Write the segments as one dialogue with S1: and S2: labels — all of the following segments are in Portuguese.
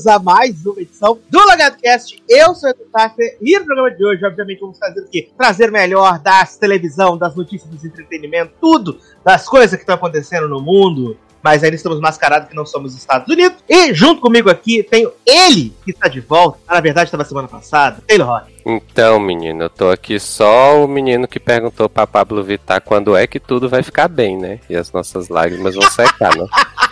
S1: Bem-vindos a mais uma edição do LogadoCast. Eu sou o Edu Taffer e no programa de hoje, obviamente, vamos fazer o quê? Trazer melhor das televisão, das notícias, dos entretenimento, tudo, das coisas que estão acontecendo no mundo. Mas ainda estamos mascarados que não somos Estados Unidos. E junto comigo aqui tenho ele, que está de volta. Ah, na verdade, estava semana passada. Taylor Rock.
S2: Então, menino, eu tô aqui só o menino que perguntou pra Pablo Vittar quando é que tudo vai ficar bem, né? E as nossas lágrimas vão secar, né?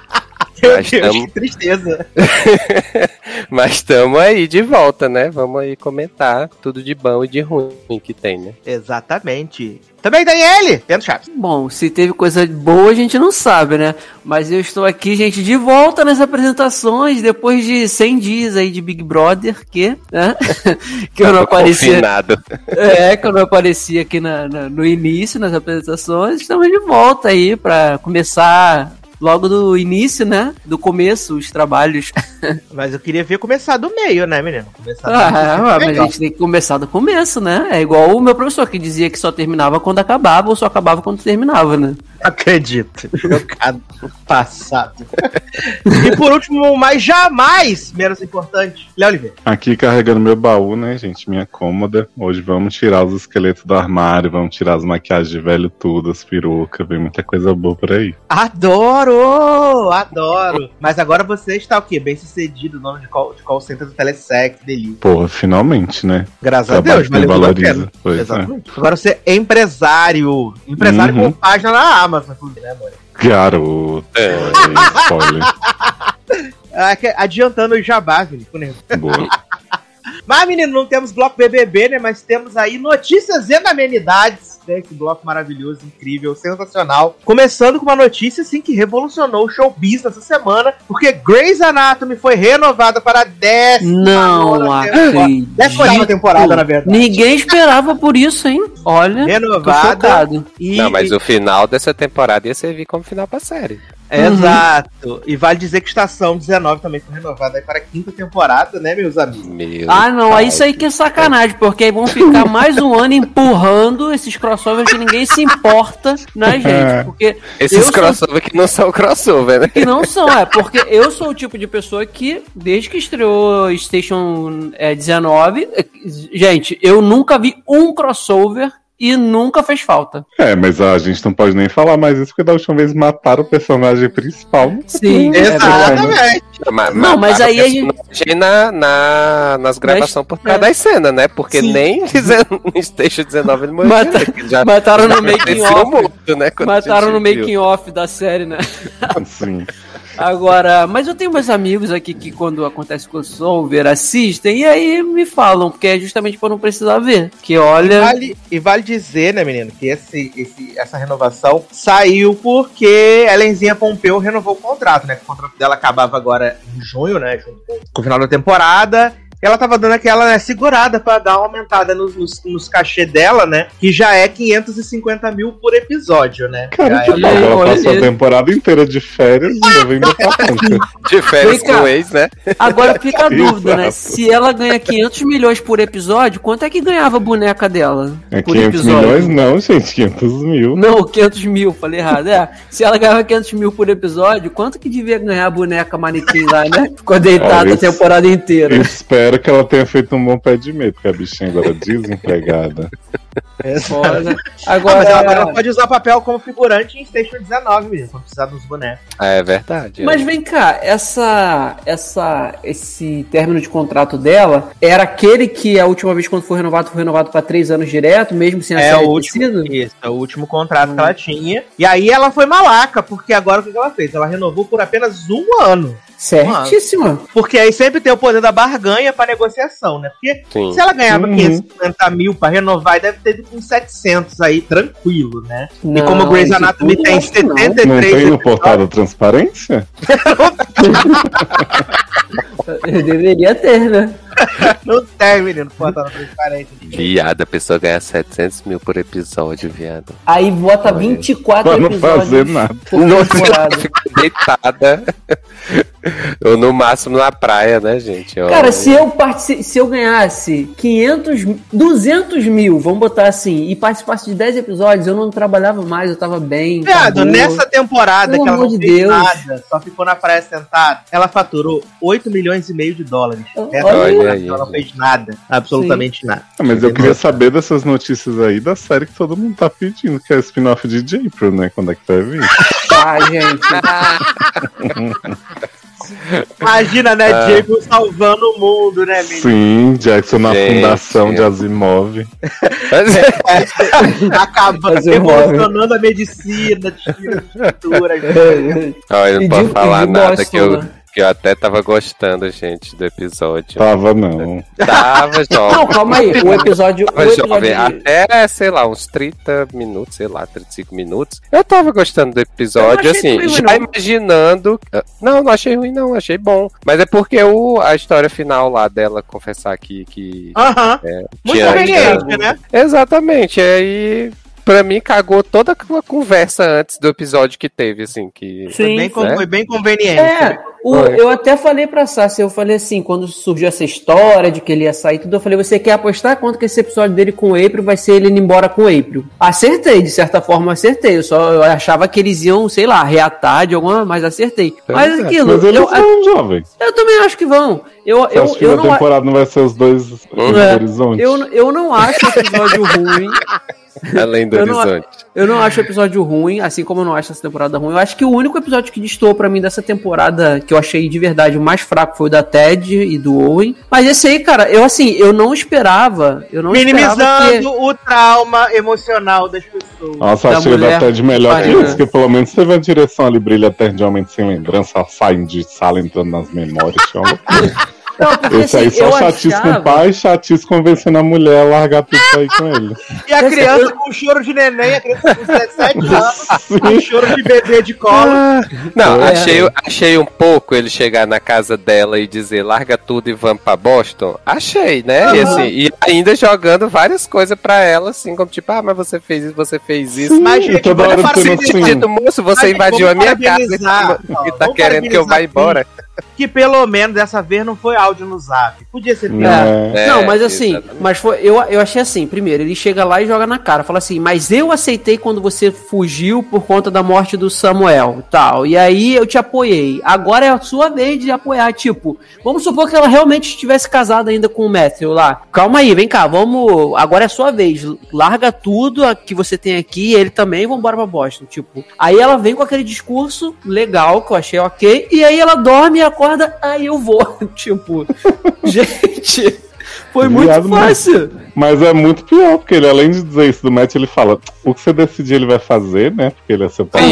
S1: Meu
S2: Mas
S1: Deus,
S2: tamo-
S1: que tristeza.
S2: Mas estamos aí de volta, né? Vamos aí comentar tudo de bom e de ruim que tem, né?
S1: Exatamente. Também tem ele, Pedro Chaves.
S3: Bom, se teve coisa boa a gente não sabe, né? Mas eu estou aqui, gente, de volta nas apresentações, depois de 100 dias aí de Big Brother, que, né? que eu não aparecia.
S2: Confinado.
S3: É, que eu não aparecia aqui na- na- no início, nas apresentações. Estamos de volta aí para começar logo do início, né? Do começo, os trabalhos.
S1: Mas eu queria ver começar do meio, né, menino? Começar do
S3: Ah,
S1: meio.
S3: mas a gente tem que começar do começo, né? É igual o meu professor que dizia que só terminava quando acabava ou só acabava quando terminava, né?
S1: Acredito. Jogado passado. e por último, mas jamais menos importante, Léo Oliveira.
S4: Aqui carregando meu baú, né, gente? Minha cômoda. Hoje vamos tirar os esqueletos do armário, vamos tirar as maquiagens de velho tudo, as perucas, vem muita coisa boa por aí.
S1: Adoro! Adoro! Mas agora você está o quê? Bem sucedido, nome de call, de call center do Telesec, delícia.
S4: Porra, finalmente, né?
S1: Graças a
S4: Trabalho
S1: Deus,
S4: que
S1: valeu a
S4: valoriza. Pois é.
S1: Exatamente. Agora você é empresário. Empresário
S4: Uhum.
S1: com página na Amazon, inclusive, né, amor?
S4: Garoto.
S2: É.
S4: Spoiler.
S1: Ah, Adiantando o jabá, Felipe. né?
S4: Boa.
S1: Mas, menino, não temos bloco BBB, né? Mas temos aí notícias e amenidades. Esse bloco maravilhoso, incrível, sensacional. Começando com uma notícia, assim, que revolucionou o showbiz nessa semana. Porque Grey's Anatomy foi renovada para a décima
S3: Não
S1: temporada.
S3: acredito.
S1: Décima temporada, na verdade.
S3: Ninguém esperava por isso, hein? Olha,
S1: Renovada. E,
S2: Não, mas o final dessa temporada ia servir como final pra série.
S1: Exato. E vale dizer que Estação 19 também foi renovada aí para a quinta temporada, né, meus amigos?
S2: Meu
S3: Ah, não,
S2: pai.
S3: aí isso aí que é sacanagem, porque aí vão ficar mais um ano empurrando esses crossovers que ninguém se importa na gente. Porque
S2: Esses
S3: eu sou-
S2: crossover que não são crossover, né?
S3: que não são, é, porque eu sou o tipo de pessoa que, desde que estreou Station é, 19, é, gente, eu nunca vi um crossover e nunca fez falta.
S4: É, mas a gente não pode nem falar mais isso, porque da última vez mataram o personagem principal.
S3: Sim,
S4: É,
S1: Exatamente.
S2: Ma-
S3: Não, mas
S2: mataram
S3: aí a gente-
S2: na, na, nas gravações por trás
S3: é.
S2: das cenas, né? Porque
S3: Sim.
S2: nem dizendo no Station 19 ele morreu.
S3: Mata-
S2: direito, que já-
S3: Mataram no
S2: já
S3: making off.
S2: muito, né?
S3: Mataram no making off da série, né?
S4: Assim.
S3: Agora, mas eu tenho meus amigos aqui que quando acontece crossover assistem e aí me falam, porque é justamente pra não precisar ver. Que olha.
S1: Vale, e vale dizer, né, menino, que esse, esse- essa renovação saiu porque Helenzinha Pompeu renovou o contrato, né? Que o contrato dela acabava agora em junho, né? Com o final da temporada. Ela tava dando aquela né, segurada pra dar uma aumentada nos, nos, nos cachê dela, né? Que já é 550 mil por episódio, né?
S4: Cara, que
S1: é-
S4: ela passou a temporada inteira de férias e ainda vem.
S2: De férias
S3: Vem
S2: com o ex, né?
S3: Agora fica a dúvida, né? Se ela ganha 500 milhões por episódio, quanto é que ganhava a boneca dela?
S4: É
S3: por
S4: 500 milhões? Não, gente, 500 mil.
S3: Não, 500 mil, falei errado. É, se ela ganhava 500 mil por episódio, quanto que devia ganhar a boneca manequim lá, né? Ficou deitada
S4: Ah,
S3: a temporada inteira.
S4: Espero que ela tenha feito um bom pé de meio, porque a bichinha agora é desempregada.
S3: Olha.
S1: Ah, mas ela agora
S3: Agora,
S1: pode usar papel como figurante em Station 19, menino, quando precisar dos bonecos.
S2: É verdade.
S3: mas vem cá, essa, essa, esse término de contrato dela era aquele que a última vez quando foi renovado, foi renovado para três anos direto, mesmo sem a
S1: É
S3: série
S1: o último, isso, é o último contrato que ela tinha. E aí ela foi malaca, porque agora o que ela fez? Ela renovou por apenas um ano.
S3: Certíssima.
S1: Porque aí sempre tem o poder da barganha pra negociação, né? Porque
S2: Sim.
S1: se ela ganhava
S4: Uhum.
S1: 550 mil pra renovar, deve ter com 700 aí, tranquilo, né? e
S3: Não,
S1: como o Grey's Anatomy tem
S3: eu acho que não.
S1: 73
S4: Não tem no portal da transparência?
S3: Deveria ter, né?
S1: não tem, menino, tá na transparência.
S2: Viado, a pessoa ganha 700 mil por episódio, viado.
S3: Aí bota
S2: Olha.
S3: 24
S4: Pra não
S3: episódios
S4: fazer nada.
S3: por temporada.
S2: Fica deitada. Ou no máximo na praia, né, gente? Ó,
S3: Cara, se eu, partici- se eu ganhasse 500, 200 mil, vamos botar assim, e participasse de 10 episódios, eu não trabalhava mais, eu tava bem.
S1: Viado, nessa temporada
S3: Pelo
S1: que ela
S3: amor
S1: não
S3: de
S1: fez
S3: Deus.
S1: nada, só ficou na praia sentada, ela faturou 8 milhões e meio de dólares.
S3: Olha
S1: temporada
S2: aí,
S1: ela não fez nada, absolutamente nada.
S4: Ah, mas eu queria saber dessas notícias aí da série que todo mundo tá pedindo, que é o spin-off de April, né? Quando é que vai vir?
S3: Ah, gente.
S1: Imagina, né,
S2: Ah.
S1: Diego salvando o mundo, né, menino?
S4: Sim, Jackson na
S2: Gente.
S4: fundação de Asimov.
S1: Acabando,
S3: Fazer um
S1: revolucionando a medicina, tira estrutura.
S2: Ó, eu não
S3: E
S2: posso
S3: de-
S2: falar nada
S3: Boston,
S2: que eu,
S3: né?
S2: Que eu até tava gostando, gente, do episódio.
S4: Tava não.
S2: Tava
S3: Não,
S2: jovem.
S3: calma aí. O episódio. O
S2: Tava jovem.
S3: episódio
S2: Até, sei lá, uns 30 minutos, sei lá, 35 minutos. Eu tava gostando do episódio,
S3: não
S2: assim,
S3: ruim,
S2: já
S3: não.
S2: imaginando. Não, não achei ruim, não, achei bom. Mas é porque o, a história final lá dela confessar que. que
S1: Aham.
S2: é,
S1: Muito
S2: tinha-
S1: conveniente, né?
S2: Exatamente, aí. Pra mim, cagou toda aquela conversa antes do episódio que teve, assim, que.
S1: Foi
S3: Sim.
S1: bem, con-
S2: né?
S1: foi bem conveniente.
S3: É, o- eu até falei pra Sassi, eu falei assim, quando surgiu essa história de que ele ia sair tudo, eu falei, você quer apostar quanto que esse episódio dele com o April vai ser ele indo embora com o April? Acertei, de certa forma acertei, eu só eu achava que eles iam, sei lá, reatar de alguma, mas acertei. Mas
S2: é.
S3: aquilo,
S4: Mas eles
S3: eu,
S4: são jovens.
S3: eu também acho que vão. Eu, eu,
S4: acha que
S3: eu,
S4: na
S3: não, a-
S4: temporada não vai ser os dois
S3: É,
S4: horizontes?
S3: eu, eu não acho o episódio ruim.
S2: Além do
S3: Eu não-
S2: horizonte.
S3: Eu não acho o episódio ruim, assim como eu não acho essa temporada ruim. Eu acho que o único episódio que distou pra mim dessa temporada, que eu achei de verdade o mais fraco, foi o da Ted e do Owen. Mas esse aí, cara, eu assim, eu não esperava. Eu não esperava
S1: Minimizando o trauma emocional das pessoas.
S4: Nossa,
S3: da
S4: achei
S3: mulher
S4: até de melhor que isso, que pelo menos teve a direção ali, brilha eternamente sem lembrança, saem de sala entrando nas memórias.
S3: Não, porque
S4: Esse aí
S3: assim,
S4: só
S3: eu
S4: chatice com o
S3: achava...
S4: pai, chatice convencendo a mulher a largar tudo pra ir com ele.
S1: E a criança com choro de neném, a criança com 17 anos, com choro de bebê de colo.
S2: Não,
S3: É.
S2: achei, achei um pouco ele chegar na casa dela e dizer larga tudo e vamos pra Boston. Achei, né? E, assim, e ainda jogando várias coisas pra ela, assim, como tipo, ah, mas você fez isso, você fez isso.
S4: Sim,
S1: Mas, gente,
S4: toda hora sendo
S1: assim,
S4: assim.
S2: Dito, moço, você
S1: Mas
S2: invadiu a minha casa e tá-
S1: ó,
S2: querendo que eu vá embora.
S1: Que pelo menos dessa vez não foi áudio no zap. Podia ser pior.
S4: É.
S2: É,
S3: não, mas assim,
S2: exatamente.
S3: mas foi, eu, eu achei assim, primeiro, ele chega lá e joga na cara, fala assim, mas eu aceitei quando você fugiu por conta da morte do Samuel, tal, e aí eu te apoiei, agora é a sua vez de apoiar, tipo, vamos supor que ela realmente estivesse casada ainda com o Matthew lá, calma aí, vem cá, vamos, agora é a sua vez, larga tudo que você tem aqui, ele também, vamos embora pra Boston, tipo, aí ela vem com aquele discurso legal, que eu achei ok, e aí ela dorme e acorda, aí eu vou, tipo, gente... Foi muito
S4: Viado, né?
S3: fácil.
S4: Mas é muito pior, porque ele, além de dizer isso do Matt, ele fala: o que você decidir ele vai fazer, né? Porque ele é seu pai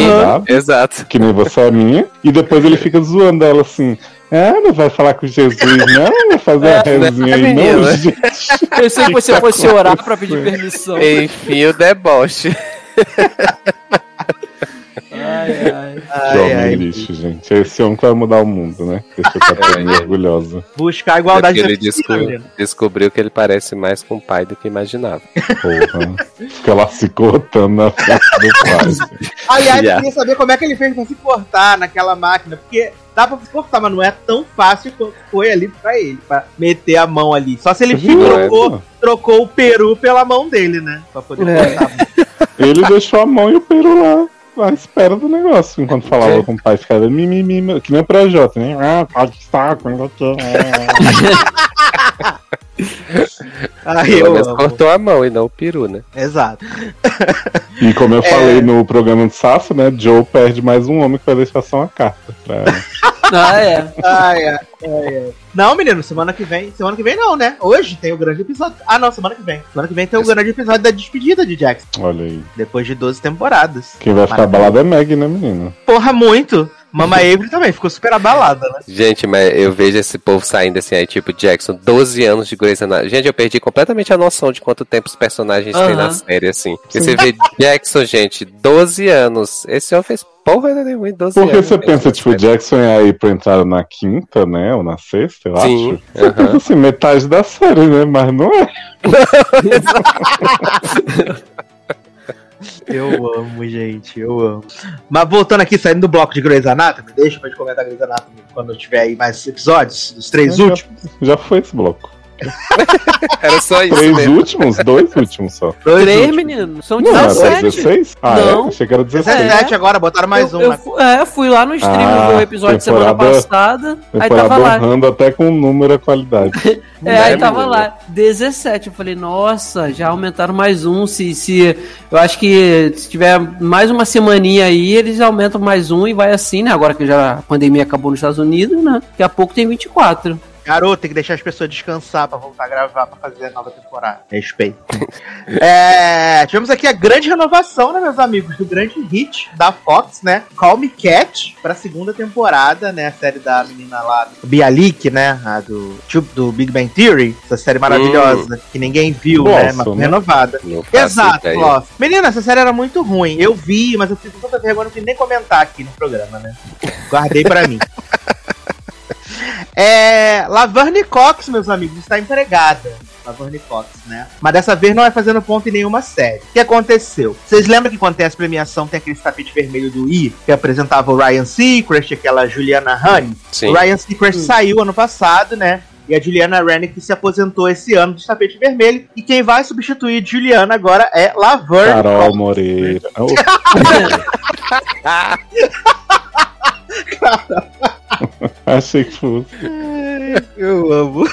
S2: exato.
S4: que nem você é minha. E depois ele fica zoando ela assim. É, não vai falar com Jesus, não? Vai fazer a
S2: É,
S4: rezinha aí, não, gente.
S3: Pensei que você
S4: tá
S3: fosse orar pra pedir permissão.
S2: Enfim, o deboche.
S3: Ai, ai.
S1: Ai,
S4: Jovem
S1: ai.
S4: lixo, gente. Esse homem que vai mudar o mundo, né? Deixa eu ficar
S2: É, é.
S4: orgulhosa.
S1: Buscar a igualdade
S2: Porque ele descobriu, descobriu que ele parece mais com o pai do que imaginava.
S4: Porra. Fica lá se cortando na frente do pai.
S1: Aliás, eu
S2: Yeah.
S1: queria saber como é que ele fez pra se cortar naquela máquina, porque dá pra se cortar, mas não é tão fácil quanto foi ali pra ele, pra meter a mão ali. Só se ele
S4: Viu?
S1: trocou, trocou o peru pela mão dele, né? Pra poder
S3: É.
S1: cortar.
S4: Ele deixou a mão e o peru lá. À espera do negócio, enquanto falava com o pai, ficava mimimi, que nem o Projota, né? Ah, pode estar, quando quer.
S1: Aí
S2: Pelo
S1: eu
S2: cortou a mão e não o peru, né?
S1: Exato.
S4: E como
S1: É.
S4: eu falei no programa do Sasso, né? Joe perde mais um homem que vai deixar só uma carta pra.
S3: Ah, é.
S1: Ai, ai, ai. Não, menino, semana que vem. Semana que vem não, né? Hoje tem o grande episódio. Ah, não, semana que vem. Semana que vem tem o grande episódio da despedida de Jackson.
S4: Olha aí.
S1: Depois de 12 temporadas.
S4: Quem vai ficar
S1: Maravilha.
S4: abalado é Meg, né, menino?
S1: Porra, muito. Mama Avery também ficou super abalada, né?
S2: Gente, mas eu vejo esse povo saindo assim, aí, tipo, Jackson, 12 anos de Grey's Anatomy. Gente, eu perdi completamente a noção de quanto tempo os personagens têm na série, assim. Porque você vê Jackson, gente, 12 anos. Esse homem fez porra nenhuma em 12
S4: Porque
S2: anos.
S4: você
S2: gente,
S4: pensa, tipo, o
S2: série.
S4: Jackson é aí pra entrar na quinta, né? Ou na sexta, eu
S2: Sim,
S4: acho. Você
S2: aham.
S4: pensa assim, metade da série, né? Mas não é.
S1: Eu amo, gente, eu amo. Mas voltando aqui, saindo do bloco de Grey's Anatomy, deixa pra gente comentar Grey's Anatomy quando tiver aí mais episódios, os três
S4: Já-
S1: últimos.
S4: Já foi esse bloco.
S2: Era só isso
S4: Três
S2: mesmo.
S4: últimos? Dois últimos só.
S1: Dois
S3: Três,
S1: últimos.
S3: menino. São
S4: Não, era
S3: 17.
S4: 16? Ah,
S3: Não.
S4: é? Achei que era 16.
S1: 17 agora, botaram mais
S3: eu,
S1: um.
S3: eu
S1: né?
S3: é, fui lá no stream
S4: Ah,
S3: ver o episódio de semana
S4: temporada-
S3: passada. Aí tava lá.
S4: até com o número e a qualidade.
S3: É, aí
S2: É,
S3: tava lá, 17. Eu falei, nossa, já aumentaram mais um. Se, se eu acho que se tiver mais uma semaninha aí, eles aumentam mais um e vai assim, né? Agora que já a pandemia acabou nos Estados Unidos, né? Daqui a pouco tem 24.
S1: Garoto, tem que deixar as pessoas descansar pra voltar a gravar pra fazer a nova temporada. Respeito. É, tivemos aqui a grande renovação, né, meus amigos? Do grande hit da Fox, né? Call Me Cat, pra segunda temporada, né? A série da menina lá, Bialik, né? A do, do Big Bang Theory. Essa série maravilhosa, que ninguém viu, né?
S4: Nossa,
S1: Mas
S4: né?
S1: renovada.
S2: Não faço
S1: Exato. Lost. Menina, essa série era muito ruim. Eu vi, mas eu fiz tanta vergonha, não quis nem comentar aqui no programa, né? Guardei pra mim. É, Laverne Cox, meus amigos, está empregada. Laverne Cox, né? Mas dessa vez não é fazendo ponto em nenhuma série. O que aconteceu? Vocês lembram que quando tem as premiação tem aquele tapete vermelho do I, que apresentava o Ryan Seacrest, aquela Juliana Honey?
S2: Sim.
S1: O Ryan Seacrest saiu ano passado, né? E a Juliana Rennick se aposentou esse ano de tapete vermelho. E quem vai substituir Juliana agora é Laverne
S4: Carol
S1: Cox.
S4: Moreira. Oh, achei que fosse.
S1: Eu amo.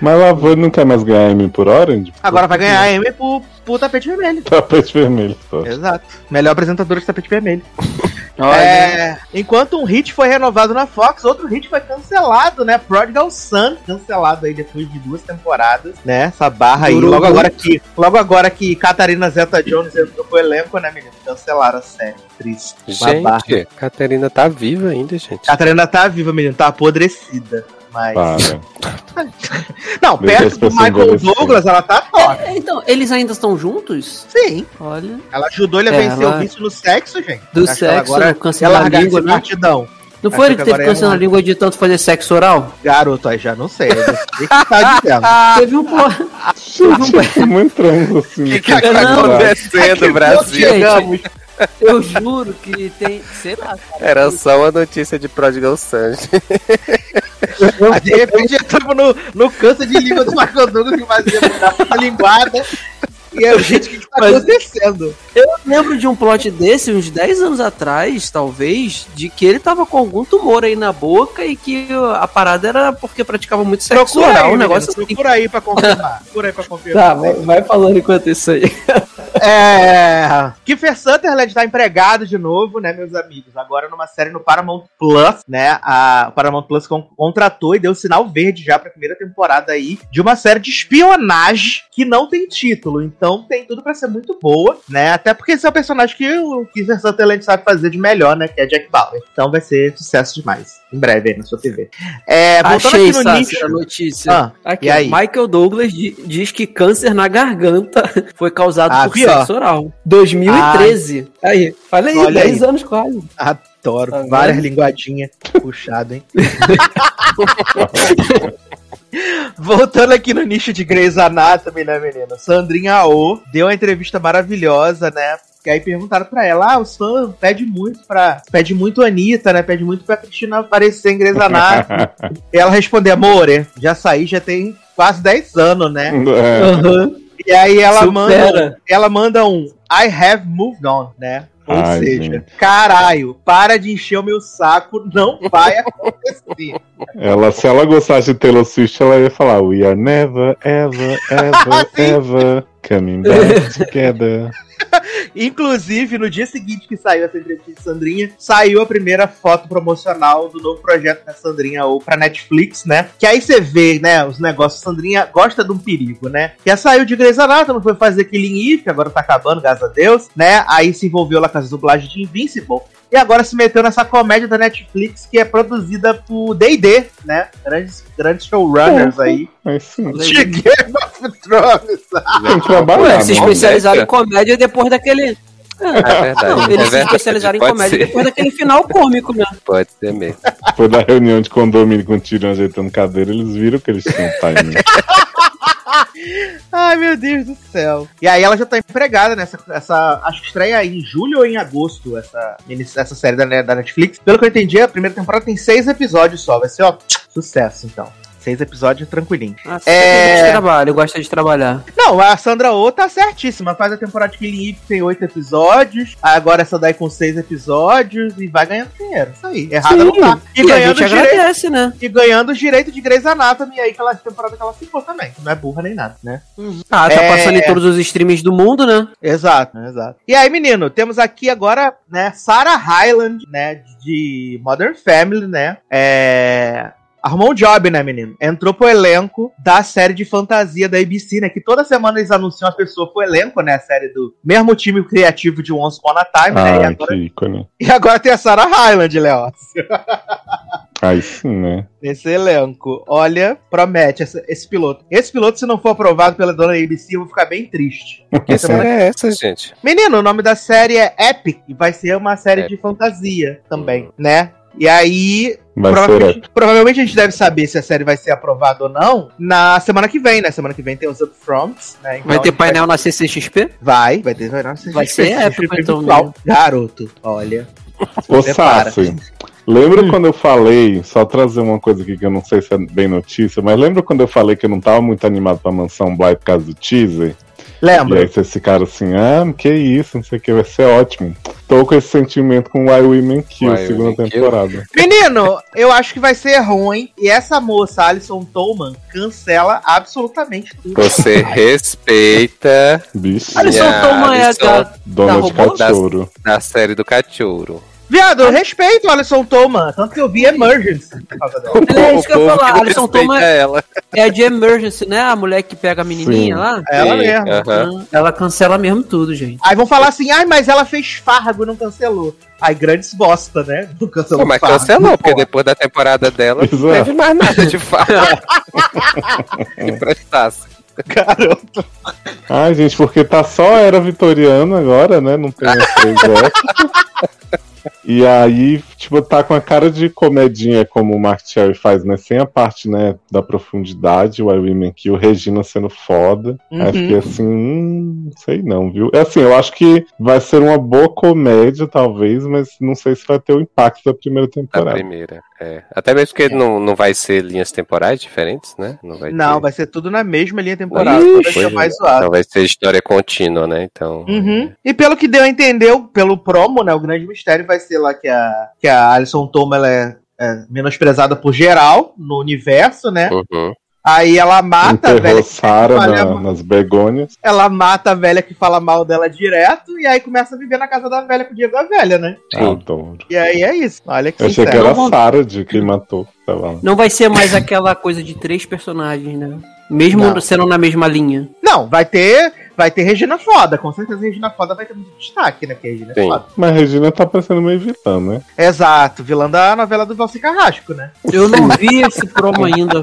S4: Mas Laverne não quer mais ganhar M por Orange?
S1: Agora vai ganhar a Emmy pro, pro tapete vermelho.
S4: Tapete vermelho. Só.
S1: Exato. Melhor apresentadora de tapete vermelho.
S3: Olha.
S1: É, enquanto um hit foi renovado na Fox, outro hit foi cancelado, né? Prodigal Sun, cancelado aí depois de duas temporadas, né? Essa barra aí.
S3: Durou
S1: Logo
S3: muito.
S1: agora que, logo agora que Catarina Zeta Jones entrou pro elenco, né, menino? Cancelaram a série. Triste.
S2: Gente, Caterina tá viva ainda, gente.
S1: Catarina tá viva, menino, tá apodrecida. Mas.
S4: Para.
S1: Não, perto do Michael
S4: envelhecerem.
S1: Douglas, ela tá top.
S3: É, então, eles ainda estão juntos?
S1: Sim.
S3: Olha.
S1: Ela ajudou ele a
S3: É,
S1: vencer
S3: ela-
S1: o vício no sexo, gente.
S3: Do
S1: Acho que
S3: sexo,
S1: agora
S3: câncer da
S1: largar
S3: língua, né?
S1: partidão.
S3: Não
S1: Acho
S3: foi ele
S1: que
S3: que teve
S1: agora é
S3: câncer
S1: uma-
S3: na língua de tanto fazer sexo oral?
S1: Garoto, aí já não sei. Eu não sei o que tá dizendo.
S3: Teve um. plo-
S4: Gente, muito trans assim.
S2: O que, que
S3: Não,
S2: tá acontecendo, Brasil?
S1: Chegamos.
S3: Eu juro que tem. Sei lá. cara.
S2: Era só uma notícia de Prodigal.
S1: Aí, de repente entramos no, no câncer de língua do Michael Douglas que fazia mudar pra linguada. E gente, o que, que tá
S3: Mas-
S1: acontecendo?
S3: Eu lembro de um plot desse, uns 10 anos atrás, talvez, de que ele tava com algum tumor aí na boca e que a parada era porque praticava muito sexo
S1: Procura
S3: oral.
S1: aí,
S3: um
S1: menino,
S3: negócio assim.
S1: procura aí pra confirmar. Procura aí pra
S3: Tá,
S1: confirmar.
S3: vai, vai falando enquanto isso aí.
S1: É. Kiefer Sutherland tá empregado de novo, né, meus amigos? Agora numa série no Paramount Plus, né? A o Paramount Plus con- contratou e deu sinal verde já pra primeira temporada aí de uma série de espionagem que não tem título. Então tem tudo pra ser muito boa, né? Até porque esse é o personagem que o Kiefer Sutherland sabe fazer de melhor, né? Que é Jack Bauer. Então vai ser sucesso demais. Em breve aí na sua TV. É, voltando
S3: Achei,
S1: aqui no
S3: Sassi,
S1: nicho.
S3: a notícia.
S1: Ah,
S3: Aqui,
S1: e?
S3: Michael Douglas di- diz que câncer na garganta foi causado
S1: Ah,
S3: por. Sexo oral. 2013. Aí, olha aí,
S1: Olha
S3: 10
S1: aí.
S3: anos quase.
S1: Adoro.
S3: Vendo?
S1: Várias linguadinhas. Puxado, hein? Voltando aqui no nicho de Grey's Anatomy, né, menina? Sandrinha O deu uma entrevista maravilhosa, né? Que aí perguntaram pra ela, ah, o Sam pede muito pra. Pede muito a Anitta, né? Pede muito pra Cristina aparecer em Grey's Anatomy. e ela respondeu, amore, já saí, já tem quase 10 anos, né?
S4: É,
S3: Aham.
S1: E aí ela
S3: Supera.
S1: manda, ela manda um I have moved on, né? Ou
S4: Ai,
S1: seja,
S4: gente.
S1: caralho, para de encher o meu saco, não vai acontecer.
S4: ela, se ela gostasse de Taylor Swift, ela ia falar We are never, ever, ever,
S1: Sim.
S4: ever coming back together.
S1: Inclusive, no dia seguinte que saiu essa entrevista de Sandrinha, saiu a primeira foto promocional do novo projeto da Sandrinha ou pra Netflix, né? Que aí você vê, né, os negócios. Sandrinha gosta de um perigo, né? Que saiu de Grey's Anatomy, foi fazer Killing Eve, que agora tá acabando, graças a Deus, né? Aí se envolveu lá com as dublagens de Invincible. E agora se meteu nessa comédia da Netflix que é produzida por D&D, né? Grandes, grandes showrunners aí.
S4: Mas sim,
S1: De Game of Thrones.
S3: Ué, se
S4: né?
S3: especializaram em comédia depois daquele.
S2: É verdade.
S3: Não,
S2: é
S3: eles se
S2: verdade,
S3: especializaram em comédia
S2: ser,
S3: depois daquele final cômico mesmo.
S2: Pode ser mesmo.
S4: Depois da reunião de condomínio com o Tyrion ajeitando cadeira, eles viram que eles tinham time.
S1: Ai, meu Deus do céu. E aí ela já tá empregada nessa. Essa, acho que estreia em julho ou em agosto essa, essa série da, da Netflix. Pelo que eu entendi, a primeira temporada tem seis episódios só. Vai ser, ó, sucesso, então. Seis episódios tranquilinho.
S3: Ah, é... de trabalho, gosta de trabalhar.
S1: Não, a Sandra Oh tá certíssima. Faz a temporada de Killing Eve tem oito episódios. Agora essa daí com seis episódios e vai ganhando dinheiro. Isso aí. Errada não tá.
S3: E, e ganhando a gente agradece, né?
S1: E ganhando os direitos de Grey's Anatomy aí, aquela temporada que ela ficou também. Não é burra nem nada, né?
S3: Uhum. Ah, tá é... passando em todos os streams do mundo, né?
S1: Exato, exato. E aí, menino, temos aqui agora, né, Sarah Hyland, né, de Modern Family, né? É Arrumou um job, né, menino? Entrou pro elenco da série de fantasia da ABC, né? Que toda semana eles anunciam a pessoa pro elenco, né? A série do mesmo time criativo de Once Upon a Time,
S4: ah,
S1: né?
S4: E agora, que ícone.
S1: e agora tem a Sarah Hyland, Léo.
S4: Aí sim, né?
S1: Nesse elenco. Olha, promete esse, esse, piloto. Esse piloto, se não for aprovado pela dona ABC, eu vou ficar bem triste.
S2: Que série é essa, gente?
S1: Menino, o nome da série é Epic e vai ser uma série Epic. de fantasia também, hum. né? E aí, provavelmente, provavelmente, a gente deve saber se a série vai ser aprovada ou não na semana que vem, né? Semana que vem tem os upfronts, né?
S3: Então, vai ter painel vai... na CCXP?
S1: Vai, vai ter painel na CCXP.
S3: Vai ser épico, então.
S1: Mesmo. Garoto, olha.
S4: Ô, Sassi, lembra hum. quando eu falei, só trazer uma coisa aqui que eu não sei se é bem notícia, mas lembra quando eu falei que eu não tava muito animado pra Mansão Bly por causa do teaser?
S1: Lembra?
S4: E aí vocês ficaram assim, ah, que isso, não sei o que, vai ser ótimo. Tô com esse sentimento com Why Women Kill, Why segunda Women temporada. Kill.
S1: Menino, eu acho que vai ser ruim. E essa moça, Alison Tolman, cancela absolutamente tudo.
S2: Você respeita.
S3: Bicho. Alison Tolman é a da,
S4: dona de cachorro.
S2: Da, da série do cachorro.
S1: Viado, eu respeito o Alison Tolman, tanto que eu vi Emergency
S3: É isso que eu ia falar, a Alison Tolman ela. é a de Emergency, né? A mulher que pega a menininha Sim. lá.
S1: Ela mesmo.
S3: Uhum. Ela cancela mesmo tudo, gente.
S1: Aí vão falar assim, ai, mas ela fez Fargo, não cancelou. Aí grandes bosta, né?
S2: Não cancelou Pô, Mas Fargo. cancelou, porque depois da temporada dela não teve mais nada de Fargo. que prestasse.
S1: Garoto.
S4: Ai, gente, porque tá só era vitoriana agora, né? Não tem as três E aí, tipo, tá com a cara de comedinha como o Mark Cherry faz, né? Sem a parte, né, da profundidade, o I Women Kill, Regina sendo foda. Uhum. Aí fiquei assim, hum, sei não, viu? É assim, eu acho que vai ser uma boa comédia, talvez, mas não sei se vai ter o impacto da primeira temporada.
S2: Da primeira, é. Até mesmo porque é. não, não vai ser linhas temporais diferentes, né?
S1: Não, vai, não ter... vai ser tudo na mesma linha temporal. Ixi,
S2: mais zoado. Então vai ser história contínua, né? Então.
S1: Uhum. E pelo que deu a entender, pelo promo, né? O grande mistério vai ser lá que a, que a Alison Toma ela é, é menosprezada por geral no universo, né? Uhum. Aí ela mata
S4: a velha. Sara na, nas begônias.
S1: Ela mata a velha que fala mal dela direto e aí começa a viver na casa da velha com o dinheiro da velha, né?
S4: Adoro.
S1: E aí é isso. Olha que
S4: Eu achei que era a Sara de quem matou.
S3: Não vai ser mais aquela coisa de três personagens, né? Mesmo não. sendo na mesma linha.
S1: Não, vai ter vai ter Regina Foda. Com certeza Regina Foda vai ter muito destaque, né? Que Regina
S4: é Sim.
S1: Foda.
S4: Mas Regina tá parecendo meio vilã, né?
S1: Exato, vilã da novela do Valci Carrasco, né?
S3: Eu não vi esse promo ainda.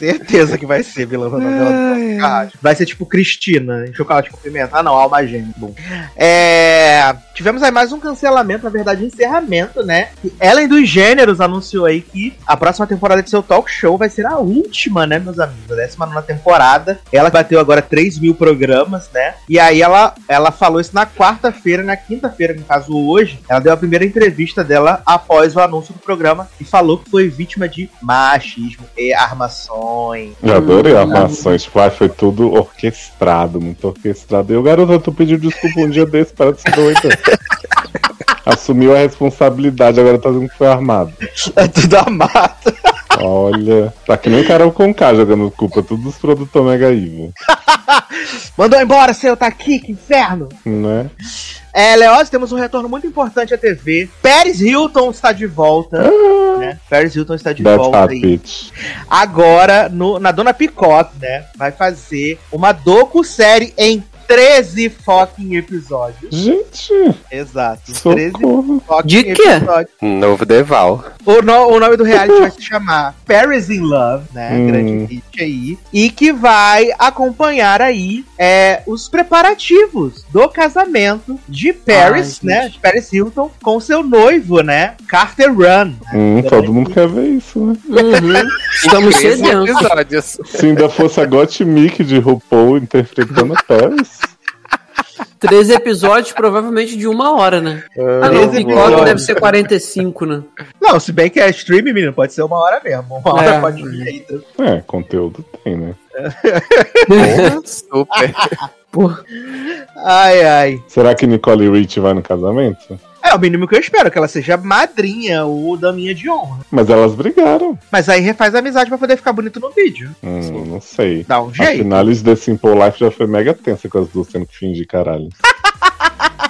S1: Certeza que vai ser vilã da novela do Vai ser tipo Cristina, em chocolate com pimenta. Ah, não, Alma Gêmea. Bom. É... Tivemos aí mais um cancelamento, na verdade, encerramento, né? Ellen dos Gêneros anunciou aí que a próxima temporada de seu talk show vai ser a última, né, meus amigos? A décima nona temporada. Ela bateu agora 3 mil programas, né? E aí ela, ela falou isso na quarta-feira, na quinta-feira, no caso hoje. Ela deu a primeira entrevista dela após o anúncio do programa e falou que foi vítima de machismo e armações
S4: eu adorei a armações. Tipo, foi tudo orquestrado, muito orquestrado. E o garoto, tu pediu desculpa um dia desse para se doido. Assumiu a responsabilidade, agora tá dizendo que foi armado.
S1: É tudo armado.
S4: Olha, tá que nem o Carol Conká jogando culpa, tudo dos produtores Mega Evil.
S1: Mandou embora, seu, tá aqui, que inferno!
S4: Né?
S1: É, Leoz, temos um retorno muito importante à TV. Paris Hilton está de volta. Ah, né? Paris Hilton está de volta aí. Agora, no, na Dona Picot, né? Vai fazer uma docu-série em 13 fucking episódios.
S4: Gente!
S1: Exato.
S4: Socorro. 13
S3: fucking De quê? episódios.
S2: Novo Deval.
S1: O, no- o nome do reality vai se chamar Paris in Love, né?
S4: Hum.
S1: Grande hit aí. E que vai acompanhar aí é, os preparativos do casamento de Paris,
S3: Ai,
S1: né? De Paris Hilton com seu noivo, né? Carter Run.
S4: Hum, todo mundo quer ver isso, né?
S3: Uhum. Estamos sedentos.
S2: episódios.
S4: Se ainda fosse a Gottmik de RuPaul interpretando a Paris.
S3: Três episódios, provavelmente de uma hora, né? Ah, não, o
S1: episódios.
S3: deve ser 45, né?
S1: Não, se bem que é stream, menino, pode ser uma hora mesmo. Uma hora
S3: É.
S1: pode vir aí. então.
S4: É, conteúdo tem, né?
S2: Super.
S3: Pô,
S1: Ai, ai.
S4: Será que Nicole Rich vai no casamento?
S1: É o mínimo que eu espero, que ela seja madrinha ou daminha de honra.
S4: Mas elas brigaram.
S1: Mas aí refaz a amizade pra poder ficar bonito no vídeo.
S4: Hum, não sei.
S1: Dá um
S4: A
S1: jeito.
S4: finale de The Simple Life já foi mega tensa com as duas tendo que fingir caralho.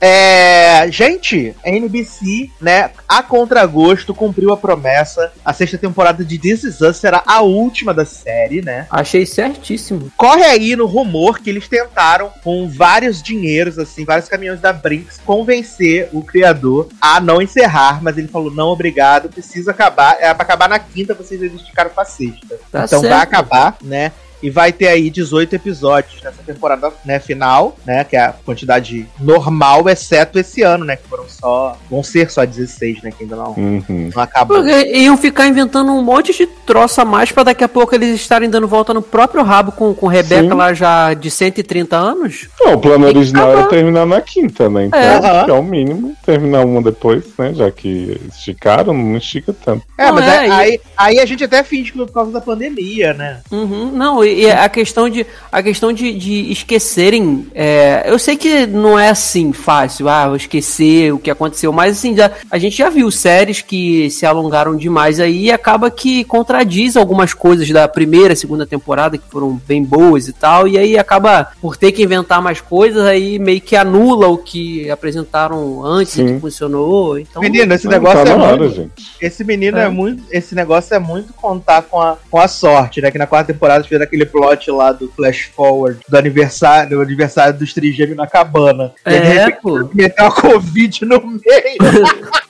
S1: É, gente, a NBC, né, a contragosto, cumpriu a promessa. A sexta temporada de This Is Us será a última da série, né?
S3: achei certíssimo.
S1: Corre aí no rumor que eles tentaram, com vários dinheiros, assim, vários caminhões da Brinks, convencer o criador a não encerrar, mas ele falou: não, obrigado, precisa acabar. É pra acabar na quinta, vocês esticaram pra sexta.
S3: Tá
S1: então vai
S3: certo.
S1: acabar, né? E vai ter aí 18 episódios nessa temporada né, final, né? Que é a quantidade normal, exceto esse ano, né? Que foram só. Vão ser só 16, né? Que ainda não,
S4: Uhum.
S1: não acabou.
S3: Porque iam ficar inventando um monte de troça a mais pra daqui a pouco eles estarem dando volta no próprio rabo com, com Rebeca
S4: Sim.
S3: lá já de 130 anos.
S4: Não, o plano original era terminar na quinta, né? Então,
S3: É.
S4: acho que é o mínimo. Terminar uma depois, né? Já que esticaram, não estica tanto.
S1: É,
S3: Não,
S1: mas
S3: é,
S1: aí,
S3: e-
S1: aí, aí a gente até finge que por causa da pandemia, né?
S3: Uhum, não, e, e a questão de a questão de, de esquecerem. é, eu sei que não é assim fácil, ah, vou esquecer o que aconteceu, mas assim, já, a gente já viu séries que se alongaram demais aí e acaba que contradiz algumas coisas da primeira, segunda temporada que foram bem boas e tal, e aí acaba por ter que inventar mais coisas, aí meio que anula o que apresentaram antes e
S4: Sim.
S3: que funcionou. Então,
S1: Menino, esse negócio
S4: tá
S1: é
S4: na hora,
S1: muito.
S4: gente.
S1: Esse menino
S3: É.
S1: é. muito. Esse negócio é muito contar com a, com a sorte, né? Que na quarta temporada fez aquele plot lá do Flash Forward do aniversário, do aniversário dos trigêmeos na cabana. E aí, de
S3: é,
S1: repente,
S3: pô.
S1: meteu a Covid no meio.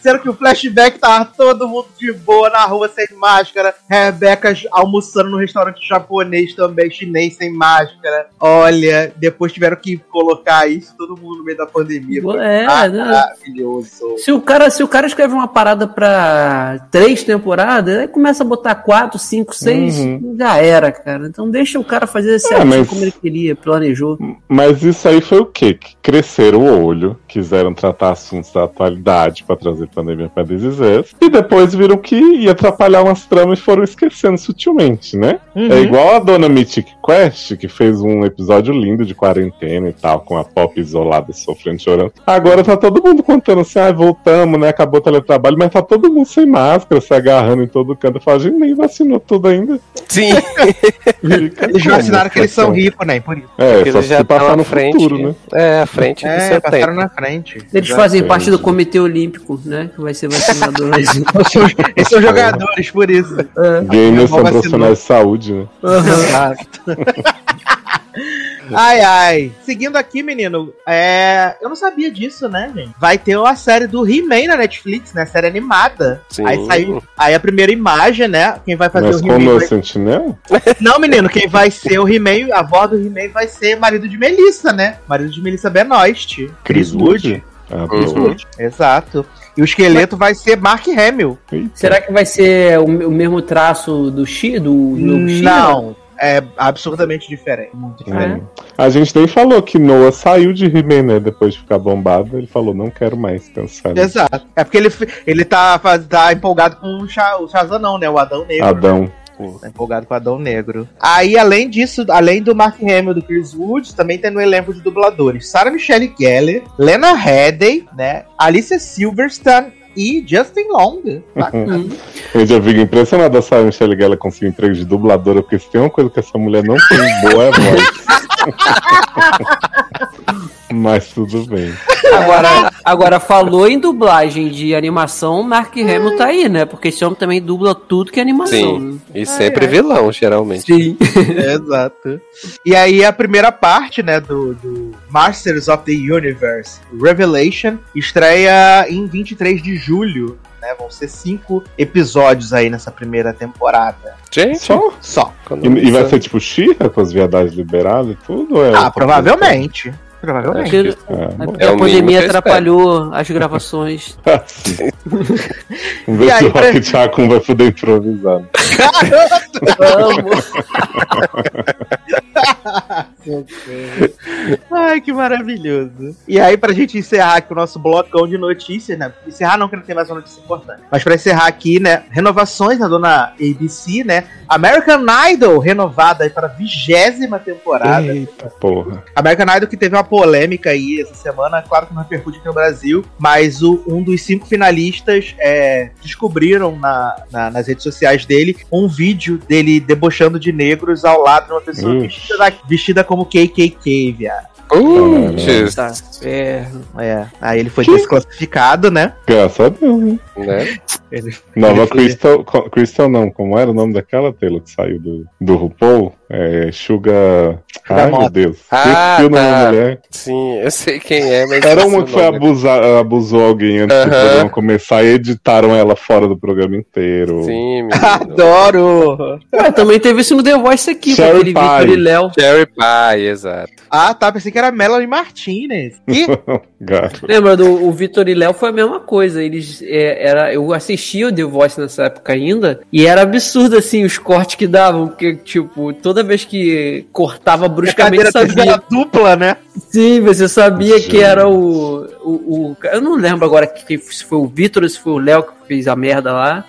S1: Sendo que o flashback tava todo mundo de boa na rua sem máscara. Rebeca almoçando no restaurante japonês também, chinês sem máscara. Olha, depois tiveram que colocar isso todo mundo no meio da pandemia. Foi
S3: É, né?
S1: maravilhoso.
S3: Se o cara, se o cara escreve uma parada pra três temporadas, aí começa a botar quatro, cinco, seis,
S4: Uhum.
S3: já era, cara. Então deixa o cara fazer certinho
S4: É, mas-
S3: como ele queria, planejou.
S4: Mas isso aí foi o quê? Que cresceram o olho, quiseram tratar assuntos da atualidade pra trazer pandemia pra desisar. E depois viram que ia atrapalhar umas tramas e foram esquecendo sutilmente, né?
S1: Uhum.
S4: É igual a dona Mythic Quest, que fez um episódio lindo de quarentena e tal, com a pop isolada, sofrendo, chorando. Agora tá todo mundo contando assim, ah, voltamos, né? Acabou o teletrabalho, mas tá todo mundo sem máscara, se agarrando em todo canto. Eu falo, gente, nem vacinou tudo ainda.
S2: Sim,
S1: Eles já
S4: como
S1: ensinaram que eles são ricos, né? Por isso.
S4: É,
S2: porque
S4: só
S2: eles
S4: se
S2: já
S4: passar
S2: estão
S4: no
S2: frente.
S4: futuro, né?
S2: É, à frente do
S1: É,
S2: seu
S1: passaram
S2: tempo.
S1: na frente.
S3: Eles
S1: Já-
S3: fazem
S4: sei.
S3: parte do Comitê Olímpico, né? Que vai ser vacinador.
S1: Eles são, eles são jogadores, por isso.
S4: Gamers
S1: Vou
S4: são profissionais de saúde, né?
S1: Ai, ai. Seguindo aqui, menino, é... eu não sabia disso, né, gente? Vai ter uma série do He-Man na Netflix, né? Série animada.
S2: Sim.
S1: Aí saiu. Aí a primeira imagem, né? Quem vai fazer
S4: Mas
S1: o
S4: como é
S1: He-Man.
S4: o
S1: vai-
S4: sentinela?
S1: Não, menino, quem vai ser o He-Man, a voz do He-Man vai ser marido de Melissa, né? Marido de Melissa Benoist. Chris Wood.
S4: Ah.
S2: Wood.
S1: Exato. E o esqueleto vai ser Mark Hamill.
S4: Eita.
S3: Será que vai ser o, o mesmo traço do Shi, do, do She-Ra?
S1: Não. É absurdamente diferente. Muito diferente.
S4: É. A gente nem falou que Noah saiu de He-Man, né? Depois de ficar bombado, ele falou, não quero mais pensar.
S1: Exato. É porque ele, ele tá, tá empolgado com o, Sha, o Shazam, não, né? O Adão Negro.
S4: Adão.
S1: Tá empolgado com o Adão Negro. Aí, além disso, além do Mark Hamill e do Chris Wood, também tem no elenco de dubladores Sarah Michelle Gellar, Lena Headey, né? Alicia Silverstone e Justin Long. Bacana.
S3: Hum.
S4: Eu já fico impressionado a Sarah Michelle Gellar conseguir emprego de dubladora, porque se tem uma coisa que essa mulher não tem boa é a voz. Mas tudo bem.
S3: Agora, agora, falou em dublagem de animação, Mark Hamill tá aí, né? Porque esse homem também dubla tudo que é animação.
S2: Sim. E sempre vilão, geralmente.
S3: Sim.
S1: Exato. E aí a primeira parte, né, do, do Masters of the Universe Revelation estreia em 23 de julho. Né, vão ser cinco episódios aí nessa primeira temporada.
S2: Gente,
S4: Só?
S1: Só.
S4: E, e vai ser tipo Xirra com as viadagens liberadas e tudo? ou é
S1: Ah, provavelmente.
S4: Coisa? É,
S3: é
S2: É
S3: a
S2: mínimo
S3: pandemia atrapalhou as gravações.
S4: Sim. Vamos ver se o Rocket Raccoon vai poder improvisar.
S1: Ai, que maravilhoso. E aí, pra gente encerrar aqui o nosso blocão de notícias, né? Encerrar não, que não tem mais uma notícia importante. Mas pra encerrar aqui, né? Renovações na dona ABC, né? American Idol renovada aí para a vigésima temporada.
S4: Eita porra.
S1: American Idol que teve uma polêmica aí essa semana, claro que não repercute aqui no Brasil, mas o- um dos cinco finalistas é, descobriram na- na- nas redes sociais dele um vídeo dele debochando de negros ao lado de uma pessoa
S4: Ixi.
S1: Vestida, da- vestida como KKK, viado.
S2: Putz,
S3: Tá. É.
S1: É, aí ele foi desclassificado, né?
S4: Graças a Deus, né?
S2: né?
S1: Ele,
S4: Nova
S1: ele foi-
S4: Crystal, Crystal não, como era o nome daquela tela que saiu do, do RuPaul? É, Sugar... Ai, meu. Deus.
S2: Ah,
S4: Esqueci o nome
S2: tá.
S4: da mulher.
S2: Sim, eu sei quem é, mas.
S4: Era uma que foi abusar, abusou alguém antes do
S2: Aham.
S4: programa começar e editaram ela fora do programa inteiro.
S2: Sim, menino.
S1: Adoro!
S3: Ué, também teve isso no The Voice aqui,
S4: Cherry
S3: aquele Victor
S4: Pie.
S3: e Léo.
S2: Cherry Pie, exato.
S1: Ah, tá, pensei que era Melanie Martinez. E
S4: Gato.
S3: Lembra do o Vitor e Léo foi a mesma coisa. Eles é, era eu assistia o The Voice nessa época ainda e era absurdo assim os cortes que davam, porque tipo toda vez que cortava bruscamente sabia.
S1: dupla, né?
S3: Sim, você sabia que era o, o, o- eu não lembro agora que, se foi o Vitor ou se foi o Léo que fez a merda lá.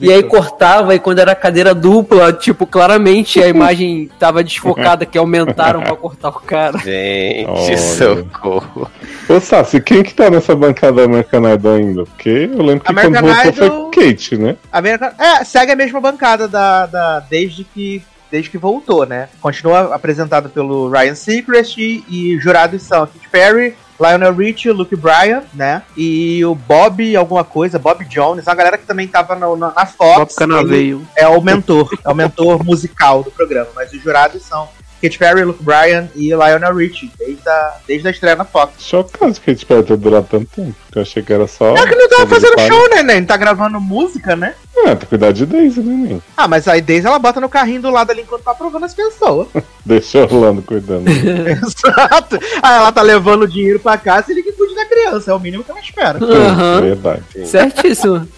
S3: E aí cortava e quando era cadeira dupla, tipo claramente a imagem tava desfocada que aumentaram pra cortar o cara.
S2: Gente,
S4: Olha.
S2: socorro.
S4: Ô, Sassi, quem que tá nessa bancada American Idol ainda? Porque eu lembro que
S1: American
S4: quando voltou
S1: Idol-
S4: foi Kate, né?
S1: American... É, segue a mesma bancada da, da- desde que desde que voltou, né? Continua apresentado pelo Ryan Seacrest e, e jurados são Katy Perry, Lionel Richie, Luke Bryan, né? E o Bob alguma coisa, Bob Jones, uma galera que também tava no- na, na Fox.
S3: Bob Canaveio.
S1: É o mentor, é o mentor musical do programa, mas os jurados são Katy Perry, Luke Bryan e Lionel Richie, desde a, desde a estreia na Fox.
S4: Chocado que a gente pode ter durado tanto tempo. Porque eu achei que era só.
S1: É que não tava fazendo show, né, né? Tá gravando música, né?
S4: Ah, tem que cuidar de Daisy, né, menino?
S1: Ah, mas aí desde ela bota no carrinho do lado ali enquanto tá provando as pessoas.
S4: Deixa o Orlando cuidando.
S1: Exato. Aí ela tá levando o dinheiro pra casa e ele que cuide da criança, é o mínimo que ela espera.
S3: Aham.
S4: Verdade.
S3: Certíssimo.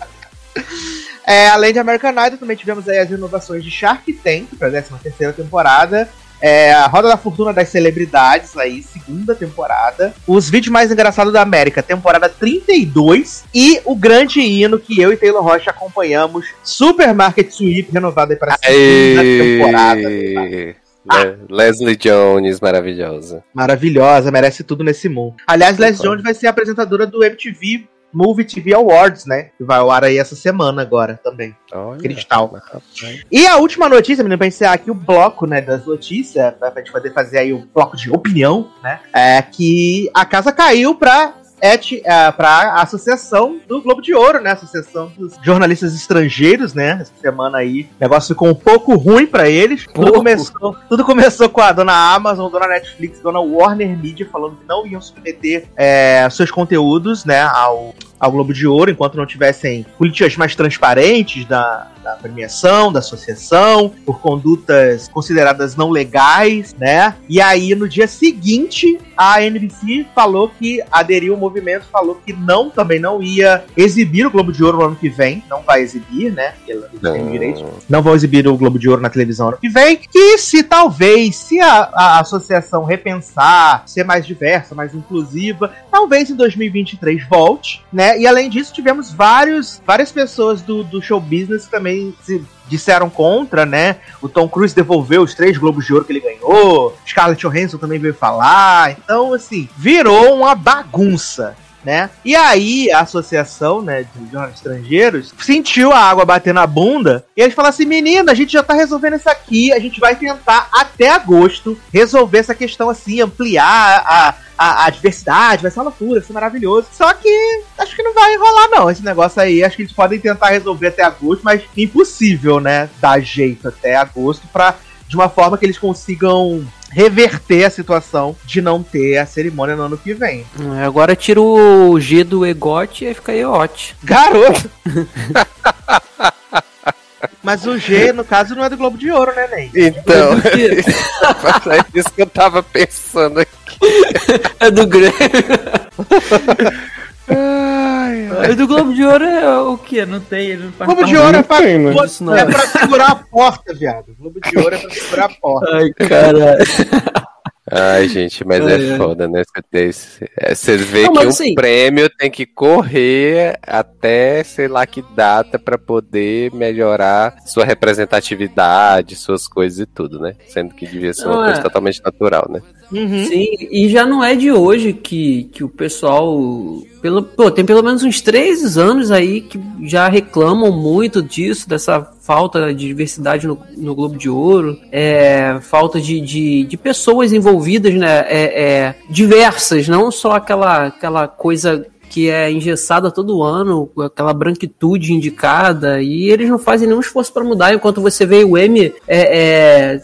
S1: É, além de American Idol, também tivemos aí as inovações de Shark Tank pra 13 terceira temporada. É, a Roda da Fortuna das Celebridades, aí, segunda temporada. Os vídeos mais engraçados da América, temporada 32. E o grande hino que eu e Taylor Rocha acompanhamos, Supermarket Sweep, renovado aí para a segunda temporada.
S2: Aê! Le- Leslie Jones, maravilhosa.
S1: Maravilhosa, merece tudo nesse mundo. Aliás, Leslie. Jones vai ser apresentadora do MTV Movie TV Awards, né? Que vai ao ar aí essa semana agora também.
S2: Olha,
S1: Cristal.
S2: rapaz.
S1: E a última notícia, menino, pra encerrar aqui o bloco, né, das notícias, pra gente poder fazer aí o bloco de opinião, né? É que a casa caiu pra. É, pra Associação do Globo de Ouro, né? Associação dos Jornalistas Estrangeiros, né? Essa semana aí, o negócio ficou um pouco ruim pra eles. Tudo começou, tudo começou com a dona Amazon, dona Netflix, dona Warner Media falando que não iam submeter é, seus conteúdos, né, ao, ao Globo de Ouro, enquanto não tivessem políticas mais transparentes da, da premiação, da associação, por condutas consideradas não legais, né? E aí, no dia seguinte, a NBC falou que aderiu ao movimento, falou que não, também não ia exibir o Globo de Ouro no ano que vem, não vai exibir, né? Ela não tem direito não vão exibir o Globo de Ouro na televisão ano que vem. E se talvez, se a, a associação repensar, ser mais diversa, mais inclusiva, talvez em 2023 volte, né? E além disso, tivemos vários, várias pessoas do, do show business que também se disseram contra, né? O Tom Cruise devolveu os três Globos de Ouro que ele ganhou, Scarlett Johansson também veio falar. Então, assim, virou uma bagunça. Né? E aí a associação, né, de jornalistas estrangeiros sentiu a água bater na bunda e eles falaram assim: menina, a gente já tá resolvendo isso aqui, a gente vai tentar até agosto resolver essa questão assim, ampliar a, a, a, diversidade, vai ser uma loucura, vai ser maravilhoso. Só que acho que não vai rolar, não, esse negócio aí. Acho que eles podem tentar resolver até agosto, mas impossível, né? Dar jeito até agosto pra, de uma forma que eles consigam reverter a situação de não ter a cerimônia no ano que vem.
S3: É, agora tira o G do Egote e fica Eote.
S1: Garoto! Mas o G, no caso, não é do Globo de Ouro, né, Ney?
S2: Então, é isso que eu tava pensando aqui.
S3: É do Grêmio. Ai, ai. do Globo de Ouro é o que? Não tem, não
S1: faz Globo de Ouro é pra,
S4: tem, né?
S1: é, é pra segurar a porta, viado. Globo de Ouro é pra segurar a porta.
S3: Ai, caralho.
S2: Ai, gente, mas é, é foda, né? Você vê não, que um assim, prêmio tem que correr até sei lá que data para poder melhorar sua representatividade, suas coisas e tudo, né? Sendo que devia ser uma coisa é. totalmente natural, né?
S3: Uhum. Sim, e já não é de hoje que, que o pessoal. Pelo, pô, tem pelo menos uns três anos aí que já reclamam muito disso, dessa falta de diversidade no, no Globo de Ouro, é, falta de, de, de, pessoas envolvidas, né? É, é, diversas, não só aquela, aquela coisa que é engessada todo ano, aquela branquitude indicada, e eles não fazem nenhum esforço para mudar, enquanto você vê o M é, é,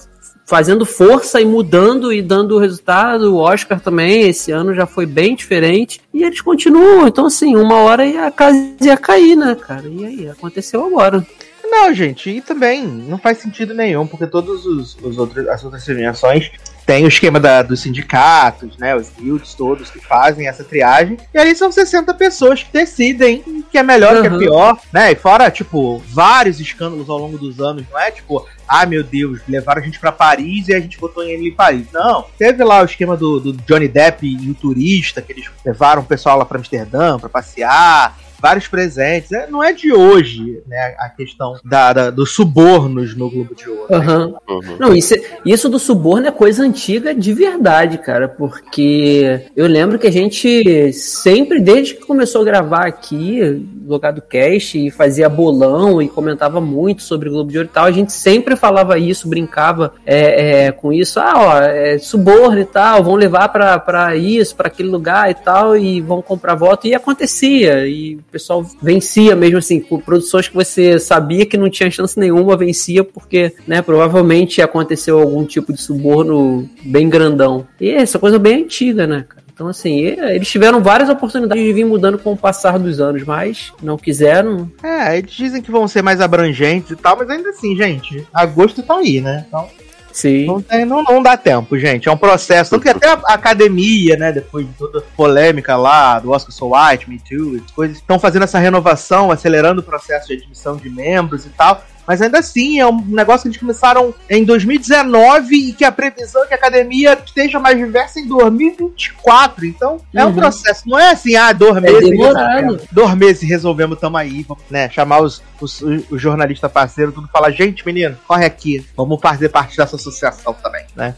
S3: fazendo força e mudando e dando resultado. O Oscar também, esse ano já foi bem diferente. E eles continuam. Então, assim, uma hora a casa ia cair, né, cara? E aí, aconteceu agora.
S1: Não, gente, e também não faz sentido nenhum, porque todos os, os outros, as outras premiações tem o esquema da, dos sindicatos, né? Os guilds todos que fazem essa triagem. E ali são 60 pessoas que decidem que é melhor, uhum. que é pior, né? E fora, tipo, vários escândalos ao longo dos anos, não é? Tipo, ah, meu Deus, levaram a gente para Paris e a gente botou em Emily Paris. Não, teve lá o esquema do, do Johnny Depp e o turista, que eles levaram o pessoal lá para Amsterdã para passear vários presentes. É, não é de hoje, né, a questão da, da dos subornos no Globo de Ouro.
S3: Uhum. Né? Uhum. Não, isso, isso do suborno é coisa antiga de verdade, cara, porque eu lembro que a gente sempre, desde que começou a gravar aqui, Logado Cast, e fazia bolão e comentava muito sobre o Globo de Ouro e tal, a gente sempre falava isso, brincava é, é, com isso, ah, ó, é, suborno e tal, vão levar para isso, para aquele lugar e tal, e vão comprar voto, e acontecia, e pessoal vencia mesmo assim, por produções que você sabia que não tinha chance nenhuma, vencia porque, né, provavelmente aconteceu algum tipo de suborno bem grandão. E essa coisa bem antiga, né, cara? Então, assim, eles tiveram várias oportunidades de vir mudando com o passar dos anos, mas não quiseram.
S1: É, eles dizem que vão ser mais abrangentes e tal, mas ainda assim, gente, agosto tá aí, né? Então.
S3: Sim.
S1: Não, tem, não, não dá tempo, gente. É um processo. Tanto que até a academia, né, depois de toda a polêmica lá do Oscar So White, Me Too, coisas, estão fazendo essa renovação, acelerando o processo de admissão de membros e tal. Mas ainda assim, é um negócio que eles começaram em 2019 e que a previsão é que a academia esteja mais diversa em 2024. Então, é um uhum. processo. Não é assim, ah, dois é meses. Resolvemos, dois meses resolvemos, tamo aí. Vamos, né, chamar os, os, os jornalistas parceiros, tudo falar, gente, menino, corre aqui. Vamos fazer parte dessa associação também, né?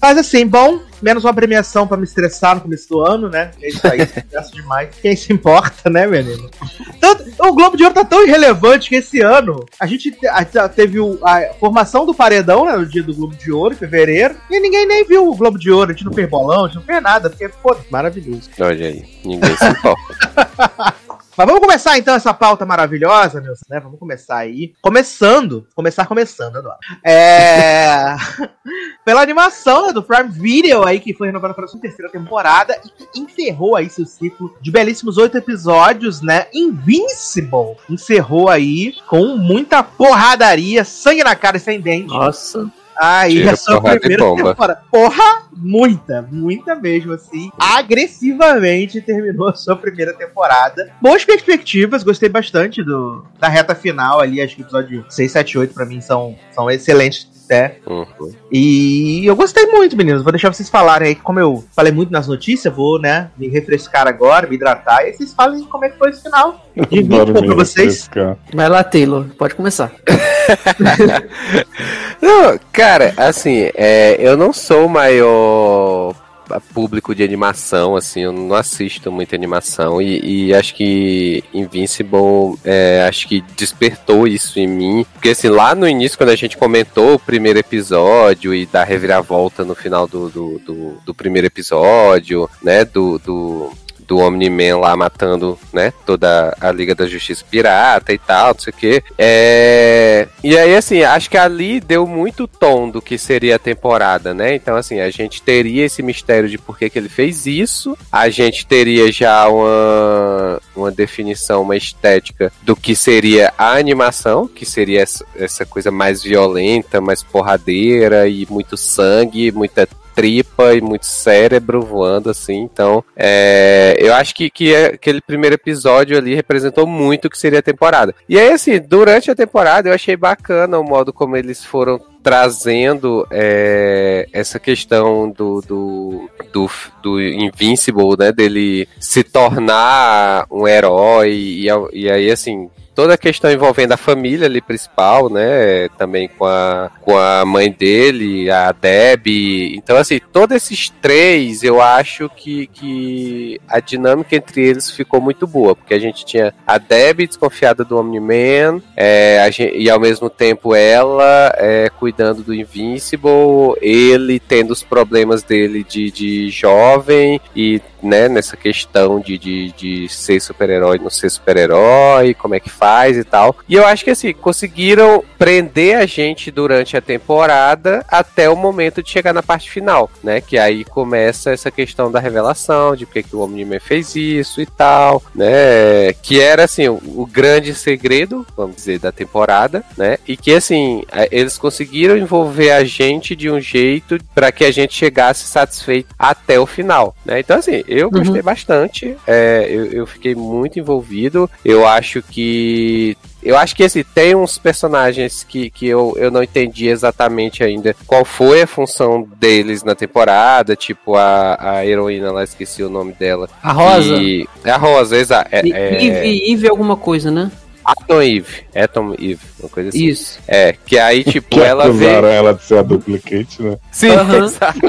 S1: Mas assim, bom, menos uma premiação para me estressar no começo do ano, né? É isso aí, estressa demais. Quem se importa, né, menino? Tanto, o Globo de Ouro tá tão irrelevante que esse ano a gente teve a formação do paredão, né, no dia do Globo de Ouro, em fevereiro, e ninguém nem viu o Globo de Ouro, a gente não fez bolão, a gente não fez nada, porque, pô, maravilhoso.
S2: Olha aí, ninguém se importa.
S1: Mas vamos começar então essa pauta maravilhosa, Nilson, né? Vamos começar aí. Começando, começar começando, adoro. É. Pela animação né, do Prime Video aí, que foi renovada para sua terceira temporada e que encerrou aí seu ciclo de belíssimos oito episódios, né? Invincible encerrou aí com muita porradaria, sangue na cara e sem dente.
S3: Nossa.
S1: Aí a sua primeira temporada. Porra, muita, muita mesmo, assim. Agressivamente terminou a sua primeira temporada. Boas perspectivas, gostei bastante do, da reta final ali. Acho que o episódio 6, 7, 8 pra mim são, são excelentes até. Uhum. E eu gostei muito, meninos. Vou deixar vocês falarem aí, como eu falei muito nas notícias, vou, né, me refrescar agora, me hidratar, e vocês falem como é que foi esse final. De vídeo pra vocês.
S3: Vai lá, Taylor, pode começar.
S2: não, cara, assim, é, eu não sou o maior público de animação, assim, eu não assisto muita animação e, e acho que Invincible, é, acho que despertou isso em mim, porque assim, lá no início, quando a gente comentou o primeiro episódio e da reviravolta no final do, do, do, do primeiro episódio, né, do, do do Omni-Man lá matando, né, toda a Liga da Justiça Pirata e tal, não sei o quê. É... E aí, assim, acho que ali deu muito tom do que seria a temporada, né? Então, assim, a gente teria esse mistério de por que, que ele fez isso, a gente teria já uma, uma definição, uma estética do que seria a animação, que seria essa, essa coisa mais violenta, mais porradeira e muito sangue, muita tripa e muito cérebro voando, assim. Então, é, eu acho que, que aquele primeiro episódio ali representou muito o que seria a temporada. E aí, assim, durante a temporada eu achei bacana o modo como eles foram trazendo é, essa questão do, do, do, do, Invincible, né? Dele se tornar um herói e, e aí, assim, toda a questão envolvendo a família ali principal, né? Também com a, com a mãe dele, a Deb. Então, assim, todos esses três, eu acho que, que a dinâmica entre eles ficou muito boa, porque a gente tinha a Deb desconfiada do Omni-Man, é, e ao mesmo tempo ela é, cuidando do Invincible, ele tendo os problemas dele de, de jovem e né, nessa questão de, de, de ser super-herói, não ser super-herói, como é que faz e tal. E eu acho que assim, conseguiram prender a gente durante a temporada até o momento de chegar na parte final, né? Que aí começa essa questão da revelação, de porque que o Omni-Man fez isso e tal, né? Que era assim, o, o grande segredo, vamos dizer, da temporada, né? E que assim, eles conseguiram envolver a gente de um jeito para que a gente chegasse satisfeito até o final, né? Então assim, eu gostei uhum. bastante, é, eu, eu fiquei muito envolvido. Eu acho que eu acho que esse tem uns personagens que, que eu, eu não entendi exatamente ainda qual foi a função deles na temporada, tipo a, a heroína lá, esqueci o nome dela.
S3: A Rosa.
S2: E, a Rosa, exato.
S3: É, é... Eve, Eve alguma coisa, né?
S2: Atom Eve. Atom Eve, uma coisa assim.
S3: Isso.
S2: É, que aí, tipo, que ela
S4: veio. ela de ser a duplicate, né?
S2: Sim, uhum. exato.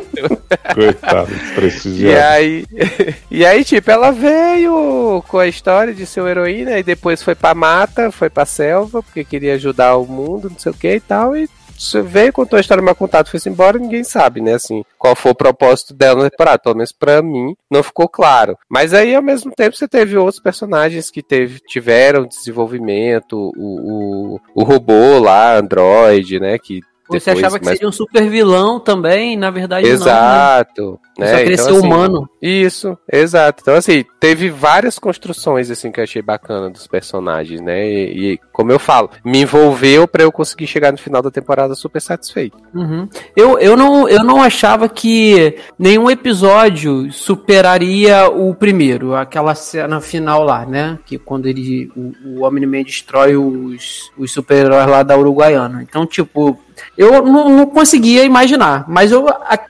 S4: Coitado, desprestigiado.
S2: E aí, e aí, tipo, ela veio com a história de ser uma heroína e depois foi pra mata, foi pra selva, porque queria ajudar o mundo, não sei o que e tal, e você veio, contou a história meu contato, foi embora, ninguém sabe, né, assim, qual foi o propósito dela na temporada. Pelo menos pra mim, não ficou claro. Mas aí, ao mesmo tempo, você teve outros personagens que teve, tiveram desenvolvimento, o, o, o robô lá, Android, né, que
S3: você achava que mas... seria um super vilão também, na verdade
S2: exato,
S3: não.
S2: Né? Só
S3: queria então, assim, humano.
S2: Isso, exato. Então, assim, teve várias construções assim que eu achei bacana dos personagens, né? E, e como eu falo, me envolveu para eu conseguir chegar no final da temporada super satisfeito.
S3: Uhum. Eu, eu, não, eu não achava que nenhum episódio superaria o primeiro, aquela cena final lá, né? Que quando ele, o, o Homem-Man destrói os, os super-heróis lá da Uruguaiana. Então, tipo, eu não, não, conseguia imaginar, mas eu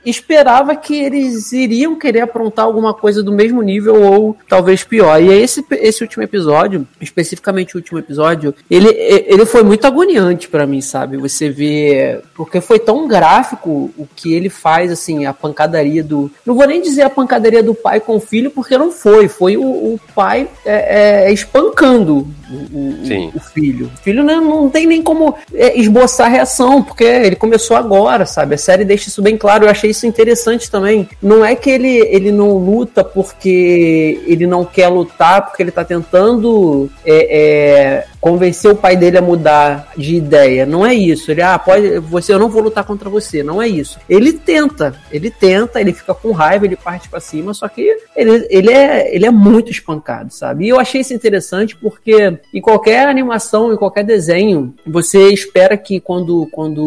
S3: esperava que eles iriam querer aprontar alguma coisa do mesmo nível ou talvez pior. E esse, esse último episódio, especificamente o último episódio, ele, ele foi muito agoniante para mim, sabe? Você vê. Porque foi tão gráfico o que ele faz, assim, a pancadaria do. Não vou nem dizer a pancadaria do pai com o filho, porque não foi. Foi o, o pai é, é, espancando o, o, filho. O filho não, não tem nem como é, esboçar reação, porque ele começou agora, sabe? A série deixa isso bem claro. Eu achei isso interessante também. Não é que ele, ele não luta porque ele não quer lutar, porque ele tá tentando é, é, convencer o pai dele a mudar de ideia. Não é isso. Ele, ah, pode, você, eu não vou lutar contra você. Não é isso. Ele tenta, ele tenta, ele fica com raiva, ele parte para cima, só que ele, ele, é, ele é muito espancado, sabe? E eu achei isso interessante porque em qualquer animação, em qualquer desenho, você espera que quando, quando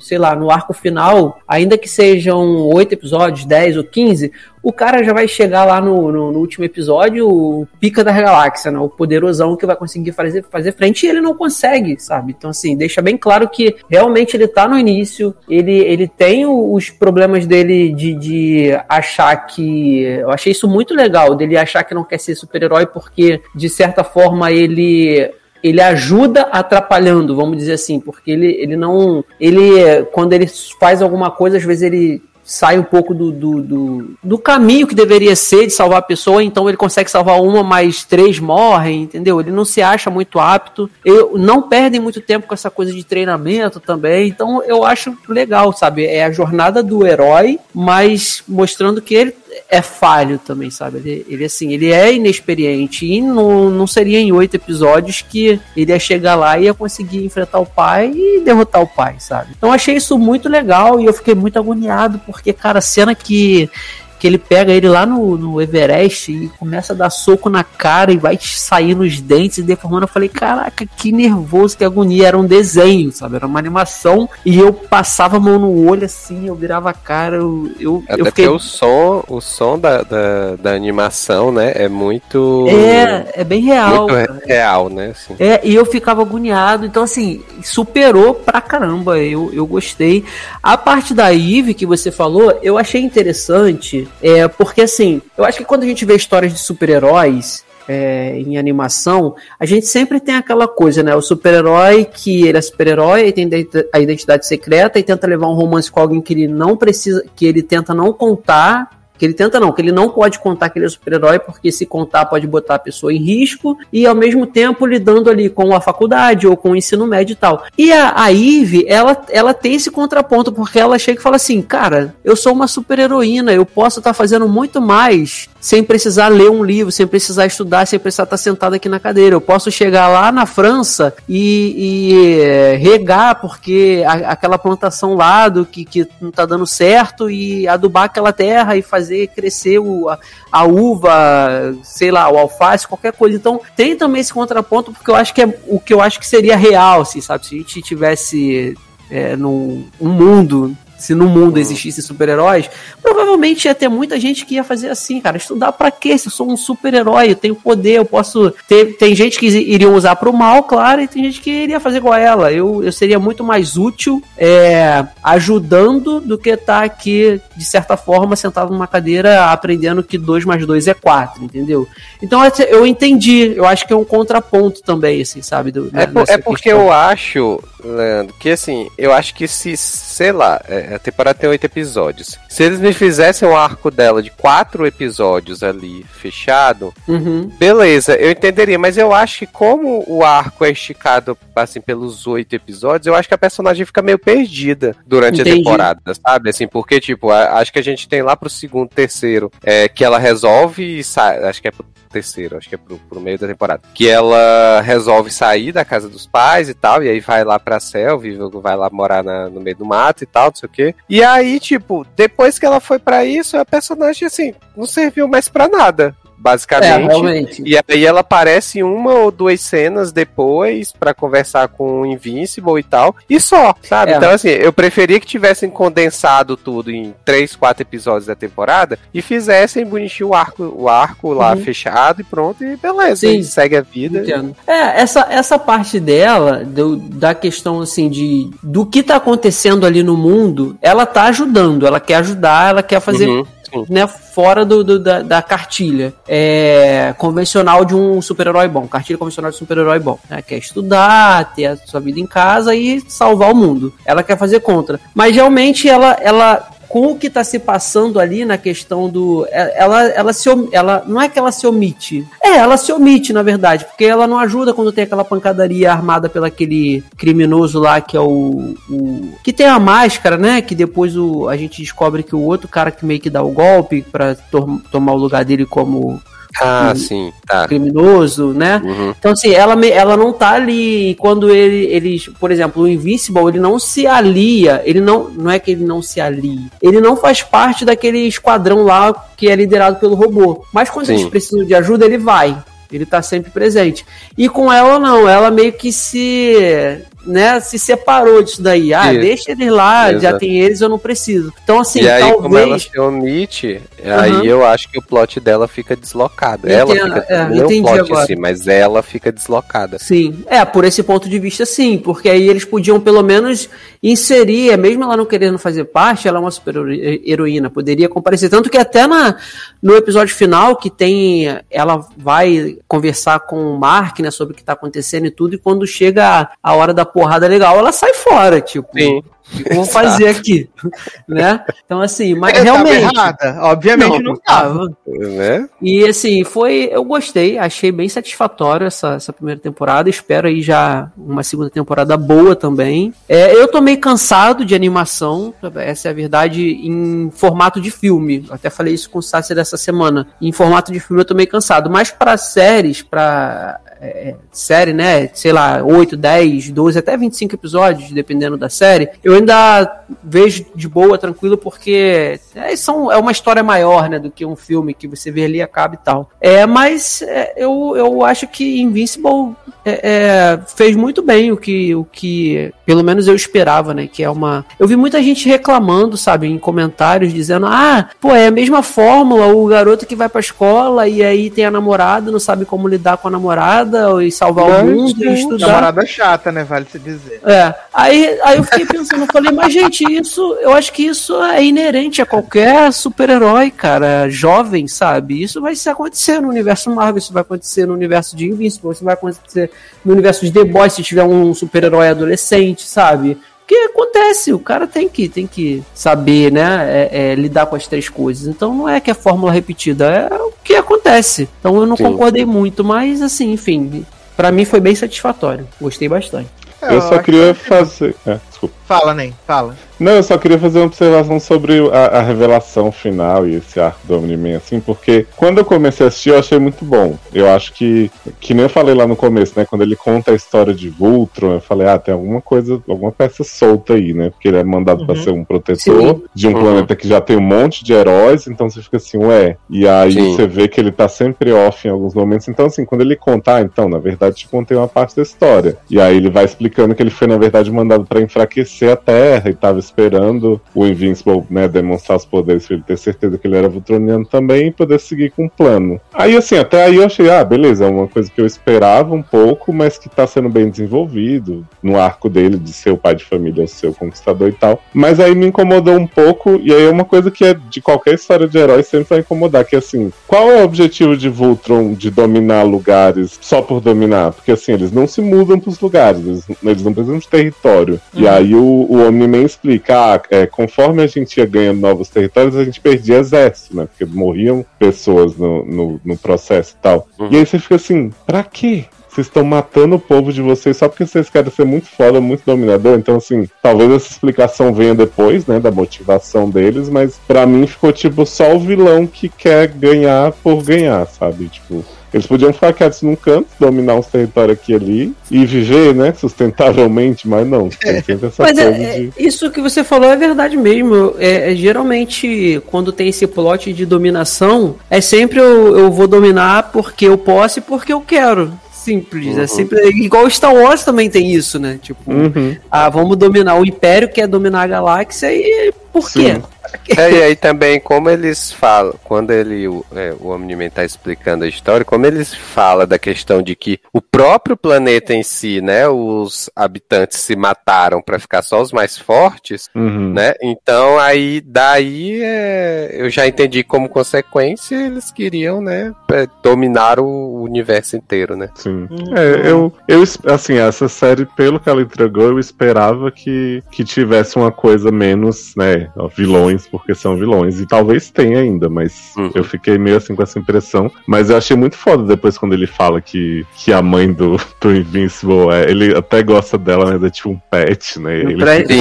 S3: sei lá, no arco final, ainda que sejam oito episódios, dez ou quinze, o cara já vai chegar lá no, no, no, último episódio, o pica da galáxia, né? O poderosão que vai conseguir fazer, fazer frente e ele não consegue, sabe? Então, assim, deixa bem claro que realmente ele tá no início, ele, ele tem os problemas dele de, de achar que. Eu achei isso muito legal, dele achar que não quer ser super-herói porque, de certa forma, ele ele ajuda atrapalhando, vamos dizer assim, porque ele, ele não. Ele, quando ele faz alguma coisa, às vezes ele sai um pouco do, do, do, do, caminho que deveria ser de salvar a pessoa, então ele consegue salvar uma, mas três morrem, entendeu? Ele não se acha muito apto. Eu, não perdem muito tempo com essa coisa de treinamento também, então eu acho legal, sabe? É a jornada do herói, mas mostrando que ele é falho também, sabe? Ele, ele assim, ele é inexperiente e não, não seria em oito episódios que ele ia chegar lá e ia conseguir enfrentar o pai e derrotar o pai, sabe? Então achei isso muito legal e eu fiquei muito agoniado porque, cara, a cena que que ele pega ele lá no, no Everest e começa a dar soco na cara e vai sair nos dentes e deformando. Eu falei, caraca, que nervoso, que agonia. Era um desenho, sabe? Era uma animação e eu passava a mão no olho assim, eu virava a cara. Eu, eu,
S2: Até
S3: eu fiquei...
S2: o som, o som da, da, da, animação, né? É muito.
S3: É, é bem real.
S2: Muito real, né?
S3: Assim. É, e eu ficava agoniado. Então, assim, superou pra caramba. Eu, eu gostei. A parte da Eve que você falou, eu achei interessante é, porque assim, eu acho que quando a gente vê histórias de super-heróis, é, em animação, a gente sempre tem aquela coisa, né? O super-herói que ele é super-herói, e tem a identidade secreta e tenta levar um romance com alguém que ele não precisa, que ele tenta não contar que ele tenta não, que ele não pode contar que ele é super-herói, porque se contar pode botar a pessoa em risco, e ao mesmo tempo lidando ali com a faculdade ou com o ensino médio e tal. E a, a Eve, ela, ela tem esse contraponto, porque ela chega e fala assim: cara, eu sou uma super-heroína, eu posso estar tá fazendo muito mais sem precisar ler um livro, sem precisar estudar, sem precisar estar sentado aqui na cadeira. Eu posso chegar lá na França e, e é, regar, porque a, aquela plantação lá do que, que não está dando certo, e adubar aquela terra e fazer crescer o, a, a, uva, sei lá, o alface, qualquer coisa. Então tem também esse contraponto, porque eu acho que é o que eu acho que seria real, assim, sabe? Se a gente tivesse é, num um mundo se no mundo uhum. existisse super-heróis, provavelmente ia ter muita gente que ia fazer assim, cara. Estudar para quê? Se eu sou um super-herói, eu tenho poder, eu posso ter. Tem gente que iriam usar pro mal, claro, e tem gente que iria fazer igual ela. Eu, eu seria muito mais útil é, ajudando do que estar tá aqui, de certa forma, sentado numa cadeira aprendendo que 2 mais 2 é 4, entendeu? Então eu entendi, eu acho que é um contraponto também, assim, sabe? Do,
S2: é, por, é porque questão. eu acho, Leandro, que assim, eu acho que se, sei lá, é, a temporada tem oito episódios. Se eles me fizessem um arco dela de quatro episódios ali fechado,
S3: uhum.
S2: beleza, eu entenderia, mas eu acho que como o arco é esticado assim pelos oito episódios, eu acho que a personagem fica meio perdida durante Entendi. a temporada, sabe? Assim, porque tipo, acho que a gente tem lá pro segundo, terceiro, é, que ela resolve e sai, acho que é pro terceiro, acho que é pro, pro meio da temporada. Que ela resolve sair da casa dos pais e tal, e aí vai lá pra selva, vai lá morar na, no meio do mato e tal, não sei o quê. E aí, tipo, depois que ela foi para isso, a personagem, assim, não serviu mais para nada basicamente. É, e aí ela aparece uma ou duas cenas depois para conversar com o Invincible e tal. E só, sabe? É. Então, assim, eu preferia que tivessem condensado tudo em três, quatro episódios da temporada e fizessem bonitinho o arco, o arco lá uhum. fechado e pronto, e beleza. Sim. segue a vida.
S3: Entendo. É, essa, essa parte dela, do, da questão assim de do que tá acontecendo ali no mundo, ela tá ajudando, ela quer ajudar, ela quer fazer. Uhum né, fora do, do da, da, cartilha é, convencional de um super-herói bom. Cartilha convencional de um super-herói bom. Né? Quer estudar, ter a sua vida em casa e salvar o mundo. Ela quer fazer contra. Mas realmente ela, ela com o que está se passando ali na questão do. É, ela, ela se ela Não é que ela se omite. É, ela se omite, na verdade, porque ela não ajuda quando tem aquela pancadaria armada pelo aquele criminoso lá que é o. o que tem a máscara, né? Que depois o, a gente descobre que o outro cara que meio que dá o golpe para to tomar o lugar dele como
S2: ah, sim, tá.
S3: criminoso, né? Uhum. Então, assim, ela, ela não tá ali. Quando ele, eles, por exemplo, o Invincible, ele não se alia. Ele não. Não é que ele não se alia. Ele não faz parte daquele esquadrão lá que é liderado pelo robô. Mas quando sim. eles precisam de ajuda, ele vai. Ele tá sempre presente. E com ela, não. Ela meio que se né, se separou disso daí. Ah, Isso. deixa eles lá, Exato. já tem eles, eu não preciso. Então, assim,
S2: e
S3: aí,
S2: talvez... como ela se omite, uhum. aí eu acho que o plot dela fica deslocado. Entendo, ela fica. É, não o plot agora. em si, mas ela fica deslocada.
S3: Sim, é, por esse ponto de vista, sim, porque aí eles podiam pelo menos inserir, mesmo ela não querendo fazer parte, ela é uma super heroína, poderia comparecer. Tanto que até na, no episódio final, que tem. Ela vai conversar com o Mark, né, sobre o que tá acontecendo e tudo, e quando chega a hora da porrada legal, ela sai fora, tipo. Sim. O que eu vou fazer aqui? né? Então, assim, mas eu realmente.
S1: Errada. Obviamente não, estava.
S3: Né? E assim, foi. Eu gostei, achei bem satisfatório essa, essa primeira temporada. Espero aí já uma segunda temporada boa também. É, eu tô meio cansado de animação, essa é a verdade, em formato de filme. Eu até falei isso com o Sassi dessa semana. Em formato de filme eu tô meio cansado. Mas para séries, para é, série, né? Sei lá, 8, 10, 12, até 25 episódios, dependendo da série, eu ainda vejo de boa, tranquilo, porque é, são, é uma história maior, né? Do que um filme que você vê ali, acaba e tal. É, mas é, eu, eu acho que Invincible é, é, fez muito bem o que, o que, pelo menos eu esperava, né? Que é uma. Eu vi muita gente reclamando, sabe, em comentários, dizendo: ah, pô, é a mesma fórmula, o garoto que vai pra escola e aí tem a namorada, não sabe como lidar com a namorada e salvar não, o mundo e estudar.
S1: Namorada chata, né? Vale se dizer.
S3: É. Aí, aí eu fiquei pensando, eu falei, mas gente, isso, eu acho que isso é inerente a qualquer super-herói, cara, jovem, sabe? Isso vai se acontecer no universo Marvel, isso vai acontecer no universo de Invincible, isso vai acontecer no universo de The Boys se tiver um super-herói adolescente, sabe? Porque acontece, o cara tem que, tem que saber, né, é, é, lidar com as três coisas. Então não é que é fórmula repetida, é o que acontece. Então eu não Sim. concordei muito, mas assim, enfim, para mim foi bem satisfatório. Gostei bastante.
S4: Eu, eu só queria fazer. É,
S1: desculpa. Fala, nem, fala.
S4: Não, eu só queria fazer uma observação sobre a, a revelação final e esse arco do Omni-Man, assim, porque quando eu comecei a assistir eu achei muito bom. Eu acho que, que nem eu falei lá no começo, né, quando ele conta a história de Voltron, eu falei, ah, tem alguma coisa, alguma peça solta aí, né, porque ele é mandado uhum. para ser um protetor Sim. de um uhum. planeta que já tem um monte de heróis, então você fica assim, ué, e aí Sim. você vê que ele tá sempre off em alguns momentos, então assim, quando ele contar, ah, então, na verdade te contei uma parte da história, e aí ele vai explicando que ele foi, na verdade, mandado para enfraquecer a Terra e tava esperando o Invincible né, demonstrar os poderes pra ele ter certeza que ele era Vultroniano também e poder seguir com o plano. Aí, assim, até aí eu achei, ah, beleza, é uma coisa que eu esperava um pouco, mas que tá sendo bem desenvolvido no arco dele de ser o pai de família, o seu conquistador e tal. Mas aí me incomodou um pouco, e aí é uma coisa que é de qualquer história de herói sempre vai incomodar, que assim, qual é o objetivo de Voltron de dominar lugares só por dominar? Porque assim, eles não se mudam pros lugares, eles, eles não precisam de território. Uhum. E aí o, o Omni-Man explica, ah, é, conforme a gente ia ganhando novos territórios, a gente perdia exército, né? Porque morriam pessoas no, no, no processo e tal. Uhum. E aí você fica assim, pra quê? Vocês estão matando o povo de vocês só porque vocês querem ser muito foda, muito dominador. Então, assim, talvez essa explicação venha depois, né, da motivação deles, mas para mim ficou tipo só o vilão que quer ganhar por ganhar, sabe? Tipo, eles podiam ficar quietos num canto, dominar uns territórios aqui e ali e viver, né, sustentavelmente, mas não. Tem sempre essa
S3: mas é, de... É, isso que você falou é verdade mesmo. É, é, geralmente, quando tem esse plot de dominação, é sempre eu, eu vou dominar porque eu posso e porque eu quero simples. É uhum. É sempre igual Star Wars também tem isso, né? Tipo, uhum. ah, vamos dominar o Império quer dominar a galáxia e por Sim. quê?
S2: É, e aí também, como eles falam, quando ele, é, o Omni-Man tá explicando a história, como eles falam da questão de que o próprio planeta em si, né, os habitantes se mataram para ficar só os mais fortes, uhum. né, então aí, daí, é, eu já entendi como consequência, eles queriam, né, é, dominar o universo inteiro, né.
S4: Sim. Uhum. É, eu, eu, assim, essa série, pelo que ela entregou, eu esperava que, que tivesse uma coisa menos, né, vilões, porque são vilões. E talvez tenha ainda, mas uhum. eu fiquei meio assim com essa impressão. Mas eu achei muito foda depois quando ele fala que, que a mãe do, do Invincible é. Ele até gosta dela, mas é tipo um pet, né? Ele
S2: fica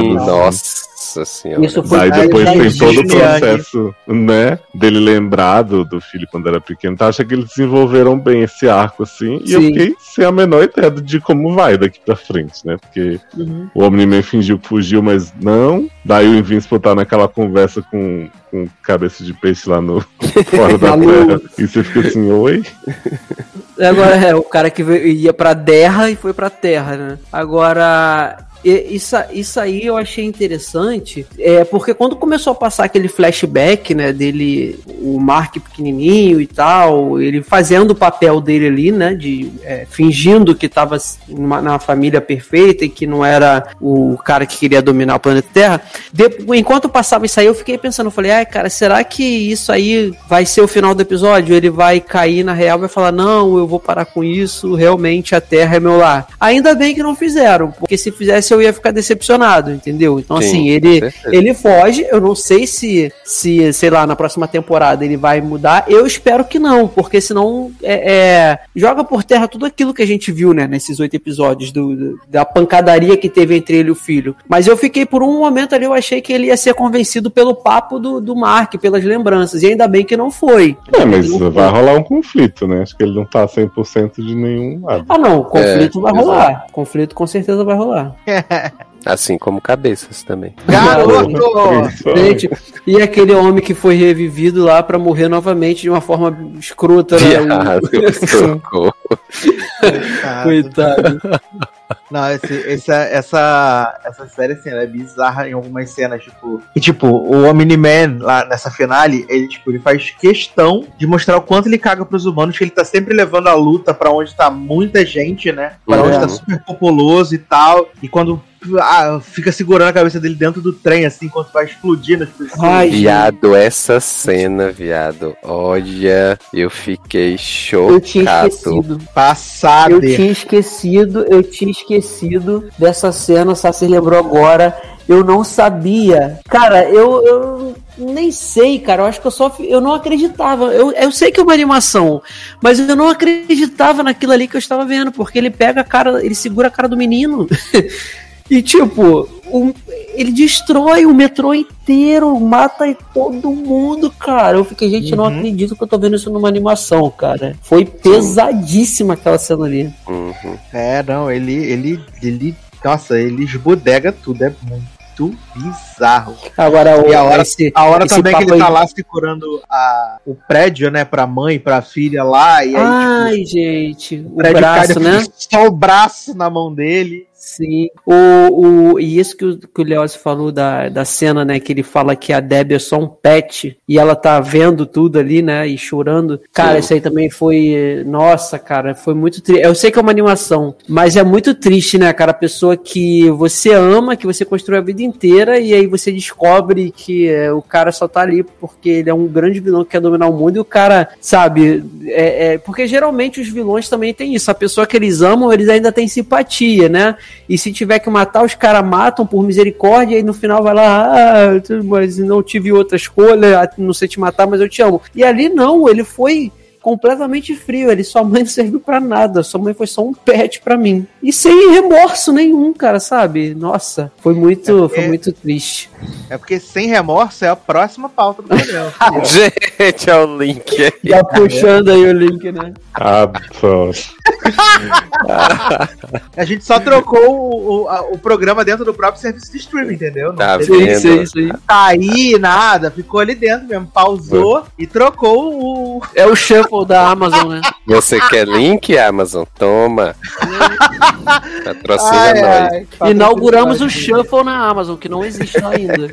S2: Sim, nossa. Nossa senhora.
S4: Isso foi Aí depois tem todo o processo, né? Dele lembrado do filho quando era pequeno. Então, acho que eles desenvolveram bem esse arco, assim. E Sim. eu fiquei sem a menor ideia de como vai daqui pra frente, né? Porque uhum. o Omni-Man fingiu que fugiu, mas não. Daí o Invincible tá naquela conversa com, com cabeça de peixe lá no fora da terra. E você fica assim, oi?
S3: Agora é o cara que ia pra terra e foi pra terra, né? Agora isso, isso aí eu achei interessante, é, porque quando começou a passar aquele flashback, né, dele, o Mark pequenininho e tal, ele fazendo o papel dele ali, né, de é, fingindo que tava na família perfeita e que não era o cara que queria dominar o planeta Terra, de, enquanto passava isso aí, eu fiquei pensando, eu falei, ai, cara, será que isso aí vai ser o final do episódio? Ele vai cair na real, vai falar, não, eu vou parar com isso, realmente a Terra é meu lar. Ainda bem que não fizeram, porque se fizesse eu ia ficar decepcionado, entendeu? Então, Sim, assim, ele, ele foge, eu não sei se, se, sei lá, na próxima temporada ele vai mudar, eu espero que não, porque senão é, é joga por terra tudo aquilo que a gente viu, né, nesses oito episódios do, da pancadaria que teve entre ele e o filho. Mas eu fiquei por um momento ali, eu achei que ele ia ser convencido pelo papo do, do Mark, pelas lembranças, e ainda bem que não foi.
S4: É, mas vai rolar um conflito, né? Acho que ele não tá 100% de nenhum lado.
S3: Ah, não, conflito é, vai exato. rolar. Conflito com certeza vai rolar.
S2: Assim como cabeças também.
S3: Garoto! Gente, e aquele homem que foi revivido lá para morrer novamente de uma forma escrota, né?
S1: Coitado. Não, esse, esse, essa, essa série, assim, é bizarra em algumas cenas, tipo... E, tipo, o Omni-Man, lá nessa finale, ele, tipo, ele faz questão de mostrar o quanto ele caga pros humanos, que ele tá sempre levando a luta para onde tá muita gente, né? Pra onde tá super populoso e tal. E quando ah, fica segurando a cabeça dele dentro do trem, assim, enquanto vai explodindo as
S2: pessoas. Ai, viado, essa cena, viado. Olha, eu fiquei chocado. Eu tinha esquecido.
S3: Passado. Eu tinha esquecido, eu tinha esquecido dessa cena, só se lembrou agora. Eu não sabia. Cara, eu, eu nem sei, cara. Eu acho que eu só. Eu não acreditava. Eu, eu sei que é uma animação, mas eu não acreditava naquilo ali que eu estava vendo, porque ele pega a cara, ele segura a cara do menino. E tipo, um, ele destrói o metrô inteiro, mata todo mundo, cara. Eu fiquei, gente, uhum. não acredito que eu tô vendo isso numa animação, cara. Foi pesadíssima aquela cena ali.
S1: Uhum. É, não, ele, ele, ele, nossa, ele esbodega tudo, é muito bizarro.
S3: Agora,
S1: e a hora, esse, a hora também que ele tá aí... lá segurando a, o prédio, né, pra mãe, pra filha lá. E aí,
S3: Ai, tipo, gente,
S1: o, o braço, né? Só o braço na mão dele.
S3: Sim. O, o, e isso que o, que o Leoz falou da, da cena, né? Que ele fala que a Debbie é só um pet e ela tá vendo tudo ali, né? E chorando. Cara, Sim. isso aí também foi. Nossa, cara, foi muito triste. Eu sei que é uma animação, mas é muito triste, né, cara? A pessoa que você ama, que você construiu a vida inteira e aí você descobre que é, o cara só tá ali porque ele é um grande vilão que quer dominar o mundo e o cara, sabe? É, é, porque geralmente os vilões também têm isso. A pessoa que eles amam, eles ainda têm simpatia, né? E se tiver que matar, os caras matam por misericórdia, e no final vai lá, ah, mas não tive outra escolha, não sei te matar, mas eu te amo. E ali não, ele foi completamente frio. Ele, sua mãe não serviu para nada. Sua mãe foi só um pet para mim. E sem remorso nenhum, cara, sabe? Nossa, foi muito, é porque, foi muito triste.
S1: É porque sem remorso é a próxima pauta do programa.
S2: Gente, é o link aí.
S3: Já puxando aí o link, né?
S4: Ah,
S1: a gente só trocou o, o, a, o, programa dentro do próprio serviço de streaming, entendeu? Não
S2: tá vendo? Isso,
S1: isso, isso. Tá aí, nada, ficou ali dentro mesmo, pausou Foi. e trocou o.
S3: É o shuffle da Amazon, né?
S2: Você quer link, Amazon? Toma. Patrocina ai,
S3: nós. Inauguramos o Shuffle na Amazon, que não existe ainda.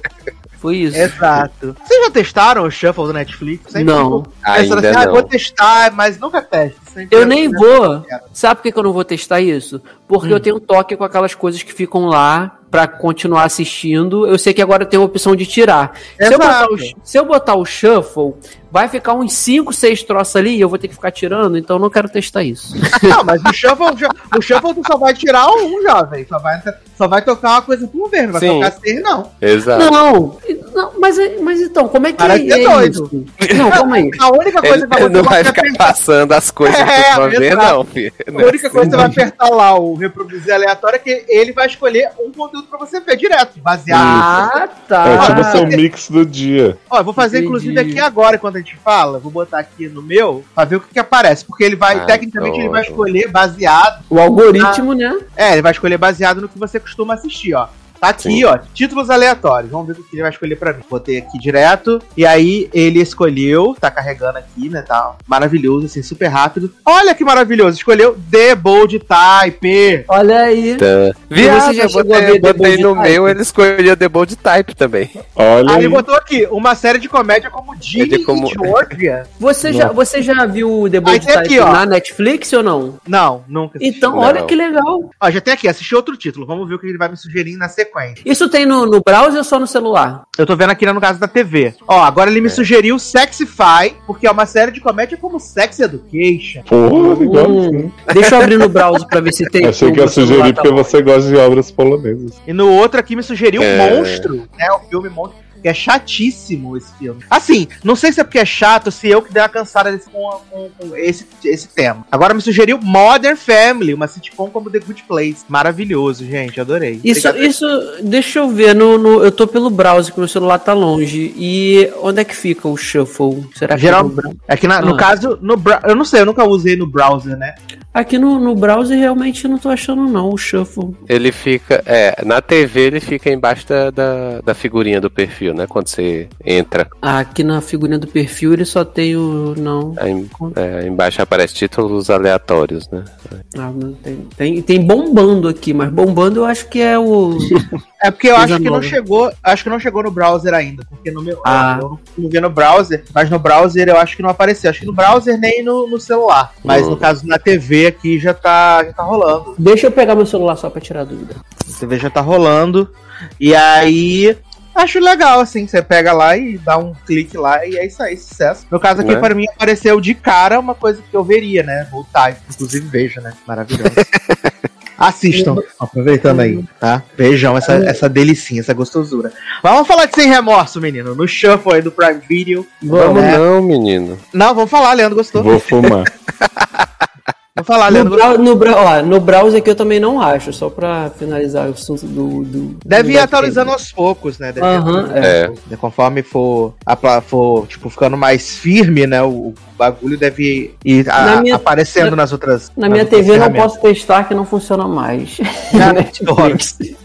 S3: Foi isso.
S1: Exato. Vocês já testaram o Shuffle do Netflix?
S3: Sempre não.
S2: Ainda assim, ah,
S1: não. vou testar, mas nunca teste.
S3: eu nem vou. Sabe por que eu não vou testar isso? Porque hum. eu tenho toque com aquelas coisas que ficam lá para continuar assistindo. Eu sei que agora tem a opção de tirar. Se eu, o, se eu, botar o, shuffle, vai ficar uns 5, 6 troços ali e eu vou ter que ficar tirando, então eu não quero testar isso.
S1: Não, mas o shuffle, o shuffle tu só vai tirar um, jovem. Só vai, só vai tocar uma coisa por vez, não vai Sim. tocar seis, não.
S2: Exato.
S3: Não, não mas, mas então, como é que
S1: Para é, é doido.
S3: isso? Não, calma aí.
S1: A única coisa
S2: que vai não vai ficar apertar... passando as coisas é, por vez, não, filho. A
S1: única coisa que você vai apertar lá o reproduzir aleatório é que ele vai escolher um conteúdo pra você ver direto, baseado.
S3: Ah, tá.
S4: É tipo seu mix do dia.
S1: Ó, eu vou fazer Entendi. inclusive aqui agora, quando a gente fala, vou botar aqui no meu, pra ver o que, que aparece. Porque ele vai, ah, tecnicamente, ele vai escolher baseado.
S3: O algoritmo, na... né?
S1: É, ele vai escolher baseado no que você costuma assistir, ó. Tá aqui, Sim. ó, títulos aleatórios. Vamos ver o que ele vai escolher pra mim. Botei aqui direto. E aí ele escolheu, tá carregando aqui, né? Tá maravilhoso, assim, super rápido. Olha que maravilhoso, escolheu The Bold Type.
S3: Olha aí. Tá.
S2: Viado, eu botei, eu botei no type. meu, ele escolheu The Bold Type também.
S1: Olha aí. Aí ele botou aqui, uma série de comédia como Jimmy como... e Georgia.
S3: Você já, você já viu The Bold Type aqui, na Netflix ou não?
S1: Não, nunca
S3: assisti. Então, olha não. que legal.
S1: Ó, já tem aqui, assisti outro título. Vamos ver o que ele vai me sugerir na sequência.
S3: Isso tem no, no browser ou só no celular?
S1: Eu tô vendo aqui no caso da TV. Ó, agora ele me é. sugeriu Sexify, porque é uma série de comédia como Sex Education.
S3: Porra, hum. Deixa eu abrir no browser pra ver se tem.
S4: Achei que ia sugerir porque você gosta de obras polonesas.
S1: E no outro aqui me sugeriu é. Monstro, né? O filme Monstro que é chatíssimo esse filme. Assim, não sei se é porque é chato, se eu que dei uma cansada desse, com, com, com, esse, esse tema. Agora me sugeriu Modern Family, uma sitcom como The Good Place. Maravilhoso, gente, adorei.
S3: Isso, isso deixa eu ver, no, no, eu tô pelo browser, que meu celular tá longe. E onde é que fica o Shuffle?
S1: Será que Geral, é que na, ah. no caso, no, eu não sei, eu nunca usei no browser, né?
S3: Aqui no, no browser realmente não tô achando não o Shuffle.
S2: Ele fica, é, na TV ele fica embaixo da, da, da figurinha do perfil, né? Quando você entra.
S3: Aqui na figurinha do perfil ele só tem o. Não.
S2: Aí, é, embaixo aparece títulos aleatórios, né?
S3: Ah, tem, tem, tem bombando aqui, mas bombando eu acho que é o.
S1: É porque eu acho que não chegou, acho que não chegou no browser ainda, porque no meu,
S3: ah.
S1: eu não vi no browser, mas no browser eu acho que não apareceu, acho que no browser nem no, no celular, mas no caso na TV aqui já tá, já tá rolando.
S3: Deixa eu pegar meu celular só para tirar dúvida.
S1: A TV já tá rolando. E aí Acho legal, assim, você pega lá e dá um clique lá e é isso aí, sucesso. No caso aqui, né? para mim, apareceu de cara uma coisa que eu veria, né? Voltar, inclusive vejo, né? Maravilhoso. Assistam, aproveitando aí, tá? Vejam essa, essa delicinha, essa gostosura. Vamos falar de sem remorso, menino. No shuffle aí do Prime Video.
S2: Vamos né? não, menino.
S1: Não, vamos falar, Leandro gostou.
S4: Vou fumar.
S3: Vou falar, no, brau, no, brau, no browser aqui eu também não acho, só pra finalizar o assunto do. do
S1: Deve do ir atualizando aos poucos, né? Deve
S3: uhum, é.
S1: é. Conforme for, a, for tipo, ficando mais firme, né? O, bagulho deve ir a, minha, aparecendo na, nas outras.
S3: Na minha TV eu não posso testar que não funciona mais. Na
S1: Netflix.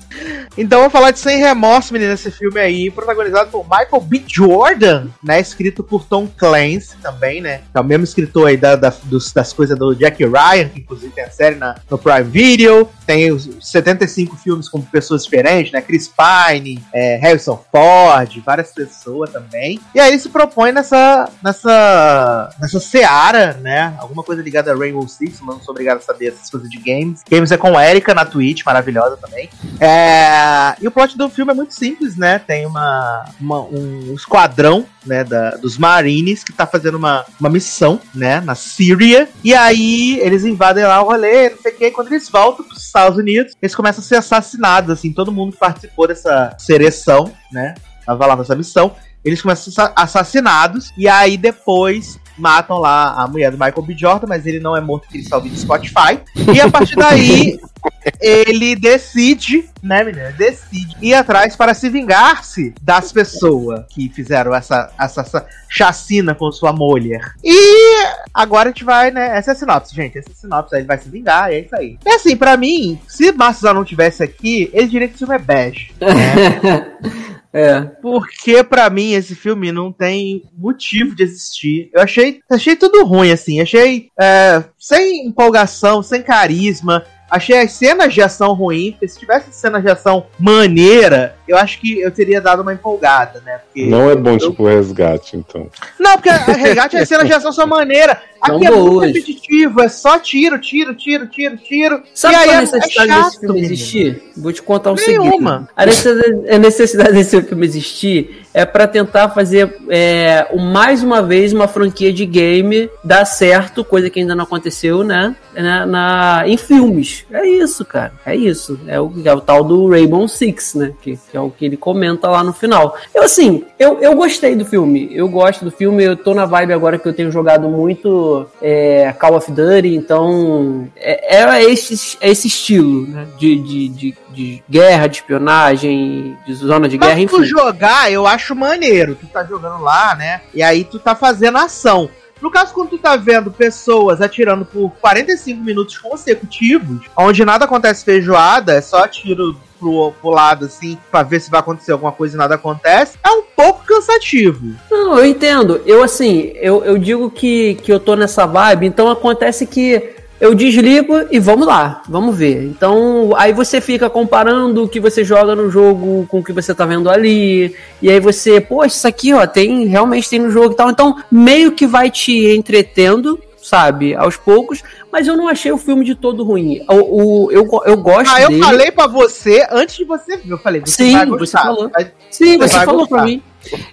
S1: Então vamos falar de Sem Remorso, menina, esse filme aí, protagonizado por Michael B. Jordan, né? Escrito por Tom Clancy também, né? É o mesmo escritor aí da, da dos, das coisas do Jack Ryan, que inclusive tem a série na, no Prime Video. Tem os 75 filmes com pessoas diferentes, né? Chris Pine, é, Harrison Ford, várias pessoas também. E aí se propõe nessa, nessa, nessa seara, né? Alguma coisa ligada a Rainbow Six, mas não sou obrigado a saber essas coisas de games. Games é com Erika na Twitch, maravilhosa também. É, e o plot do filme é muito simples, né? Tem uma, uma um esquadrão né, da, dos Marines que tá fazendo uma, uma missão, né, na Síria. E aí eles invadem lá o rolê, não sei o que. Quando eles voltam pros Estados Unidos, eles começam a ser assassinados, assim. Todo mundo que participou dessa seleção, né, tava lá nessa missão. Eles começam a ser assassinados. E aí depois matam lá a mulher do Michael B. Jordan, mas ele não é morto porque ele está ouvindo Spotify. E a partir daí, ele decide, né, menina? Decide ir atrás para se vingar-se das pessoas que fizeram essa, essa, essa, chacina com sua mulher. E agora a gente vai, né? Essa é a sinopse, gente. Essa é a sinopse. Aí ele vai se vingar, e é isso aí. E assim, para mim, se Márcio não tivesse aqui, ele diria que o filme é bege. Né? É. Porque para mim esse filme não tem motivo de existir. Eu achei, achei tudo ruim assim. Achei é, sem empolgação, sem carisma. Achei as cenas de ação ruim, porque se tivesse cenas de ação maneira, eu acho que eu teria dado uma empolgada, né? Porque
S4: não é bom eu... tipo resgate, então.
S1: Não, porque resgate as cenas de ação são maneira. Aqui é muito repetitivo, é só tiro, tiro, tiro, tiro, tiro.
S3: Sabe qual é a necessidade é chato, desse filme existir? Vou te contar o Nenhuma. seguinte. A necessidade desse filme existir é para tentar fazer é, mais uma vez uma franquia de game dar certo, coisa que ainda não aconteceu, né? Na, na em filmes. É isso, cara. É isso. É o, é o tal do Rainbow Six, né? Que, que, é o que ele comenta lá no final. Eu, assim, eu, eu gostei do filme. Eu gosto do filme. Eu tô na vibe agora que eu tenho jogado muito é, Call of Duty, então é, é, esse, é esse estilo né? de, de, de, de guerra, de espionagem, de zona de Mas guerra,
S1: enfim. tu jogar, eu acho maneiro. Tu tá jogando lá, né? E aí tu tá fazendo ação. No caso, quando tu tá vendo pessoas atirando por 45 minutos consecutivos, onde nada acontece feijoada, é só tiro pro, pro lado, assim, pra ver se vai acontecer alguma coisa e nada acontece, é um pouco cansativo.
S3: Não, eu entendo. Eu, assim, eu, eu digo que, que eu tô nessa vibe, então acontece que eu desligo e vamos lá, vamos ver. Então, aí você fica comparando o que você joga no jogo com o que você tá vendo ali, e aí você, pô, isso aqui, ó, tem, realmente tem no jogo e tal. Então, meio que vai te entretendo, sabe, aos poucos, mas eu não achei o filme de todo ruim. O, o eu, eu gosto
S1: Ah, eu dele. falei para você antes de você ver, eu falei,
S3: você Sim, você falou. Sim, você, você falou para mim.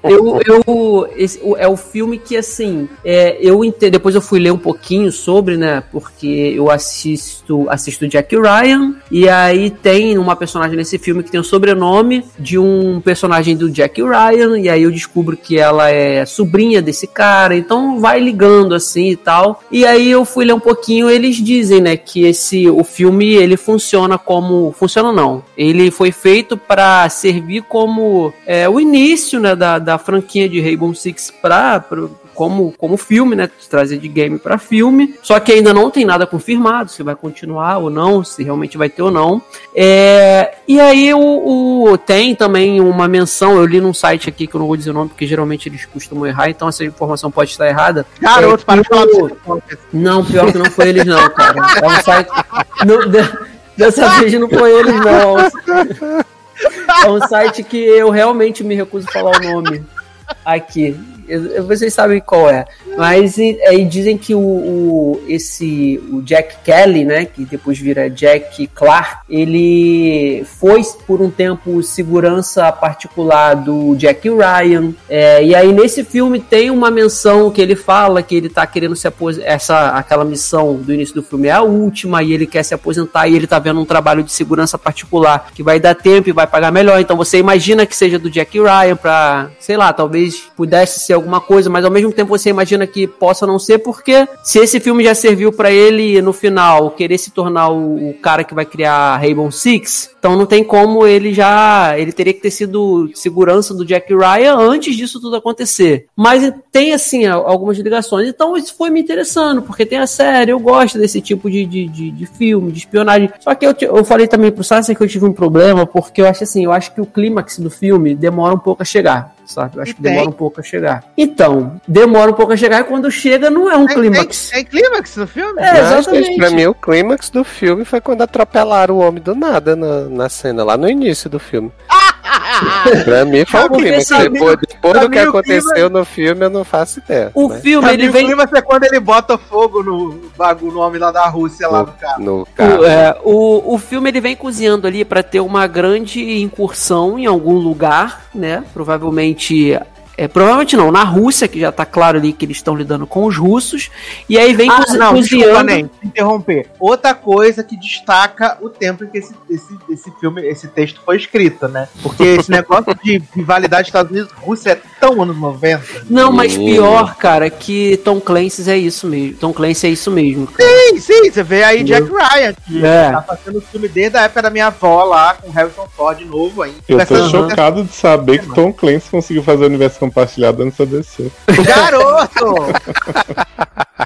S3: Eu, eu esse, é o filme que, assim, é, eu ente... depois eu fui ler um pouquinho sobre, né? Porque eu assisto, assisto Jack Ryan, e aí tem uma personagem nesse filme que tem o sobrenome de um personagem do Jack Ryan, e aí eu descubro que ela é sobrinha desse cara, então vai ligando assim e tal. E aí eu fui ler um pouquinho, eles dizem, né, que esse o filme ele funciona como. Funciona não. Ele foi feito para servir como é, o início, né? Da, da franquia de Rainbow Six pra, como, como filme, né? Trazer de game para filme. Só que ainda não tem nada confirmado se vai continuar ou não, se realmente vai ter ou não. É, e aí o, o, tem também uma menção, eu li num site aqui que eu não vou dizer o nome, porque geralmente eles costumam errar, então essa informação pode estar errada.
S1: Garoto, é, para de falar
S3: Não, pior que não foi eles não, cara. É um site. Dessa vez não foi eles, não. É um site que eu realmente me recuso a falar o nome aqui. Vocês sabem qual é. Mas aí dizem que o, o, esse o Jack Kelly, né, que depois vira Jack Clark, ele foi por um tempo segurança particular do Jack Ryan. É, e aí nesse filme tem uma menção que ele fala que ele tá querendo se aposentar. Essa aquela missão do início do filme é a última e ele quer se aposentar e ele tá vendo um trabalho de segurança particular que vai dar tempo e vai pagar melhor. Então você imagina que seja do Jack Ryan para, sei lá, talvez pudesse ser alguma coisa, mas ao mesmo tempo você imagina que possa não ser, porque se esse filme já serviu para ele no final querer se tornar o, o, cara que vai criar Rainbow Six, então não tem como ele já. Ele teria que ter sido segurança do Jack Ryan antes disso tudo acontecer. Mas tem, assim, algumas ligações. Então isso foi me interessando, porque tem a série, eu gosto desse tipo de, de, de, de filme, de espionagem. Só que eu, eu falei também pro Sassi que eu tive um problema, porque eu acho assim, eu acho que o clímax do filme demora um pouco a chegar sabe? Eu acho e que tem. demora um pouco a chegar. Então, demora um pouco a chegar e quando chega não é um tem, clímax.
S1: Tem, tem clímax no filme?
S2: É, exatamente. Mas, pra mim, o clímax do filme foi quando atropelaram o homem do nada na, na cena, lá no início do filme. pra mim foi o clímax. Depois, depois do que aconteceu no filme, eu não faço ideia.
S1: O né? filme, ele vem. O clímax é quando ele bota fogo no bagulho, no homem lá da Rússia, lá no carro. No
S3: carro. O, é, o, o filme ele vem cozinhando ali para ter uma grande incursão em algum lugar, né? Provavelmente é, provavelmente não, na Rússia, que já tá claro ali que eles estão lidando com os russos, e aí vem
S1: ah, cozi não, cozinhando... nem, interromper. Outra coisa que destaca o tempo em que esse, esse, esse filme, esse texto foi escrito, né? Porque esse negócio de rivalidade Estados Unidos Rússia é tão anos 90.
S3: Não, mas pior, cara, que Tom Clancy é isso mesmo. Tom Clancy é isso mesmo.
S1: Cara. Sim, sim, você vê aí Jack Ryan, que é. tá fazendo o filme desde a época da minha avó lá, com Harrison Ford novo ainda.
S4: Eu tô chocado de saber que Tom Clancy conseguiu fazer o universo compartilhado antes da DC.
S1: Garoto!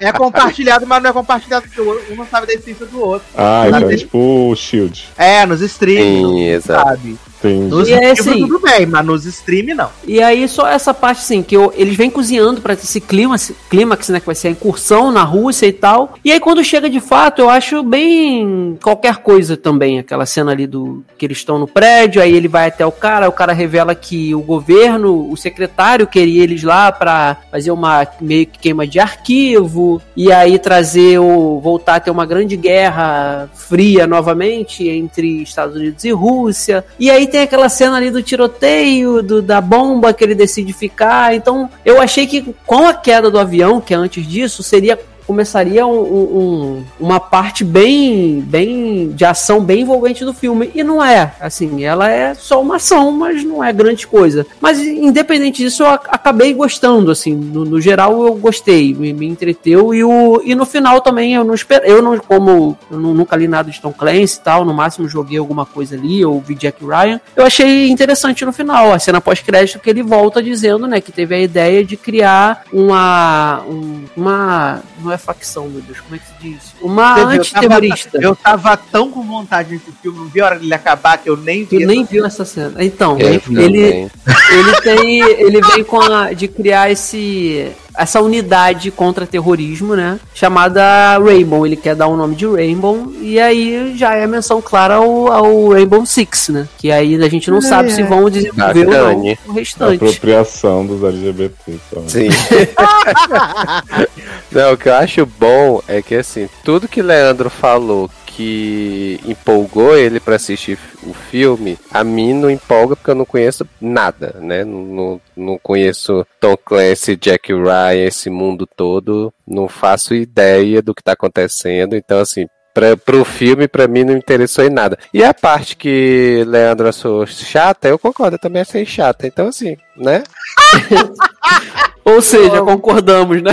S1: é compartilhado, mas não é compartilhado porque um não sabe da essência do outro.
S4: Ah, então é tipo o Shield.
S1: É, nos streams.
S2: Sim, exato. Sabe?
S1: Entendi. Nos e é assim, tudo bem, mas nos stream não.
S3: E aí só essa parte assim, que eu, eles vêm cozinhando para esse clímax, clímax, né, que vai ser a incursão na Rússia e tal. E aí quando chega de fato, eu acho bem qualquer coisa também, aquela cena ali do que eles estão no prédio, aí ele vai até o cara, o cara revela que o governo, o secretário queria eles lá para fazer uma meio que queima de arquivo e aí trazer o voltar a ter uma grande guerra fria novamente entre Estados Unidos e Rússia. E aí tem aquela cena ali do tiroteio, do, da bomba que ele decide ficar. Então, eu achei que com a queda do avião, que é antes disso, seria começaria um, um, uma parte bem, bem de ação bem envolvente do filme. E não é. Assim, ela é só uma ação, mas não é grande coisa. Mas independente disso, eu acabei gostando, assim. No, no geral, eu gostei, me, me, entreteu. E, o, e no final também, eu não espero. Eu não, como eu nunca li nada de Tom Clancy e tal, no máximo joguei alguma coisa ali, ou vi Jack Ryan. Eu achei interessante no final, a cena pós-crédito que ele volta dizendo, né, que teve a ideia de criar uma. Um, uma. É facção, meu Deus, como é que se diz? Uma antiterrorista.
S1: Eu, eu tava tão com vontade desse filme, não vi a hora dele acabar que eu nem
S3: vi. Tu nem viu essa cena. Então, ele, ele, ele tem. Ele vem com a. de criar esse essa unidade contra terrorismo, né? Chamada Rainbow. Ele quer dar o um nome de Rainbow. E aí já é menção clara ao, ao Rainbow Six, né? Que aí a gente não é. sabe se vão desenvolver ou não o restante.
S4: Apropriação dos LGBT. Só.
S2: Sim. não, o que eu acho bom é que assim, tudo que Leandro falou que empolgou ele para assistir o filme, a mim não empolga porque eu não conheço nada, né? Não, não conheço Tom Clancy, Jack Ryan, esse mundo todo, não faço ideia do que tá acontecendo, então assim, Pra, pro filme, pra mim, não interessou em nada. E a parte que Leandro achou chata, eu concordo, eu também achei chata. Então, assim, né?
S3: Ou seja, concordamos, né?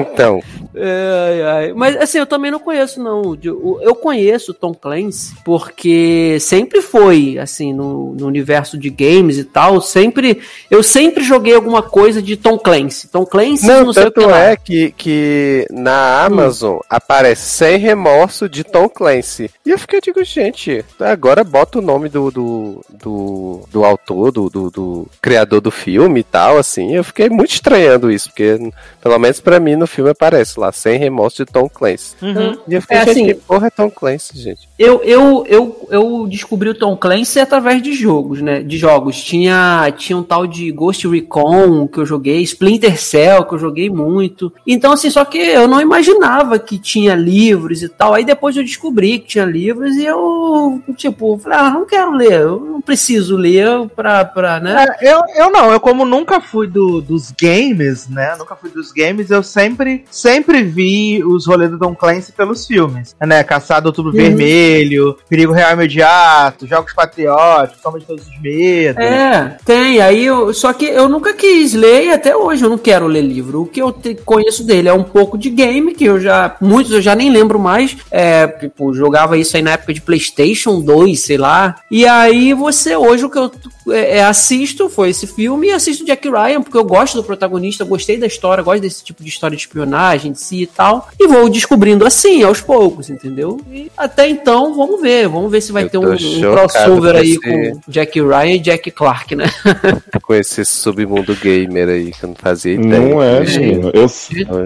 S2: Então.
S3: Ai, ai. Mas assim, eu também não conheço, não. Eu conheço Tom Clancy porque sempre foi, assim, no, no, universo de games e tal, sempre. Eu sempre joguei alguma coisa de Tom Clancy. Tom Clancy,
S2: não, não sei o que é que, que na Amazon hum. aparece sem remorso de Tom Clancy. E eu fiquei, digo, gente, agora bota o nome do, do, do, do autor, do, do, do criador do filme e tal, assim. Eu fiquei muito estranhando isso, porque pelo menos para mim no filme aparece lá, sem remorso de Tom Clancy. Uhum. E eu fiquei, é assim, que porra é Tom Clancy, gente?
S3: Eu, eu, eu, eu descobri o Tom Clancy através de jogos, né? De jogos. Tinha, tinha um tal de Ghost Recon que eu joguei, Splinter Cell que eu joguei muito. Então, assim, só que eu não imaginava que tinha livros e tal. Aí depois eu descobri que tinha livros e eu, tipo, falei, ah, não quero ler, eu não preciso ler pra, pra né?
S1: É, eu, eu não, eu como nunca fui do, dos games, né? Nunca fui dos games, eu sempre, sempre vi os rolês do Tom Clancy pelos filmes, né? Caçado Outubro uhum. Vermelho, Perigo Real Imediato, Jogos Patrióticos, Soma de Todos os Medos.
S3: É, tem. Aí eu, só que eu nunca quis ler e até hoje eu não quero ler livro. O que eu te, conheço dele é um pouco de game, que eu já, muitos eu já nem lembro mais. É, tipo, jogava isso aí na época de PlayStation 2, sei lá. E aí você, hoje o que eu é, é, assisto foi esse filme e assisto Jack Ryan, porque eu gosto do protagonista, gostei da história, gosto desse tipo de história de espionagem de si e tal. E vou descobrindo assim, aos poucos, entendeu? E até então, vamos ver. Vamos ver se vai eu ter um, um crossover aí esse... com Jack Ryan e Jack Clark, né?
S2: com esse submundo gamer aí, que eu não fazia ideia.
S4: Não é, menino. Eu,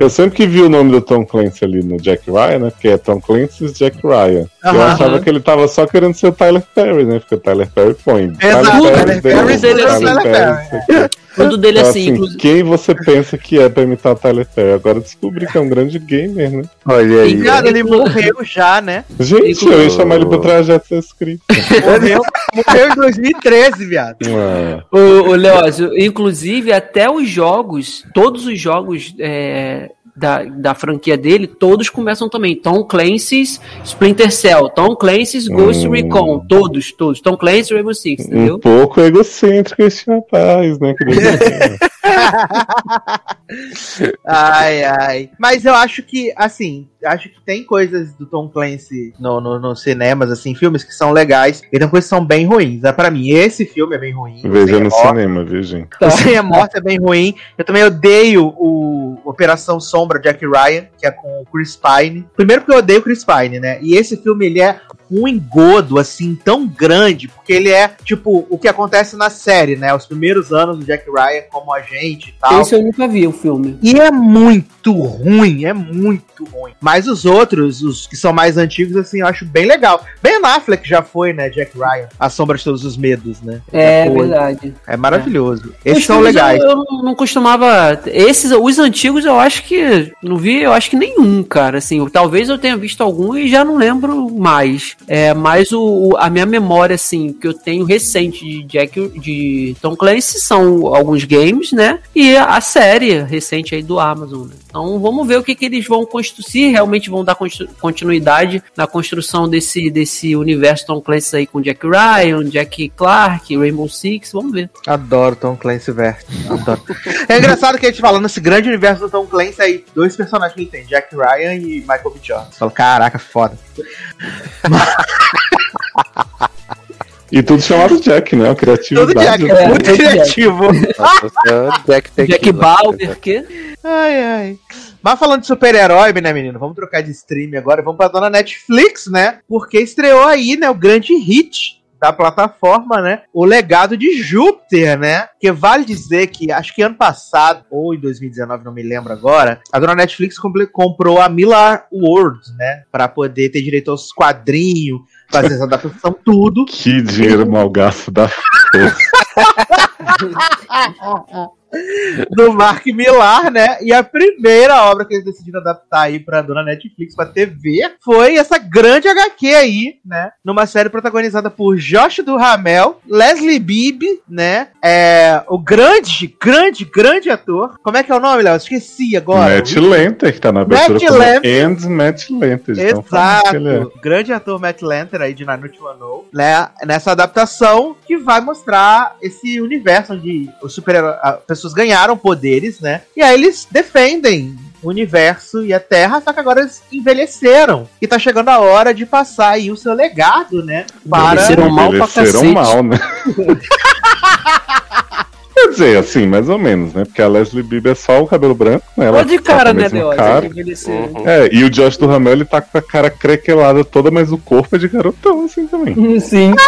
S4: eu sempre que vi o nome do Tom Clancy ali no Jack Ryan, né? Porque é Tom Clancy's Jack Ryan. Uhum. Eu achava que ele tava só querendo ser o Tyler Perry, né? Porque o Tyler Perry põe.
S3: Exato, Tyler Perry dele assim. Tudo dele então, assim,
S4: assim Quem você pensa que é pra imitar o Tyler Perry? Agora descobri que é um grande gamer, né?
S1: Olha aí. E, cara, ele morreu já, né?
S4: Gente, eu ia chamar ele pro trajeto ser escrito.
S1: morreu, morreu em 2013, viado.
S3: Ah. O, o Leózio, inclusive, até os jogos, todos os jogos é, da, da franquia dele, todos começam também. Tom Clancy's Splinter Cell, Tom Clancy's Ghost hum. Recon, todos, todos. Tom Clancy Rainbow Six, entendeu?
S4: Um pouco egocêntrico esse rapaz, né?
S1: ai, ai. Mas eu acho que, assim, acho que tem coisas do Tom Clancy no, no, no cinemas, assim, filmes que são legais e tem coisas que são bem ruins. É, pra mim, esse filme é bem ruim.
S4: Veja no cinema, viu, gente?
S1: O Sem a Morte é bem ruim. Eu também odeio o Operação Sombra Jack Ryan, que é com o Chris Pine. Primeiro porque eu odeio o Chris Pine, né? E esse filme, ele é um engodo, assim, tão grande, porque ele é, tipo, o que acontece na série, né? Os primeiros anos do Jack Ryan como agente e tal.
S3: Esse eu nunca vi o filme.
S1: E é muito ruim, é muito ruim. Mas os outros, os que são mais antigos, assim, eu acho bem legal. Ben Affleck já foi, né, Jack Ryan, A Sombra de Todos os Medos, né?
S3: É, verdade.
S1: É maravilhoso. É. Esses são legais.
S3: Eu, eu, não costumava... Esses, os antigos, eu acho que... Não vi, eu acho que nenhum, cara, assim. Talvez eu tenha visto algum e já não lembro mais. É, mas o, o, a minha memória, assim, que eu tenho recente de Jack de Tom Clancy são alguns games, né? E a série recente aí do Amazon. Né? Então vamos ver o que, que eles vão construir, se realmente vão dar continuidade na construção desse, desse universo Tom Clancy aí com Jack Ryan, Jack Clark, Rainbow Six, vamos ver.
S1: Adoro Tom Clancy verso. Adoro. é engraçado que a gente fala nesse grande universo do Tom Clancy aí, dois personagens que ele tem, Jack Ryan e Michael B. Jordan. Você fala, caraca, foda.
S4: E tudo chamado Jack, né? O criativo. Tudo Jack,
S1: é, muito criativo.
S3: Jack, Jack Bauer, que?
S1: Ai, ai. Mas falando de super-herói, né, menino? Vamos trocar de stream agora. Vamos pra dona Netflix, né? Porque estreou aí, né, o grande hit da plataforma, né? O legado de Júpiter, né? Que vale dizer que acho que ano passado, ou em 2019, não me lembro agora, a dona Netflix comprou a Miller World, né? Para poder ter direito aos quadrinhos, fazer essa adaptação, tudo.
S4: Que dinheiro mal gasto da
S1: do Mark Millar, né? E a primeira obra que eles decidiram adaptar aí pra dona Netflix, pra TV, foi essa grande HQ aí, né? Numa série protagonizada por Josh Duhamel, Leslie Bibb, né? É, o grande, grande, grande ator. Como é que é o nome, Léo? Esqueci agora.
S4: Matt Lanter, que tá na abertura Matt Lanter. And Matt Lanter.
S1: Exato. É. Grande ator Matt Lanter aí de Naruto Wano, né? Nessa adaptação que vai mostrar esse universo onde os super pessoas ganharam poderes, né? E aí eles defendem o universo e a Terra, só que agora eles envelheceram. E tá chegando a hora de passar aí o seu legado, né?
S4: Para... Envelheceram mal pra cacete. mal, né? Quer dizer, assim, mais ou menos, né? Porque a Leslie Bibb é só o cabelo branco, né? Ela
S3: de tá cara, né, Deus?
S4: Cara. Uhum. É, e o Josh do Ramel, ele tá com a cara crequelada toda, mas o corpo é de garotão, assim, também.
S3: Sim.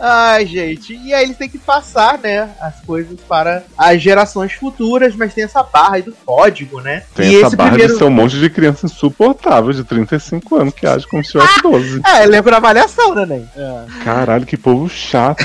S1: Ai, gente. E aí eles têm que passar, né, as coisas para as gerações futuras, mas tem essa barra aí do código, né?
S4: Tem e essa barra primeiro... de ser um monte de criança insuportável de 35 anos que age como se tivesse 12.
S1: É, lembra a avaliação, né, Nen?
S4: É. Caralho, que povo chato.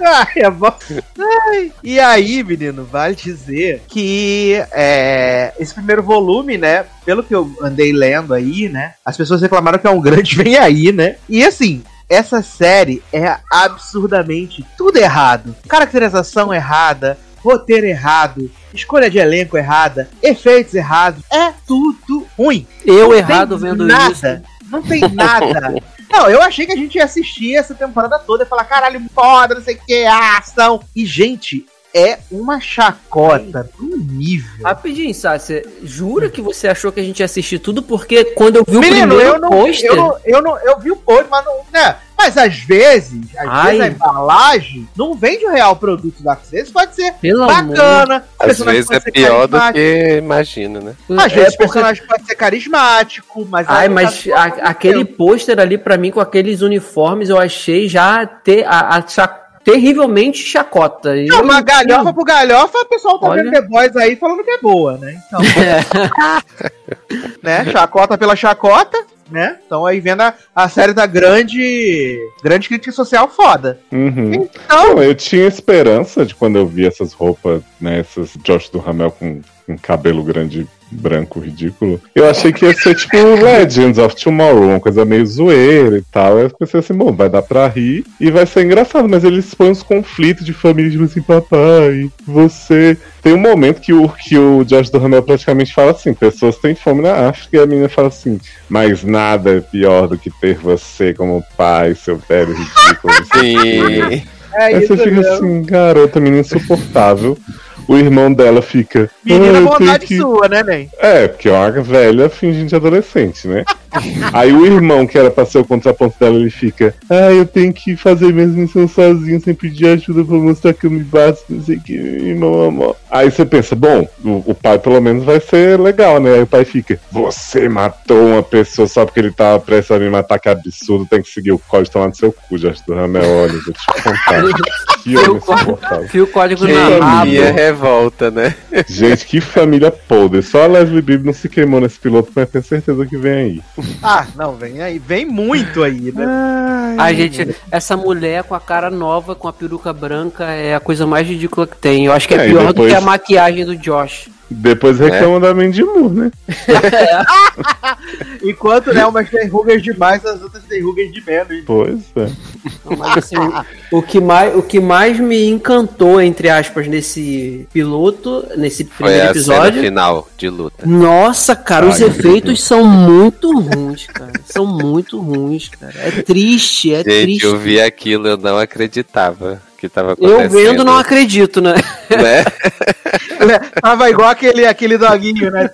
S1: Ai, é bom. Ai. E aí, menino, vale dizer que é, esse primeiro volume, né? Pelo que eu andei lendo aí, né? As pessoas reclamaram que é um grande vem aí, né? E assim, essa série é absurdamente tudo errado. Caracterização errada, roteiro errado, escolha de elenco errada, efeitos errados. É tudo ruim.
S3: Eu Não errado vendo
S1: nada, isso. Não tem nada. Não, eu achei que a gente ia assistir essa temporada toda e falar, caralho, foda, não sei o que, a ação. E, gente, é uma chacota do nível.
S3: Rapidinho, Sácia, jura que você achou que a gente ia assistir tudo? Porque quando eu vi
S1: Menino, o primeiro eu não, pôster... Eu, não, eu, não, eu vi o pôster, mas não... Né? Mas às vezes, às vezes a embalagem não vende o real produto da às vezes pode ser Pelo bacana.
S2: Às vezes é pior do que imagina, né?
S1: Às vezes é o personagem pode ser carismático, mas...
S3: Ai, mas a, aquele pôster ali, para mim, com aqueles uniformes, eu achei já ter a, a terrivelmente chacota.
S1: E não, uma galhofa pro galhofa, o pessoal tá Olha... vendo The Boys aí falando que é boa, né? Então, é. né? Chacota pela chacota, né? Então aí vendo a, a série da grande grande crítica social foda.
S4: Uhum. Então, não, eu tinha esperança de quando eu vi essas roupas, né? Essas Josh do Ramel com, com cabelo grande branco ridículo. Eu achei que ia ser tipo Legends of Tomorrow, uma coisa meio zoeira e tal. Eu pensei assim, bom, vai dar pra rir e vai ser engraçado, mas eles põem uns conflitos de família, tipo assim, papai, você. Tem um momento que o, que o Josh Duhamel praticamente fala assim: pessoas têm fome na África, e a menina fala assim, mas nada é pior do que ter você como pai, seu velho ridículo.
S2: Sim.
S4: É Aí você fica mesmo. assim, garota, menina insuportável o irmão dela fica.
S1: Menina, vontade que... sua, né, Nen?
S4: É, porque é uma velha fingindo de adolescente, né? Aí o irmão, que era pra ser o contraponto dela, ele fica. Ah, eu tenho que fazer minhas missões sozinho, sem pedir ajuda pra mostrar que eu me bato, não sei o que, irmão, amor. Aí você pensa, bom, o, o, pai pelo menos vai ser legal, né? Aí o pai fica. Você matou uma pessoa só porque ele tava prestes a me matar, que absurdo, tem que seguir o código tomar no seu cu, já do Ramel, olha, vou te contar.
S3: que homem Fio código na rabo
S2: revolta, né?
S4: Gente, que família podre. Só a Leslie Bibb não se queimou nesse piloto, mas tenho certeza que vem aí.
S1: Ah, não, vem aí. Vem muito aí, né?
S3: Ai, gente, essa mulher com a cara nova, com a peruca branca, é a coisa mais ridícula que tem. Eu acho que é, é pior depois... do que a maquiagem do Josh.
S4: Depois reclamam né? da Mandy Moore, né?
S1: Enquanto, né, umas tem rugas demais, as outras têm rugas de menos.
S4: Pois é.
S3: Mas, assim, o, que mais, o que mais me encantou, entre aspas, nesse piloto, nesse primeiro Foi a episódio. Cena
S2: final de luta.
S3: Nossa, cara, Ai, os efeitos são muito ruins, cara. São muito ruins, cara. É triste, é
S2: Gente,
S3: triste.
S2: Eu vi aquilo, eu não acreditava que tava acontecendo.
S3: Eu vendo não acredito, né? né?
S1: tava igual aquele, aquele doguinho, né,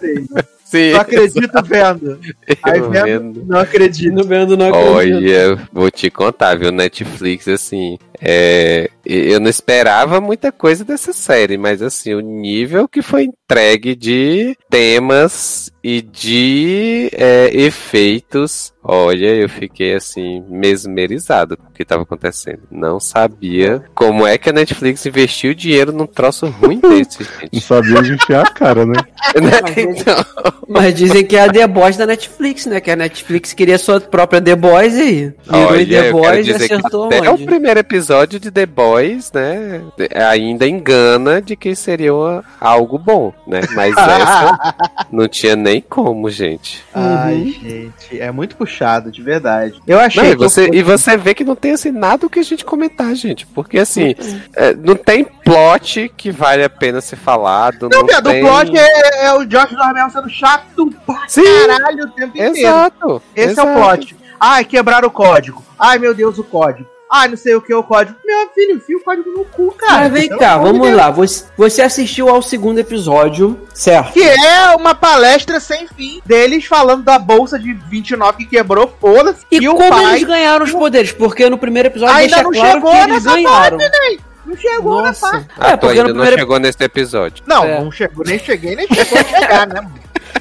S1: Sim. Não acredito vendo. Aí vendo, vendo, não acredito.
S3: Vendo, não acredito.
S2: Olha, vou te contar, viu? Netflix, assim, é, eu não esperava muita coisa dessa série, mas assim, o nível que foi entregue de temas e de é, efeitos, olha, eu fiquei assim, mesmerizado com o que estava acontecendo. Não sabia como é que a Netflix investiu dinheiro num troço ruim desse, gente.
S4: Não sabia enfiar a cara, né?
S3: né? então... Mas dizem que é a The Boys da Netflix, né? Que a Netflix queria sua própria The Boys e virou olha, The Boys e acertou
S2: até onde? o primeiro episódio de The Boys, né? Ainda engana de que seria algo bom, né? Mas essa não tinha nem como, gente.
S1: Ai, uhum. gente, é muito puxado, de verdade. Eu achei.
S2: Não, e, você, eu... e você vê que não tem assim nada o que a gente comentar, gente. Porque assim, uhum. é, não tem plot que vale a pena ser falado. Não,
S1: não tem... o plot é, é o Josh Dormel sendo chato pra Sim, caralho o tempo
S2: exato,
S1: inteiro. Esse
S2: exato.
S1: é o plot. Ai, quebraram o código. Ai, meu Deus, o código. Ah, não sei o que é o código. Meu filho, enfia o código no cu, cara.
S3: Mas vem cá, vamos lá. Você, você assistiu ao segundo episódio, certo?
S1: Que é uma palestra sem fim deles falando da bolsa de 29 que quebrou, foda-se.
S3: E, e como pai... eles ganharam os poderes? Porque no primeiro episódio
S1: ainda não claro chegou que eles ganharam. Parte, né? Não chegou Nossa.
S2: nessa parte. É, porque ainda primeiro... não chegou nesse episódio.
S1: Não, é. não chegou, nem cheguei, nem chegou a chegar, né?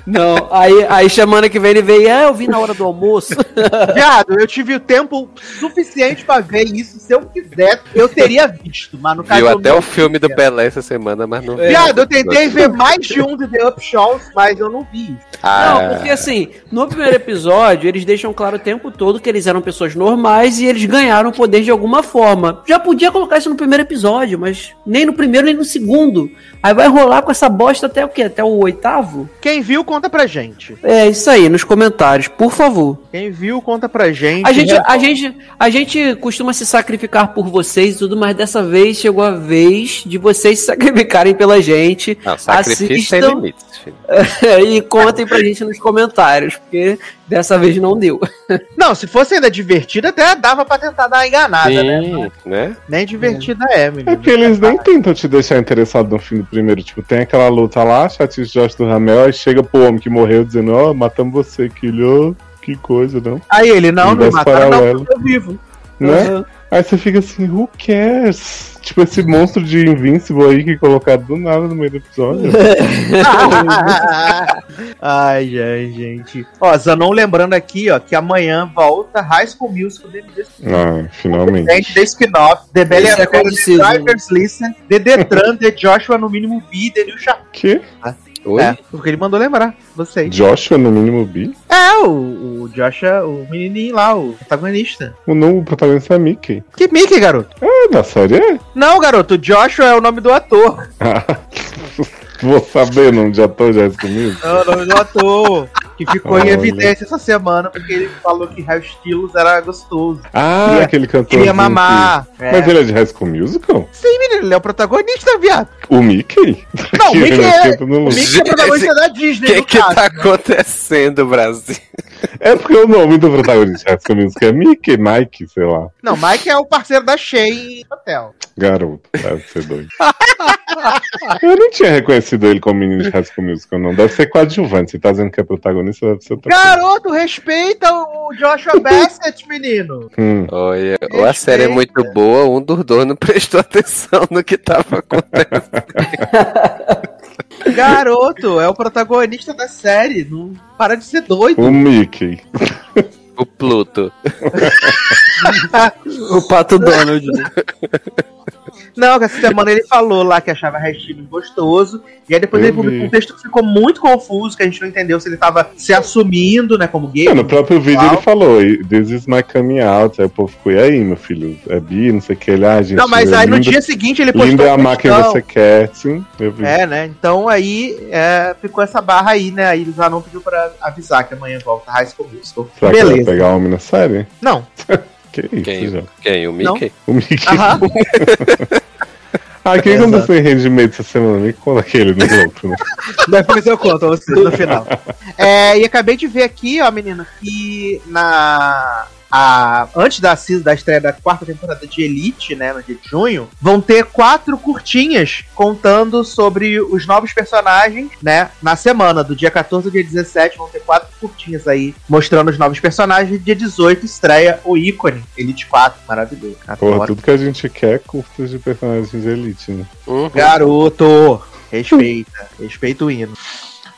S3: Não, aí, aí semana que vem ele veio, ah, eu vi na hora do almoço.
S1: Viado, eu tive o tempo suficiente pra ver isso. Se eu quiser, eu teria visto. Mas no
S2: caso. Viu até o filme do Pelé essa semana, mas não
S1: vi. Viado, eu tentei ver mais de um de The Up Shows, mas eu não vi.
S3: Ah. Não, porque assim, no primeiro episódio, eles deixam claro o tempo todo que eles eram pessoas normais e eles ganharam poder de alguma forma. Já podia colocar isso no primeiro episódio, mas nem no primeiro nem no segundo. Aí vai rolar com essa bosta até o quê? Até o oitavo?
S1: Quem viu, conta pra gente.
S3: É isso aí, nos comentários, por favor.
S1: Quem viu, conta pra gente.
S3: A gente, a gente, a gente costuma se sacrificar por vocês e tudo, mas dessa vez chegou a vez de vocês se sacrificarem pela gente.
S2: Não, sacrifício tem limites.
S3: e contem pra gente nos comentários, porque dessa vez não deu.
S1: Não, se fosse ainda divertido, até dava pra tentar dar uma enganada, né? Sim, né? né? Nem divertida é, é menino.
S4: É que eles nem tentam te deixar interessado no fim do primeiro. Tipo, tem aquela luta lá, Chatis Josh do Ramel, aí chega pro homem que morreu dizendo, ó, oh, matamos você, quilho. Que coisa, não?
S1: Aí ele, não, não mataram, não, eu vivo.
S4: Né? Uhum. Aí você fica assim, who cares? Tipo esse monstro de Invincible aí que colocaram do nada no meio do episódio.
S1: Ai, ai, gente. Ó, Zanon lembrando aqui, ó, que amanhã volta High School Musical
S4: DVD. Ah, finalmente.
S1: The spin-off, The Belly é Driver's Listen, The Detran, The Joshua no mínimo B, The New Chapter.
S4: Que?
S1: Ah. Oi? É, porque ele mandou lembrar vocês.
S4: Joshua, no mínimo, bi?
S1: É, o, o Joshua, o menininho lá, o protagonista.
S4: O novo protagonista é Mickey.
S1: Que Mickey, garoto?
S4: É, na série é?
S1: Não, garoto, Joshua é o nome do ator.
S4: Vou saber o nome de ator já comigo?
S1: É o nome do ator. Que ficou em evidência essa semana, porque ele falou que High Styles era gostoso.
S4: Ah, queria, aquele cantor.
S1: Queria mamar.
S4: Que... É. Mas ele é de High School Musical?
S1: Sim, menino, ele é o protagonista, viado.
S4: O Mickey?
S1: Não, o Mickey é, o Mickey é o protagonista da Disney.
S2: O que, que caso, tá né? acontecendo, Brasil?
S4: É porque o nome do protagonista de High School Musical é Mickey, Mike, sei lá.
S1: Não, Mike é o parceiro da Shea Hotel.
S4: Garoto, deve ser doido. Eu não tinha reconhecido ele como menino de High School Musical, não. Deve ser coadjuvante. Você tá dizendo que é protagonista, deve ser
S1: outra Garoto, coisa. respeita o Joshua Bassett, menino.
S2: Hum. Olha, ou a série é muito boa, um dos dois não prestou atenção no que tava acontecendo.
S1: Garoto, é o protagonista da série. Não para de ser doido.
S4: O Mickey.
S2: O Pluto.
S3: o Pato Donald.
S1: Não, que essa semana ele falou lá que achava Restino gostoso. E aí depois eu ele publicou um texto que ficou muito confuso, que a gente não entendeu se ele tava se assumindo, né, como gay. É,
S4: no próprio vídeo ele falou, this is my coming out. Aí o povo ficou, e aí, meu filho? É bi, não sei o que. Ele, ah, gente.
S1: Não, mas aí lindo, no dia seguinte ele
S4: postou. Lindo é amar quem você quer, sim.
S1: É, né? Então aí é, ficou essa barra aí, né? Aí eles já não pediu pra avisar que amanhã volta High School Musical.
S4: Será Beleza. que vai pegar homem na série?
S1: Não.
S2: que isso, quem? Já? Quem? O Mickey?
S4: Não. O Mickey. Aham. Ah, quem é, aconteceu em rendimento essa semana? Me conta aquele no grupo, né?
S1: Depois eu conto a vocês no final. É, e acabei de ver aqui, ó, menino, que na a, antes da, da estreia da quarta temporada de Elite, né, no dia de junho, vão ter quatro curtinhas contando sobre os novos personagens, né, na semana, do dia 14 ao dia 17, vão ter quatro curtinhas aí, mostrando os novos personagens, dia 18 estreia o ícone, Elite 4, maravilhoso.
S4: Porra, tudo que a gente quer é curtas de personagens de Elite, né?
S1: Uhum. Garoto, respeita, respeita o hino.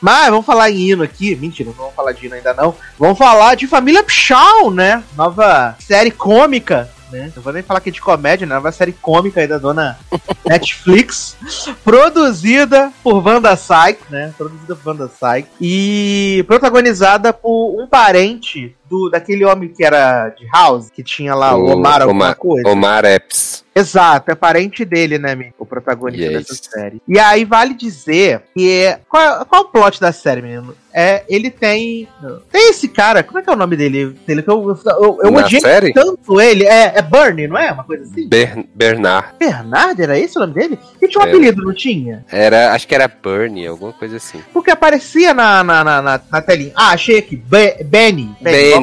S1: Mas vamos falar em hino aqui. Mentira, não vamos falar de hino ainda não. Vamos falar de Família Pshaw, né? Nova série cômica né? Não vou nem falar que é de comédia, né? Uma série cômica aí da dona Netflix, produzida por Wanda Sykes, né? Produzida por Wanda Sykes e protagonizada por um parente do, daquele homem que era de House, que tinha lá o, o Omar alguma
S2: Omar,
S1: coisa.
S2: Omar Epps.
S1: Exato, é parente dele, né, o protagonista yes. dessa série. E aí vale dizer que. Qual, qual é o plot da série, menino? É, ele tem. Tem esse cara, como é que é o nome dele? dele que eu eu, eu odiei série? tanto ele. É, é Bernie, não é? Uma coisa assim?
S2: Ber Bernard.
S1: Bernard, era esse o nome dele? E tinha um é. apelido, não tinha?
S2: Era, acho que era Bernie, alguma coisa assim.
S1: Porque aparecia na, na, na, na, na telinha. Ah, achei aqui. Be Benny.
S2: Benny. Benny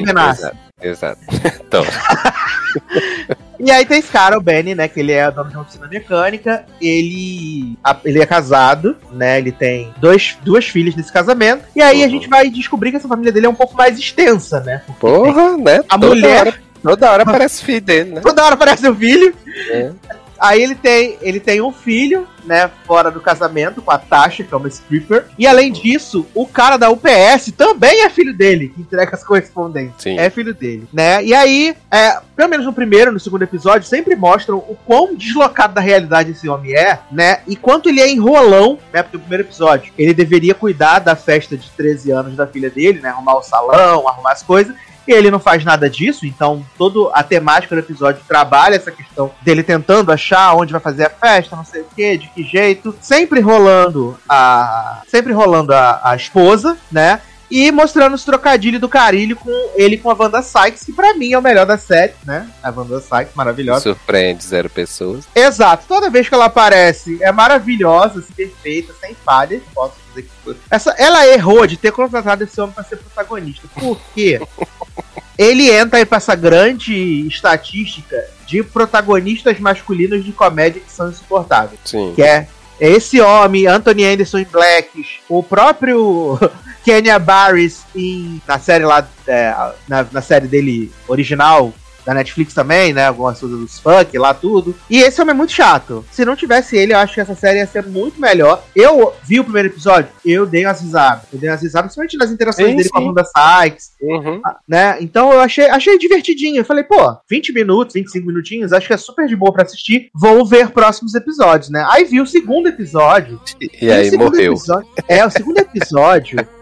S2: Benassi. Exato. Exato. Então.
S1: E aí tem esse cara, o Benny, né? Que ele é dono de uma oficina mecânica. Ele, ele é casado, né? Ele tem dois, duas filhas nesse casamento. E aí uhum. a gente vai descobrir que essa família dele é um pouco mais extensa, né?
S2: Porque Porra, né?
S1: A toda mulher.
S2: Hora, toda hora aparece filho dele, né?
S1: Toda hora aparece o filho. É. Aí ele tem, ele tem um filho, né, fora do casamento com a Tasha, que é uma stripper. E além disso, o cara da UPS também é filho dele, que entrega as correspondentes. Sim. É filho dele, né? E aí, é, pelo menos no primeiro, no segundo episódio, sempre mostram o quão deslocado da realidade esse homem é, né? E quanto ele é enrolão, né? Porque no primeiro episódio, ele deveria cuidar da festa de 13 anos da filha dele, né? Arrumar o salão, arrumar as coisas. Ele não faz nada disso, então toda a temática do episódio trabalha essa questão dele tentando achar onde vai fazer a festa, não sei o que, de que jeito, sempre rolando a. Sempre rolando a, a esposa, né? E mostrando os trocadilhos do Carilho com ele com a Wanda Sykes, que pra mim é o melhor da série, né? A Wanda Sykes, maravilhosa.
S2: Surpreende zero pessoas.
S1: Exato. Toda vez que ela aparece, é maravilhosa, assim, perfeita, sem falhas. Posso dizer que foi. Essa, ela errou de ter contratado esse homem pra ser protagonista. Por quê? ele entra aí pra essa grande estatística de protagonistas masculinos de comédia que são insuportáveis.
S2: Sim.
S1: Que é esse homem, Anthony Anderson em Blacks, o próprio Kenya Barris em, na série lá, é, na, na série dele original, da Netflix também, né? Algumas coisas dos funk lá, tudo. E esse homem é muito chato. Se não tivesse ele, eu acho que essa série ia ser muito melhor. Eu vi o primeiro episódio, eu dei umas risadas. Eu dei umas risadas, principalmente nas interações sim, dele sim. com a Wanda Sykes. Uhum. Né? Então eu achei, achei divertidinho. Eu falei, pô, 20 minutos, 25 minutinhos, acho que é super de boa pra assistir. Vou ver próximos episódios, né? Aí vi o segundo episódio.
S2: E aí morreu.
S1: Episódio, é, o segundo episódio.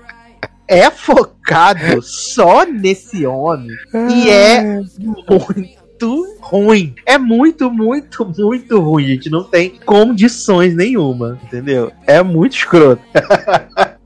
S1: é focado só nesse homem e é muito ruim. É muito, muito, muito ruim, gente. Não tem condições nenhuma, entendeu? É muito escroto.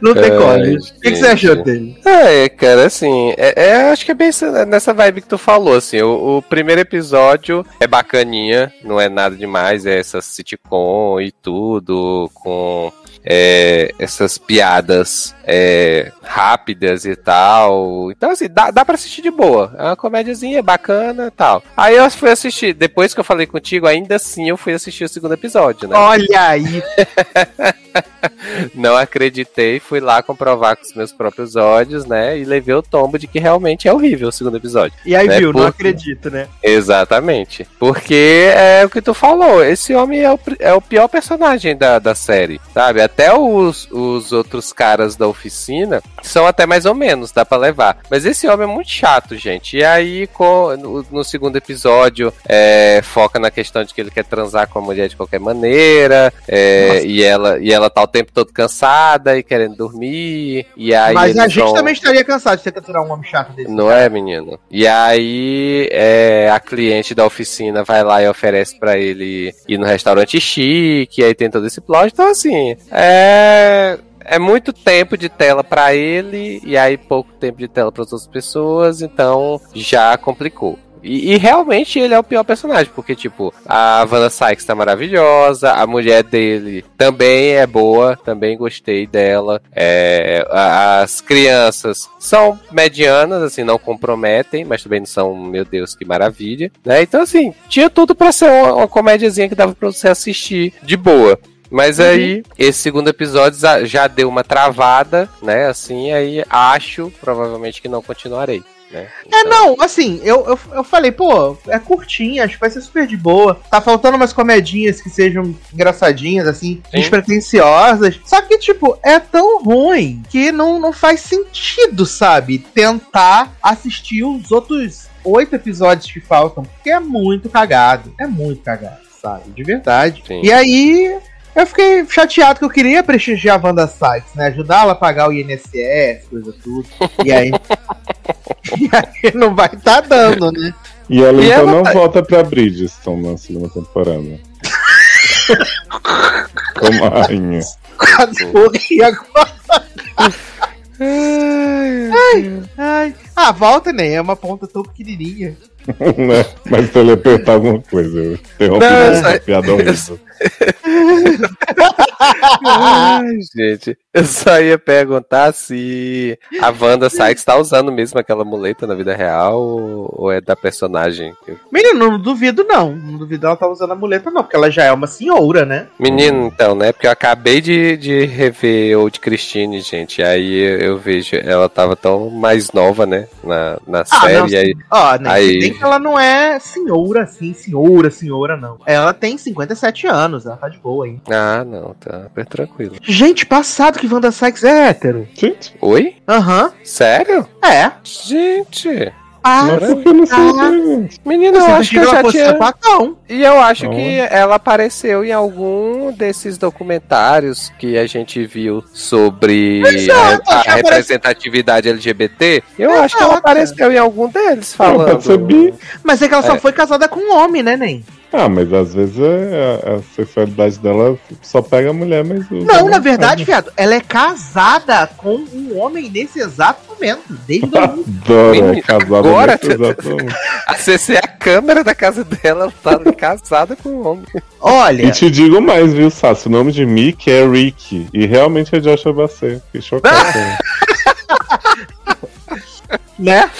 S1: Não tem como. O que, que, você achou dele?
S2: É, cara, assim, é, é, acho que é bem nessa vibe que tu falou, assim, o, o, primeiro episódio é bacaninha, não é nada demais, é essa sitcom e tudo, com é, essas piadas é, rápidas e tal. Então, assim, dá, dá pra assistir de boa. É uma comédiazinha bacana e tal. Aí eu fui assistir, depois que eu falei contigo, ainda assim eu fui assistir o segundo episódio, né?
S1: Olha aí!
S2: Não acreditei, fui lá comprovar com os meus próprios olhos, né? E levei o tombo de que realmente é horrível o segundo episódio.
S1: E aí, né? viu, Porque... não acredito, né?
S2: Exatamente. Porque é o que tu falou, esse homem é o, é o pior personagem da, da série, sabe? até os, os outros caras da oficina são até mais ou menos, dá pra levar. Mas esse homem é muito chato, gente. E aí, com, no, no segundo episódio, é, foca na questão de que ele quer transar com a mulher de qualquer maneira. É, e, ela, e ela tá tempo todo cansada e querendo dormir. E aí
S1: Mas a gente vão... também estaria cansado de ter que aturar um homem chato desse.
S2: Não cara. é, menino? E aí, é, a cliente da oficina vai lá e oferece para ele ir no restaurante chique. E aí tem todo esse plot. Então, assim, é é muito tempo de tela para ele e aí pouco tempo de tela para outras pessoas, então já complicou. E, e, realmente ele é o pior personagem, porque, tipo, a Vanna Sykes tá maravilhosa, a mulher dele também é boa, também gostei dela. É, as crianças são medianas, assim, não comprometem, mas também não são, meu Deus, que maravilha. Né? Então, assim, tinha tudo para ser uma, uma comédiazinha que dava pra você assistir de boa. Mas uhum. aí, esse segundo episódio já deu uma travada, né? Assim, aí acho provavelmente que não continuarei. Né?
S1: Então... É, não, assim, eu, eu, eu falei, pô, é curtinha, acho que vai ser super de boa. Tá faltando umas comedinhas que sejam engraçadinhas, assim, Sim. despretensiosas. Só que, tipo, é tão ruim que não, não faz sentido, sabe? Tentar assistir os outros oito episódios que faltam, porque é muito cagado. É muito cagado, sabe? De verdade. Sim. E aí, eu fiquei chateado que eu queria prestigiar a Wanda Sykes, né? Ajudá-la a pagar o INSS, coisa tudo. E aí. e aí não vai estar tá dando, né?
S4: E ela e então ela não tá... volta pra Bridgestone na segunda temporada. Como rainha. Quase morri agora.
S1: ai, ai. Ah, volta nem, é uma ponta tão pequenininha.
S4: né? Mas se ele apertar alguma coisa, eu interrompi
S2: a piada horrível. Ai, gente, eu só ia perguntar se a Wanda Sykes tá usando mesmo aquela muleta na vida real ou é da personagem.
S1: Menino, não duvido não. Não duvido ela tá usando a muleta não, porque ela já é uma senhora, né?
S2: Menino, então, né? Porque eu acabei de, de rever Old Christine, gente. Aí eu vejo, ela tava tão mais nova, né? Na, na ah, série. Não, aí,
S1: ó, nem aí... que ela não é senhora assim, senhora, senhora, não. Ela tem 57 anos anos, ela tá de boa aí.
S2: Ah, não, tá super tranquilo.
S1: Gente, passado que Wanda Sykes é hétero.
S2: Gente. Oi?
S1: Aham. Uhum.
S2: Sério?
S1: É.
S2: Gente.
S1: Ah, Mas eu não sei.
S2: Menina, eu acho que eu já tinha... Sapatão. E eu acho que ela apareceu em algum desses documentários que a gente viu sobre Exato, a, a representatividade LGBT. Eu Exato. acho que ela apareceu em algum deles falando.
S1: Mas é que ela só é. foi casada com um homem, né, Nem?
S4: Ah, mas às vezes é, a, a, sexualidade dela só pega a mulher, mas.
S1: Não, na verdade, Fiado, ela é casada com um homem nesse exato momento. Desde
S4: Adoro, é casada
S2: Agora, nesse exato momento. Acessei a câmera da casa dela, ela tá casada com um homem.
S1: Olha.
S4: E te digo mais, viu, Sassi? O nome de Mickey é Rick. E realmente é Joshua Bassett. Fiquei chocado.
S1: né?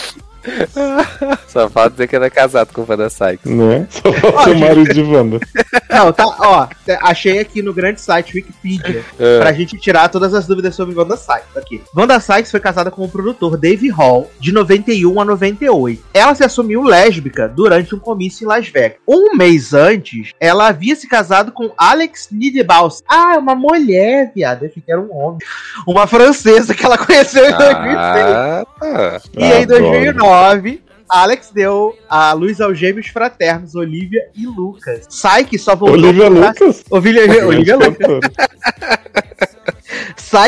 S2: Só falta dizer que ele é casado com Wanda Sykes.
S4: Não é? Só falta o marido de Wanda.
S1: Não, tá, ó, achei aqui no grande site Wikipedia é. pra gente tirar todas as dúvidas sobre Wanda Sykes aqui. Wanda Sykes foi casada com o produtor Dave Hall de 91 a 98. Ela se assumiu lésbica durante um comício em Las Vegas. Um mês antes, ela havia se casado com Alex Nidebaus. Ah, uma mulher, viado. Eu achei que era um homem. Uma francesa que ela conheceu em 2006. Ah, tá. E em 2009 2009, Alex deu a luz aos gêmeos fraternos, Olivia e Lucas. Que só voltou.
S4: Olivia Lucas?
S1: Olivia, Olivia Lucas.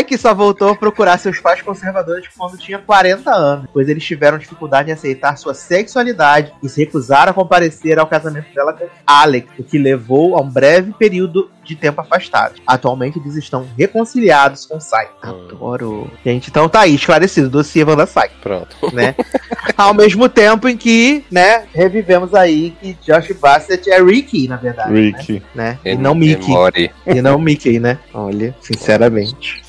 S1: Que só voltou a procurar seus pais conservadores quando tinha 40 anos, pois eles tiveram dificuldade em aceitar sua sexualidade e se recusaram a comparecer ao casamento dela com Alex, o que levou a um breve período de tempo afastados. Atualmente eles estão reconciliados com Sai. Hum. Adoro. Gente, então tá aí, esclarecido, dossiê Wanda Sai.
S2: Pronto.
S1: Né? Ao mesmo tempo em que, né, revivemos aí que Josh Bassett é Ricky, na verdade.
S4: Ricky.
S1: Né? E, e não Mickey. E não Mickey, né? Olha, sinceramente.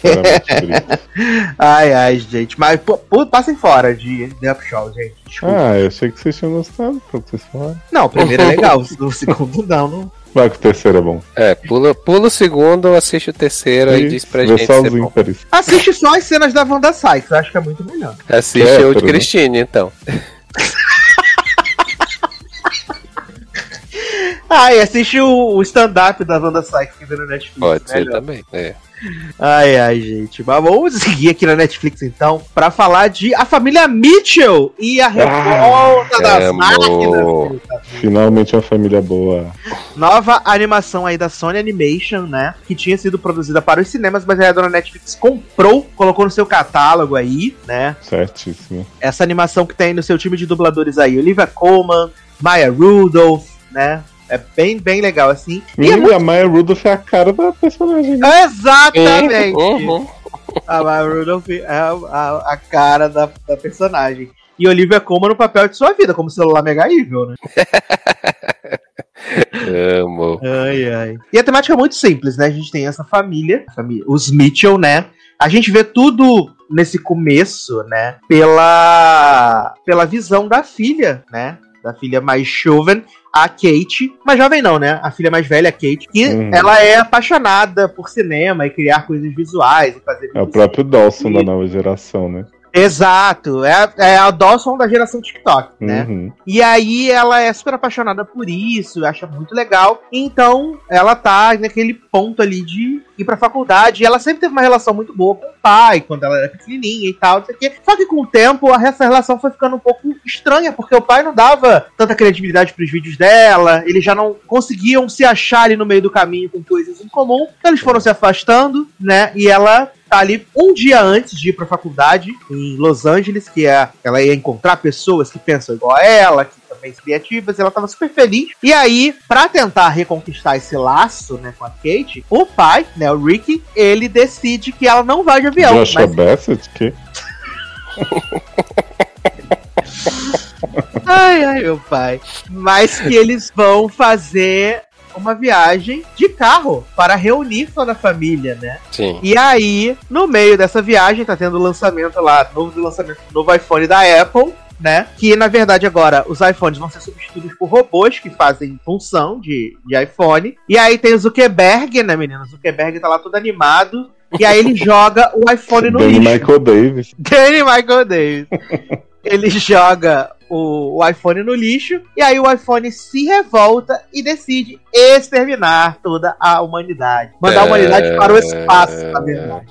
S1: ai, ai, gente. Mas pô, passem fora de The Show, gente.
S4: Desculpa. Ah, eu achei que vocês tinham gostado, pra vocês falarem.
S1: Não, o primeiro é legal, o segundo não, não.
S4: Vai que o terceiro é bom.
S2: É, pula, pula o segundo, assiste o terceiro e, e diz pra gente. Só os
S1: ímpares. Assiste só as cenas da Wanda Sykes, acho que é muito melhor.
S2: Assiste é, o de Christine, então.
S1: ah, e assiste o, o stand-up da Wanda Sykes que vê no Netflix.
S2: Pode ser também, é.
S1: Ai, ai, gente. Mas vamos seguir aqui na Netflix, então, pra falar de A Família Mitchell e a revolta ah, das máquinas.
S4: Finalmente uma família boa.
S1: Nova animação aí da Sony Animation, né? Que tinha sido produzida para os cinemas, mas aí a dona Netflix comprou, colocou no seu catálogo aí, né?
S4: Certíssimo.
S1: Essa animação que tem no seu time de dubladores aí, Olivia Colman, Maya Rudolph, né? É bem, bem legal, assim.
S4: E, é muito... a Maya Rudolph é a cara da personagem.
S1: Exatamente! Uhum. A Maya Rudolph é a, a, a cara da, da, personagem. E Olivia Colman no papel de sua vida, como celular mega evil, né?
S2: Amo.
S1: Ai, ai. E a temática é muito simples, né? A gente tem essa família, família os Mitchell, né? A gente vê tudo nesse começo, né? Pela, pela visão da filha, né? Da filha mais jovem, a Kate, mais jovem não, né? A filha mais velha, a Kate, que ela é apaixonada por cinema e criar coisas visuais e fazer.
S4: É o próprio Dawson da nova geração, né?
S1: Exato, é, é a Dawson da geração TikTok, né? Uhum. E aí ela é super apaixonada por isso, acha muito legal. Então ela tá naquele ponto ali de ir pra faculdade. E ela sempre teve uma relação muito boa com o pai, quando ela era pequenininha e tal, não sei o quê. Só que com o tempo essa relação foi ficando um pouco estranha, porque o pai não dava tanta credibilidade pros vídeos dela, eles já não conseguiam se achar ali no meio do caminho com coisas em comum. Então eles foram se afastando, né? E ela tá ali um dia antes de ir pra faculdade, em Los Angeles, que é, ela ia encontrar pessoas que pensam igual a ela, que também são criativas, ela tava super feliz. E aí, para tentar reconquistar esse laço, né, com a Kate, o pai, né, o Ricky, ele decide que ela não vai de avião.
S4: Joshua mas... Bassett, que...
S1: ai, ai, meu pai. Mas que eles vão fazer uma viagem de carro para reunir toda a família, né?
S2: Sim.
S1: E aí, no meio dessa viagem, tá tendo o lançamento lá, novo lançamento do novo iPhone da Apple. Né? Que na verdade agora os iPhones vão ser substituídos por robôs que fazem função de, de iPhone. E aí tem o Zuckerberg, né, menina? O Zuckerberg tá lá todo animado. E aí ele joga o iPhone no
S4: Danny lixo. Michael Davis.
S1: Danny Michael Davis. ele joga o, o, iPhone no lixo, e aí o iPhone se revolta e decide exterminar toda a humanidade. Mandar a humanidade para o espaço, na verdade.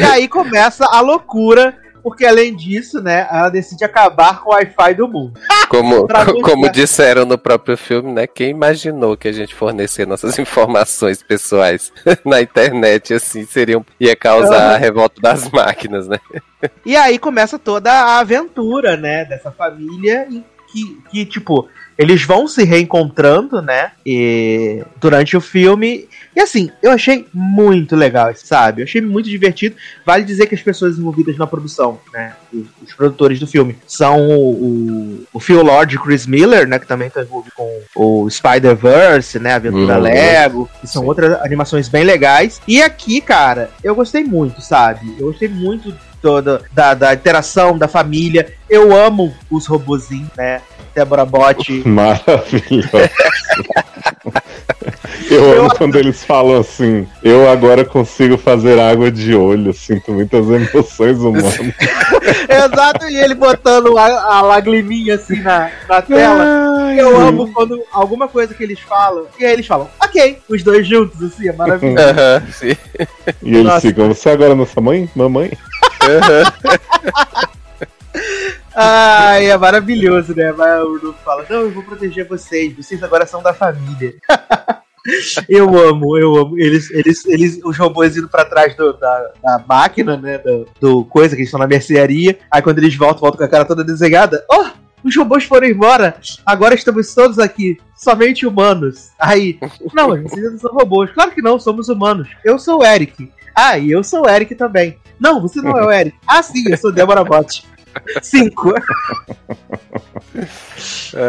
S1: e aí começa a loucura porque além disso, né, ela decide acabar com o Wi-Fi do mundo.
S2: Como, como disseram no próprio filme, né, quem imaginou que a gente fornecer nossas informações pessoais na internet, assim, seriam, ia causar a revolta das máquinas, né?
S1: E aí começa toda a aventura, né, dessa família que, que tipo, eles vão se reencontrando, né? E, durante o filme. E assim, eu achei muito legal, sabe? Eu achei muito divertido. Vale dizer que as pessoas envolvidas na produção, né? Os, os produtores do filme são o, o, o, Phil Lord e Chris Miller, né? Que também estão envolvidos com o Spider-Verse, né? A Aventura uhum. Lego. Que são Sim. outras animações bem legais. E aqui, cara, eu gostei muito, sabe? Eu gostei muito toda da, da interação da família. Eu amo os robozinhos, né? Débora Bot.
S4: Maravilhoso. eu, eu amo quando eles falam assim, eu agora consigo fazer água de olho, sinto muitas emoções humanas.
S1: Exato, e ele botando a, a lagriminha assim na, na tela. Ai, eu sim. amo quando alguma coisa que eles falam, e aí eles falam, ok, os dois juntos, assim, é maravilhoso.
S2: Uhum, sim.
S4: E eles Nossa. ficam, você agora é nossa mãe? Mamãe?
S1: Ai, é maravilhoso, né? Mas o Urdu fala: Não, eu vou proteger vocês, vocês agora são da família. eu amo, eu amo. Eles, eles, eles, os robôs indo pra trás do, da, da máquina, né? Do, do, coisa que eles estão na mercearia. Aí quando eles voltam, voltam com a cara toda desenhada. Oh! Os robôs foram embora, agora estamos todos aqui, somente humanos. Aí, não, vocês não são robôs. Claro que não, somos humanos. Eu sou o Eric. Ah, e eu sou o Eric também. Não, você não é o Eric. Ah, sim, eu sou Débora Bot. Cinco.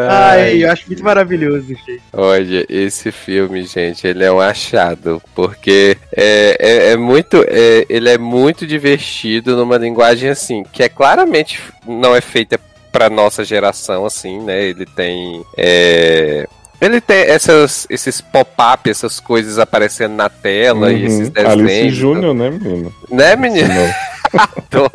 S1: Ai, eu acho muito maravilhoso, gente.
S2: Olha, esse filme, gente, ele é um achado, porque é, é, é muito, é, ele é muito divertido numa linguagem assim, que é claramente não é feita para nossa geração, assim, né? Ele tem é, ele tem essas, esses pop-up, essas coisas aparecendo na tela uhum. e esses desenhos.
S4: Alice Júnior, né, menino?
S2: Né, menino?
S4: Adoro.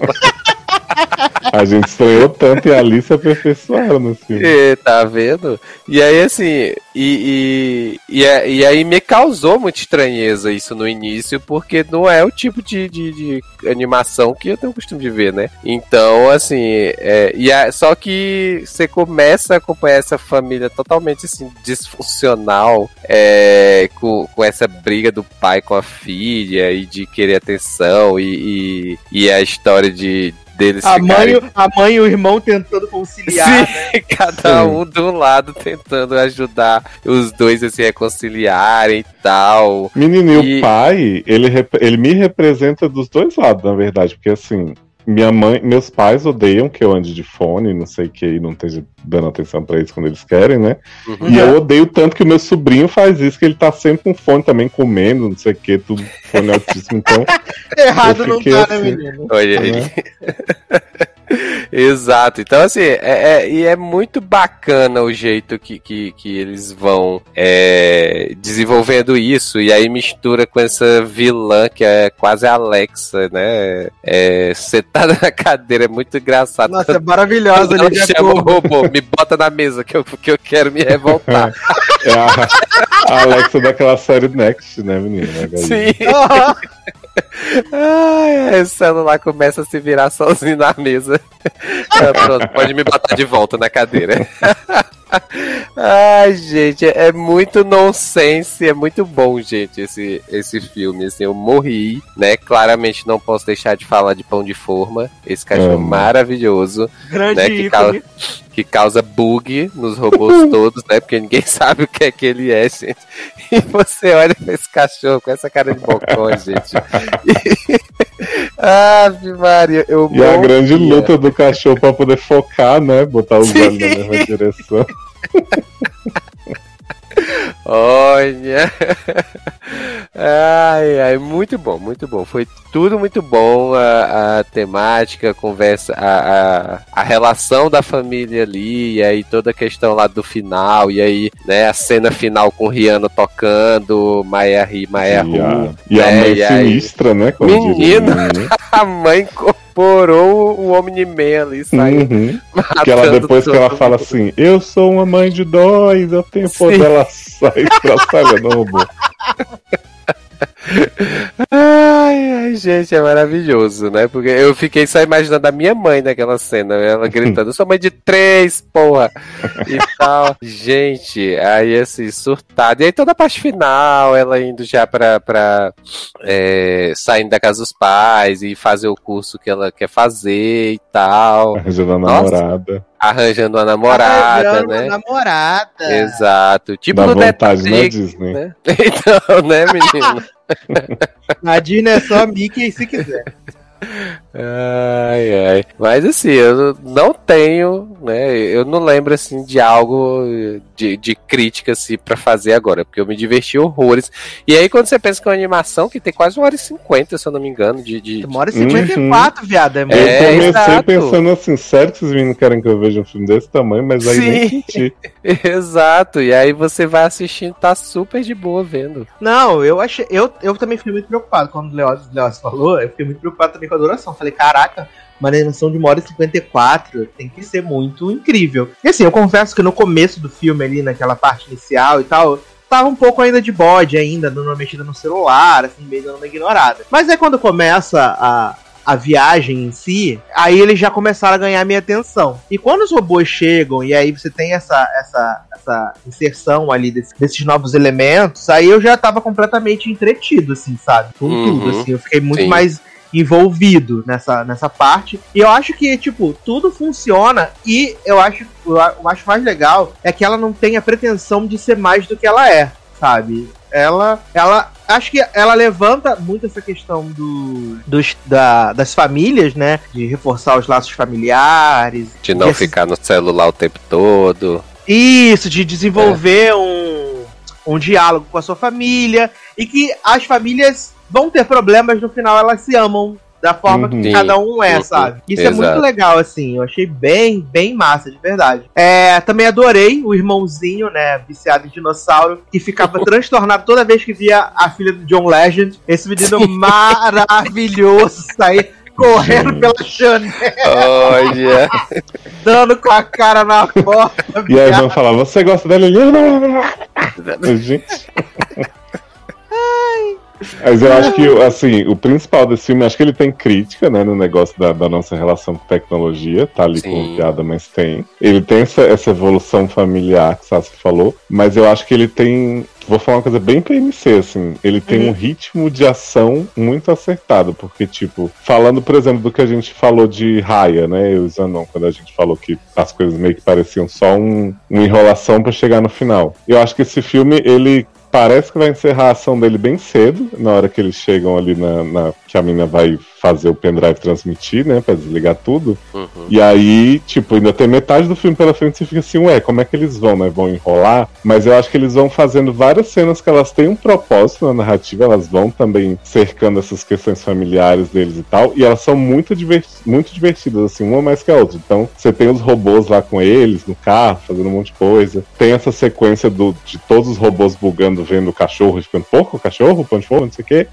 S4: A gente estranhou tanto e a Alice aperfeiçoaram no filme.
S2: E, tá vendo? E aí, assim, e, e, e, é, e, aí me causou muita estranheza isso no início, porque não é o tipo de, de, de animação que eu tenho costume de ver, né? Então, assim, é, e é, só que você começa a acompanhar essa família totalmente assim, disfuncional, é, com, com essa briga do pai com a filha e de querer atenção e, e, e a história de deles
S1: a ficarem... mãe, a mãe e o irmão tentando conciliar. Sim,
S2: né? cada Sim. um do lado tentando ajudar os dois a se reconciliarem e tal.
S4: Menino, e o pai, ele, ele me representa dos dois lados, na verdade, porque assim, minha mãe, meus pais odeiam que eu ande de fone, não sei o que, e não esteja dando atenção para eles quando eles querem, né? Uhum. E eu odeio tanto que o meu sobrinho faz isso, que ele tá sempre com fone também, comendo, não sei o que, tudo fone altíssimo, então.
S1: Errado não tá, né, assim, né, menino?
S2: Olha aí. Né? Exato. Então, assim, é, é, e é muito bacana o jeito que, que, que eles vão é, desenvolvendo isso, e aí mistura com essa vilã que é quase a Alexa, né? É, sentada na cadeira, é muito engraçado.
S1: Nossa, é maravilhosa. Ela
S2: chama o robô, me bota na mesa que eu, que eu quero me revoltar.
S4: É a, a Alexa daquela série Next, né, menina?
S2: Sim. Ai, o celular começa a se virar sozinho na mesa. É, pronto, pode me botar de volta na cadeira. Ai, gente, é muito nonsense, é muito bom, gente, esse, esse filme. Assim, eu morri, né? Claramente não posso deixar de falar de Pão de Forma, esse cachorro maravilhoso.
S1: Grande
S2: né, que, causa, que causa bug nos robôs todos, né? Porque ninguém sabe o que é que ele é, gente. E você olha pra esse cachorro com essa cara de bocó, gente. Ave Maria, eu
S4: E a grande luta do cachorro pra poder focar, né? Botar os olhos na mesma direção.
S2: Olha. Ai, ai, muito bom, muito bom. Foi tudo muito bom. A, a temática, a conversa, a, a, a, relação da família ali, e aí toda a questão lá do final, e aí, né, a cena final com o Rihanna tocando, Maia Ri, Maia Ru.
S4: E, a, né, mãe e sinistra, né?
S2: Menino, a mãe incorporou o Omni-Man ali, saiu. Uhum.
S4: Que ela, depois que ela fala assim, eu sou uma mãe de dois, eu tenho poder, ela sai estraçalhando o robô.
S2: Ai, ai, gente, é maravilhoso, né? Porque eu fiquei só imaginando a minha mãe naquela cena, ela gritando, sou mãe de três, porra! E tal. Gente, aí assim, surtado. E aí toda a parte final, ela indo já pra. pra é, saindo da casa dos pais e fazer o curso que ela quer fazer e tal.
S4: Arranjando a namorada.
S2: Arranjando a namorada, Arranjando né?
S1: A namorada.
S2: Exato. Tipo
S4: Dá no vontade na Disney.
S2: Né? Então, né, menino?
S1: Na Disney é só Mickey se quiser.
S2: Ai, ai. Mas assim, eu não tenho, né? Eu não lembro assim de algo de, de crítica assim para fazer agora, porque eu me diverti horrores. E aí quando você pensa que é uma animação que tem quase uma hora e cinquenta, se eu não me engano, de. de
S1: uma hora e cinquenta e quatro, uhum. viado. É
S4: muito eu comecei exato. pensando assim, sério que vocês meninos querem que eu veja um filme desse tamanho, mas aí Sim. nem senti.
S2: exato. E aí você vai assistindo, tá super de boa vendo.
S1: Não, eu achei. Eu, eu também fiquei muito preocupado quando o Leoz falou, eu fiquei muito preocupado também com a duração. Falei, caraca, uma animação de 1 hora e 54 tem que ser muito incrível. E assim, eu confesso que no começo do filme ali, naquela parte inicial e tal, tava um pouco ainda de bode ainda, dando uma mexida no celular, assim, meio dando uma ignorada. Mas é quando começa a, a viagem em si, aí eles já começaram a ganhar minha atenção. E quando os robôs chegam e aí você tem essa, essa, essa inserção ali desse, desses novos elementos, aí eu já tava completamente entretido, assim, sabe? Com uhum, tudo, assim. Eu fiquei muito sim. mais envolvido nessa, nessa parte. E eu acho que, tipo, tudo funciona e eu acho, eu acho mais legal é que ela não tem a pretensão de ser mais do que ela é, sabe? Ela, ela, acho que ela levanta muito essa questão do, dos, da, das famílias, né? De reforçar os laços familiares.
S2: De não ficar no celular o tempo todo.
S1: Isso, de desenvolver é. um, um diálogo com a sua família. E que as famílias vão ter problemas, no final elas se amam da forma uhum. que cada um é, uhum. sabe? Isso Exato. é muito legal, assim. Eu achei bem, bem massa, de verdade. É, também adorei o irmãozinho, né, viciado em dinossauro, que ficava transtornado toda vez que via a filha do John Legend. Esse menino Sim. maravilhoso sair correndo pela janela.
S2: Olha.
S1: Dando com a cara na porta.
S4: E aí vão falar, você gosta dela? Gente. Mas eu acho que, assim, o principal desse filme, acho que ele tem crítica, né, no negócio da, da nossa relação com tecnologia, tá ali com piada, mas tem. Ele tem essa, essa evolução familiar que o Sassi falou, mas eu acho que ele tem vou falar uma coisa bem PMC, assim. Ele tem uhum. um ritmo de ação muito acertado, porque, tipo, falando, por exemplo, do que a gente falou de Raya, né? Eu e o Zanon, quando a gente falou que as coisas meio que pareciam só um, uma enrolação para chegar no final. Eu acho que esse filme, ele parece que vai encerrar a ação dele bem cedo, na hora que eles chegam ali na, na que a mina vai fazer o pendrive transmitir, né, pra desligar tudo. Uhum. E aí, tipo, ainda tem metade do filme pela frente e fica assim, ué, como é que eles vão, né? Vão enrolar? Mas eu acho que eles vão fazendo várias cenas que elas têm um propósito na narrativa, elas vão também cercando essas questões familiares deles e tal, e elas são muito, diverti muito divertidas, assim, uma mais que a outra. Então, você tem os robôs lá com eles, no carro, fazendo um monte de coisa. Tem essa sequência do, de todos os robôs bugando, vendo o cachorro, ficando pouco, o cachorro, pão de fogo, não sei o quê.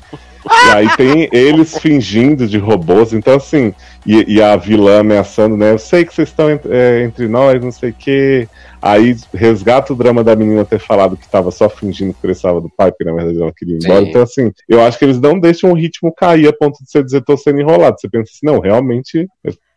S4: E aí tem eles fingindo de robôs, então assim, e, e a vilã ameaçando, né? Eu sei que vocês estão é, entre nós, não sei o quê. Aí resgata o drama da menina ter falado que estava só fingindo que precisava do pai, porque na verdade ela queria ir embora. Sim. Então, assim, eu acho que eles não deixam o ritmo cair a ponto de você dizer tô sendo enrolado. Você pensa assim, não, realmente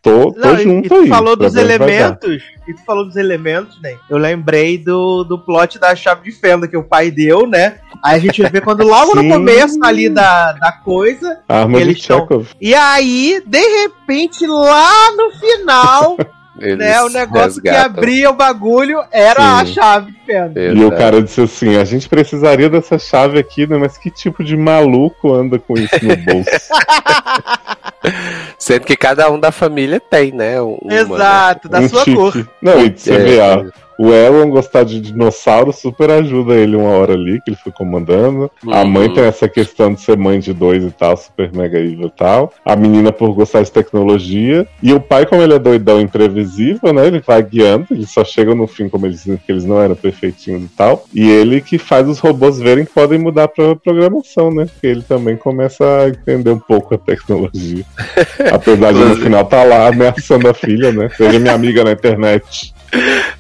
S4: Tô, tô não, junto
S1: e, tu aí. falou dos elementos, e tu falou dos elementos, né? Eu lembrei do, do plot da chave de fenda que o pai deu, né? Aí a gente vê quando logo no começo ali da, da coisa.
S4: A arma eles de Chekhov.
S1: E aí, de repente, lá no final. Eles né, o negócio resgatam. que abria o bagulho era Sim. a chave de fenda.
S4: E o cara disse assim: a gente precisaria dessa chave aqui, né? Mas que tipo de maluco anda com isso no bolso?
S2: Sendo que cada um da família tem, né? Uma,
S1: Exato, da um sua cor.
S4: Não, e você é, vê, a, o Elon gostar de dinossauro super ajuda ele uma hora ali, que ele foi comandando. Uhum. A mãe tem essa questão de ser mãe de dois e tal, super mega evil e tal. A menina por gostar de tecnologia. E o pai, como ele é doidão imprevisível, né? Ele vai guiando, ele só chega no fim, como eles dizem que eles não eram perfeitinhos e tal. E ele que faz os robôs verem que podem mudar pra programação, né? Porque ele também começa a entender um pouco a tecnologia. Apesar de no final tá lá ameaçando a filha, né? Seja minha amiga na internet.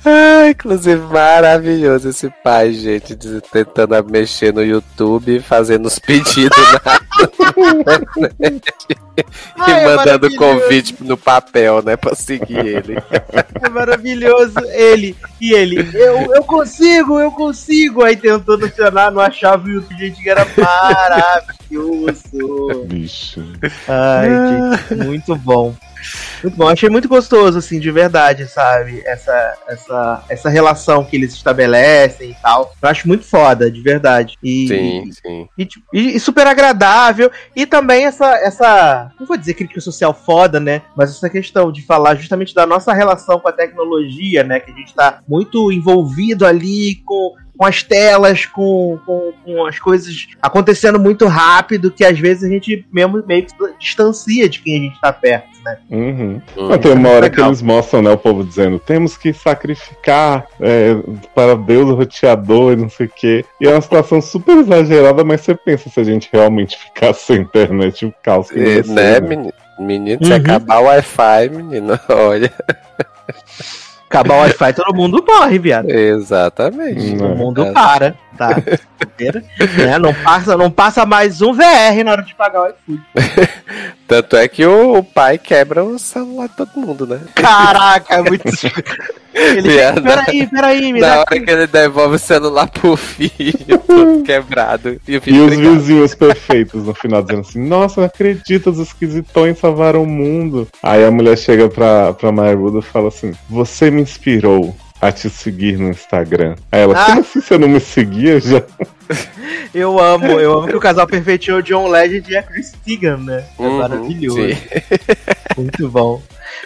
S2: Ah, inclusive, maravilhoso esse pai, gente, de, tentando mexer no YouTube, fazendo os pedidos na internet. e é mandando convite no papel, né, pra seguir ele.
S1: É maravilhoso. Ele, e ele, eu, eu consigo, eu consigo. Aí tentou funcionar, não achava o YouTube, gente, que era maravilhoso.
S4: Bicho.
S1: Ai, gente, muito bom. Muito bom, achei muito gostoso, assim, de verdade, sabe? Essa, essa, essa relação que eles estabelecem e tal. Eu acho muito foda, de verdade. E,
S2: sim, sim.
S1: E, e, e, super agradável. E também essa, essa. Não vou dizer crítica social foda, né? Mas essa questão de falar justamente da nossa relação com a tecnologia, né? Que a gente tá muito envolvido ali com com as telas, com, com, com, as coisas acontecendo muito rápido, que às vezes a gente mesmo meio que distancia de quem a gente tá perto, né?
S4: Uhum. Uhum. Mas tem uma hora que eles mostram, né, o povo dizendo, temos que sacrificar é, para Deus o roteador e não sei o quê. E é uma situação super exagerada, mas você pensa se a gente realmente ficar sem internet, o caos que
S2: é, né, menino? Menino, se uhum. acabar o Wi-Fi, menino, olha.
S1: Acabar o Wi-Fi, todo mundo morre, viado.
S2: Exatamente.
S1: Todo mundo é. para, tá? né? não, passa, não passa mais um VR na hora de pagar o iFood.
S2: Tanto é que o, o, pai quebra o celular de todo mundo, né?
S1: Caraca, é muito. Ele
S2: fica, peraí, peraí, me Na hora aqui. que ele devolve o celular pro filho, todo quebrado.
S4: E, e os vizinhos perfeitos no final dizendo assim: Nossa, não acredito, os esquisitões salvaram o mundo. Aí a mulher chega pra, pra Buda e fala assim: Você me inspirou a te seguir no Instagram. Aí ela, ah. como assim você não me seguia já?
S1: Eu amo, eu amo que o casal perfeitinho é o John Legend e a Chris Tegan, né? É uhum, maravilhoso. Sim. Muito bom.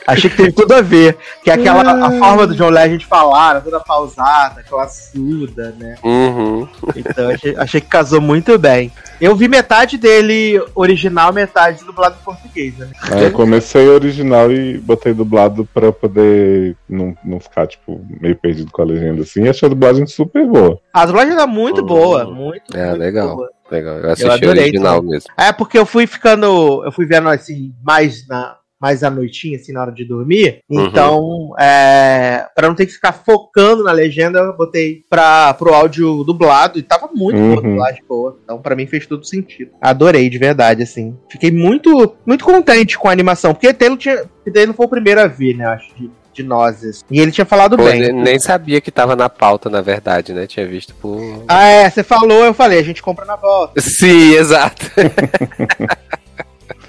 S1: Achei que teve tudo a ver. Que é aquela a forma do John Legend falar, toda pausada, classuda, né?
S2: Uhum.
S1: Então achei, achei, que casou muito bem. Eu vi metade dele original, metade dublado em português, né?
S4: É, eu comecei original e botei dublado pra poder não, não ficar, tipo, meio perdido com a legenda assim. E achei a dublagem super boa.
S1: A dublagem tá muito uhum. boa, muito,
S2: é,
S1: muito
S2: legal. boa. Legal, eu assisti eu original também. mesmo.
S1: É porque eu fui ficando, eu fui vendo assim mais na mais à noitinha, assim, na hora de dormir. Uhum. Então, é, para não ter que ficar focando na legenda, eu botei pra, pro áudio dublado e tava muito uhum. boa, dublagem boa. Então, para mim fez todo sentido. Adorei, de verdade, assim. Fiquei muito, muito contente com a animação, porque Taylor, tinha, Taylor não foi o primeiro a ver, né, acho, de, de nozes. E ele tinha falado Pô, bem.
S2: Nem sabia que tava na pauta, na verdade, né? Tinha visto por.
S1: Ah, é, você falou, eu falei, a gente compra na volta.
S2: Sim, exato.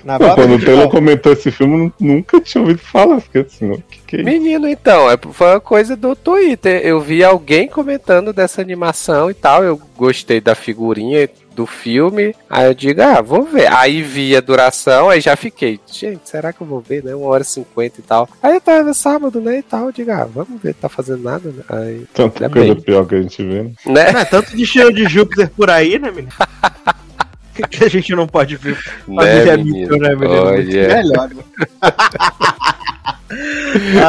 S4: Na Não, quando o Taylor comentou esse filme, nunca tinha ouvido falar. Fiquei assim, o que, que é isso?
S2: Menino, então, é, foi uma coisa do Twitter. Eu vi alguém comentando dessa animação e tal. Eu gostei da figurinha do filme. Aí eu digo, ah, vou ver. Aí vi a duração, aí já fiquei. Gente, será que eu vou ver, né? Uma hora e cinquenta e tal. Aí eu tava sábado, né? E tal. Eu digo, ah, vamos ver, tá fazendo nada, né? Aí,
S4: Tanta coisa bem. pior que a gente vê, né?
S1: né? É, tanto de cheiro de Júpiter por aí, né, menino? que a gente não pode ver
S2: né, menino? né, menino?
S1: Olha. Melhor, né?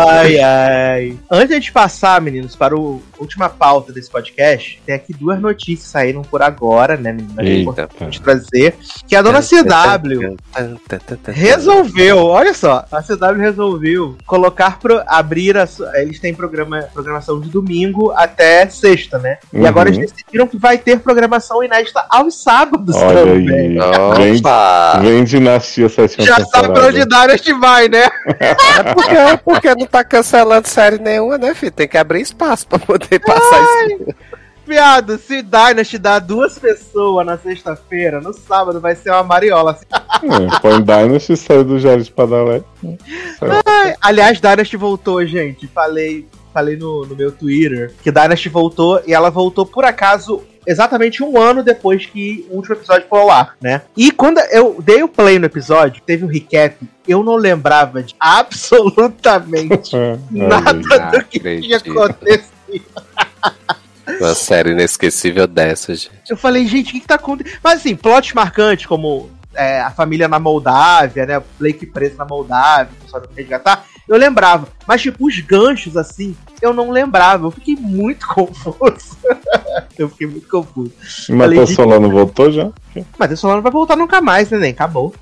S1: ai, ai. Antes de passar, meninos, para o última pauta desse podcast, tem aqui duas notícias saíram por agora, né, meninas? É importante trazer. Que a dona CW resolveu, olha só, a CW resolveu colocar pro, abrir a, eles têm programa, programação de domingo até sexta, né? Uhum. E agora eles decidiram que vai ter programação inédita aos sábados
S4: olha também. Aí. Vem, vem dinastia sétima
S1: Já sabe pra onde Dynasty vai, né?
S2: é porque, não tá cancelando série nenhuma, né, filho? Tem que abrir espaço pra poder passar Ai. isso.
S1: Viado, se Dynasty dá duas pessoas na sexta-feira, no sábado vai ser uma mariola. Assim.
S4: É, põe Dynasty e sai do Jared Padalé.
S1: aliás, Dynasty voltou, gente. Falei, falei no, no meu Twitter que Dynasty voltou e ela voltou por acaso exatamente um ano depois que o último episódio foi ao ar, né? E quando eu dei o play no episódio, teve um recap, eu não lembrava de absolutamente é, nada do que tinha acontecido.
S2: Uma série inesquecível dessa, gente.
S1: Eu falei, gente, o que, que tá acontecendo? Mas assim, plot marcante, como é, a família na Moldávia, né? Blake preso na Moldávia, o pessoal resgatar, eu lembrava. Mas, tipo, os ganchos, assim, eu não lembrava. Eu fiquei muito confuso. eu fiquei muito confuso.
S4: Matheus de... Solano voltou já?
S1: Matheus Solano vai voltar nunca mais, né? Nem acabou.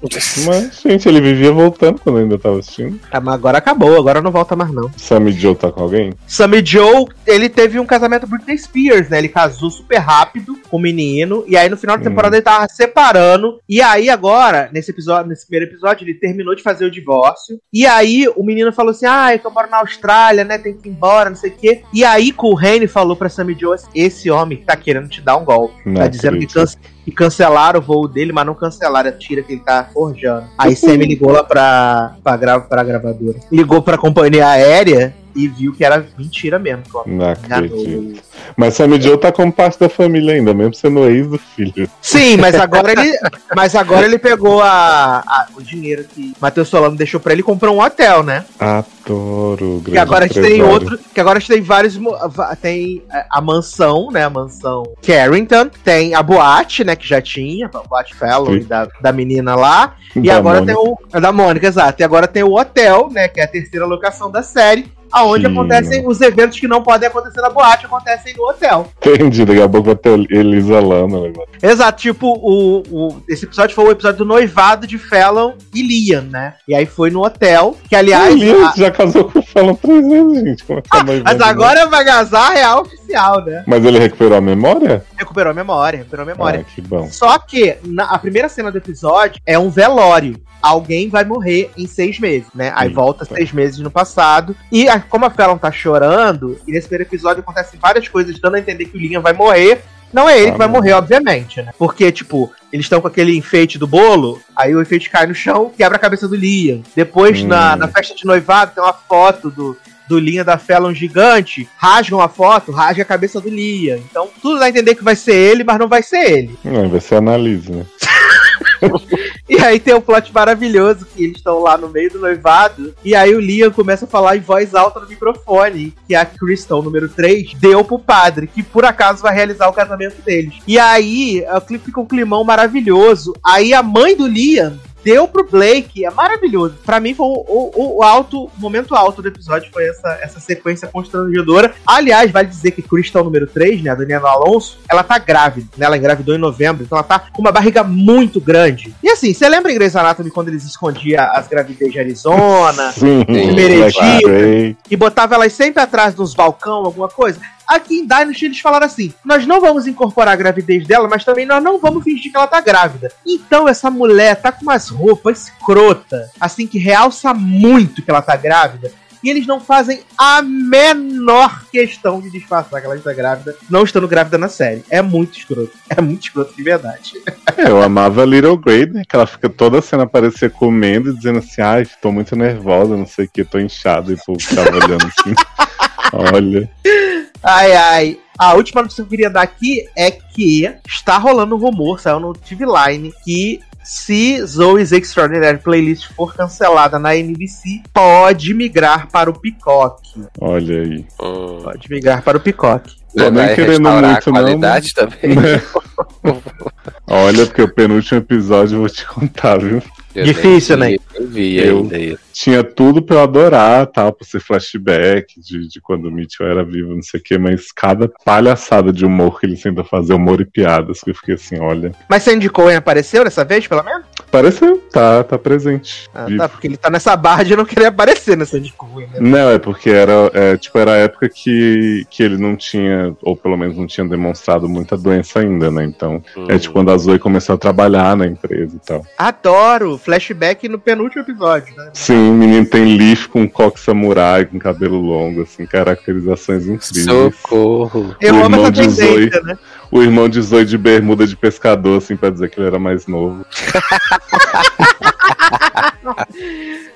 S4: Mas, gente, ele vivia voltando quando eu ainda tava assistindo.
S1: Ah, mas agora acabou, agora não volta mais, não.
S4: Sammy Joe tá com alguém?
S1: Sammy Joe, ele teve um casamento com Britney Spears, né? Ele casou super rápido com o menino. E aí no final da temporada hum. ele tava separando. E aí agora, nesse episódio, nesse primeiro episódio, ele terminou de fazer o divórcio. E aí o menino falou assim: Ah, eu moro na Austrália, né? Tem que ir embora, não sei o quê. E aí o Rene falou pra Sammy Joe: esse homem tá querendo te dar um golpe. Não tá dizendo que, canse, que, cancelaram o voo dele, mas não cancelaram a tira que ele tá forjando. Aí Sammy ligou lá pra, pra, gra, pra gravadora. Ligou pra companhia aérea e viu que era mentira mesmo.
S4: Não acredito. Mas Sammy Joe tá como parte da família ainda, mesmo sendo ex do filho.
S1: Sim, mas agora ele, mas agora ele pegou a, a o dinheiro que Matheus Solano deixou pra ele e comprou um hotel, né?
S4: Adoro.
S1: Que agora a gente tem outro, que agora a gente tem vários, tem a mansão, né, a mansão Carrington, tem a boate, né, que já tinha, a boate Fellow da, da menina lá, e da agora Mônica. tem o, da Mônica, exato, e agora tem o hotel, né, que é a terceira locação da série, aonde Sim. acontecem os eventos que não podem acontecer na boate, acontecem no hotel.
S4: Entendi, daqui a pouco vai ter Elisa. Né?
S1: Exato, tipo, o, o, esse episódio foi o episódio do noivado de Fallon e Liam, né? E aí foi no hotel, que aliás... O
S4: Liam a... já casou com o Fallon três vezes, gente. Como é que tá ah,
S1: mas agora vai casar real né?
S4: Mas ele recuperou a memória?
S1: Recuperou a memória, recuperou a memória.
S4: Ah, que bom.
S1: Só que na, a primeira cena do episódio é um velório alguém vai morrer em seis meses, né? Aí Sim, volta tá. seis meses no passado. E a, como a Fallon tá chorando, e nesse primeiro episódio acontecem várias coisas dando a entender que o Liam vai morrer. Não é ele ah, que vai morrer, obviamente, né? Porque, tipo, eles estão com aquele enfeite do bolo, aí o enfeite cai no chão, quebra a cabeça do Liam. Depois, hum. na, na festa de noivado, tem uma foto do, do Liam da Fallon gigante, rasgam a foto, rasga a cabeça do Liam. Então, tudo dá a entender que vai ser ele, mas não vai ser ele.
S4: Não, vai ser a Annalise, né?
S1: E aí tem um plot maravilhoso que eles estão lá no meio do noivado. E aí o Liam começa a falar em voz alta no microfone. Que a Crystal, número 3, deu pro padre, que por acaso vai realizar o casamento deles. E aí o clipe fica um climão maravilhoso. Aí a mãe do Liam deu pro Blake, é maravilhoso. Para mim foi o, o, o, alto, o momento alto do episódio foi essa, essa sequência constrangedora. Aliás, vale dizer que Crystal número 3, né, a Daniela Alonso, ela tá grávida, né, ela engravidou em novembro, então ela tá com uma barriga muito grande. E assim, você lembra em Grey's Anatomy quando eles escondiam as gravidez de Arizona,
S4: Sim,
S1: e botava elas sempre atrás dos balcão, alguma coisa? Aqui em Dynasty eles falaram assim: nós não vamos incorporar a gravidez dela, mas também nós não vamos fingir que ela tá grávida. Então essa mulher tá com umas roupas escrota, assim que realça muito que ela tá grávida. E eles não fazem a menor questão de disfarçar que ela está grávida, não estando grávida na série. É muito escroto. É muito escroto de verdade.
S4: É, eu amava a Little Grey, né? Que ela fica toda a cena aparecer comendo e dizendo assim: ai, tô muito nervosa, não sei o que, tô inchado. E o povo ficava olhando assim. Olha.
S1: Ai, ai. A última notícia que eu queria dar aqui é que está rolando um rumor, saiu no TV Line, que se Zoe's Extraordinary Playlist for cancelada na NBC, pode migrar para o Peacock.
S4: Olha aí.
S1: Pode migrar para o Peacock.
S4: Tô nem querendo muito,
S2: a qualidade
S4: não.
S2: também.
S4: Olha, porque o penúltimo episódio eu vou te contar, viu?
S1: Eu Difícil,
S2: né? Eu vi
S4: eu ainda. Tinha tudo pra eu adorar, tal, por ser flashback de, de quando o Mitchell era vivo, não sei o quê, mas cada palhaçada de humor que ele tenta fazer, humor e piadas, que eu fiquei assim, olha.
S1: Mas Sandy Cohen apareceu dessa vez, pelo menos?
S4: Apareceu, tá, tá presente.
S1: Ah, tá, porque ele tá nessa barra de não querer aparecer Sandy Cohen, né?
S4: Não, é porque era, é, tipo, era a época que, que ele não tinha, ou pelo menos não tinha demonstrado muita doença ainda, né? Então, hum. é tipo quando a Zoe começou a trabalhar na empresa e tal.
S1: Adoro! Flashback no penúltimo episódio, né?
S4: Sim, o menino tem leaf com coque samurai, com cabelo longo, assim, caracterizações incríveis.
S2: Socorro!
S1: Eu o amo essa tendência, né?
S4: O irmão de Zoe de bermuda de pescador, assim, pra dizer que ele era mais novo.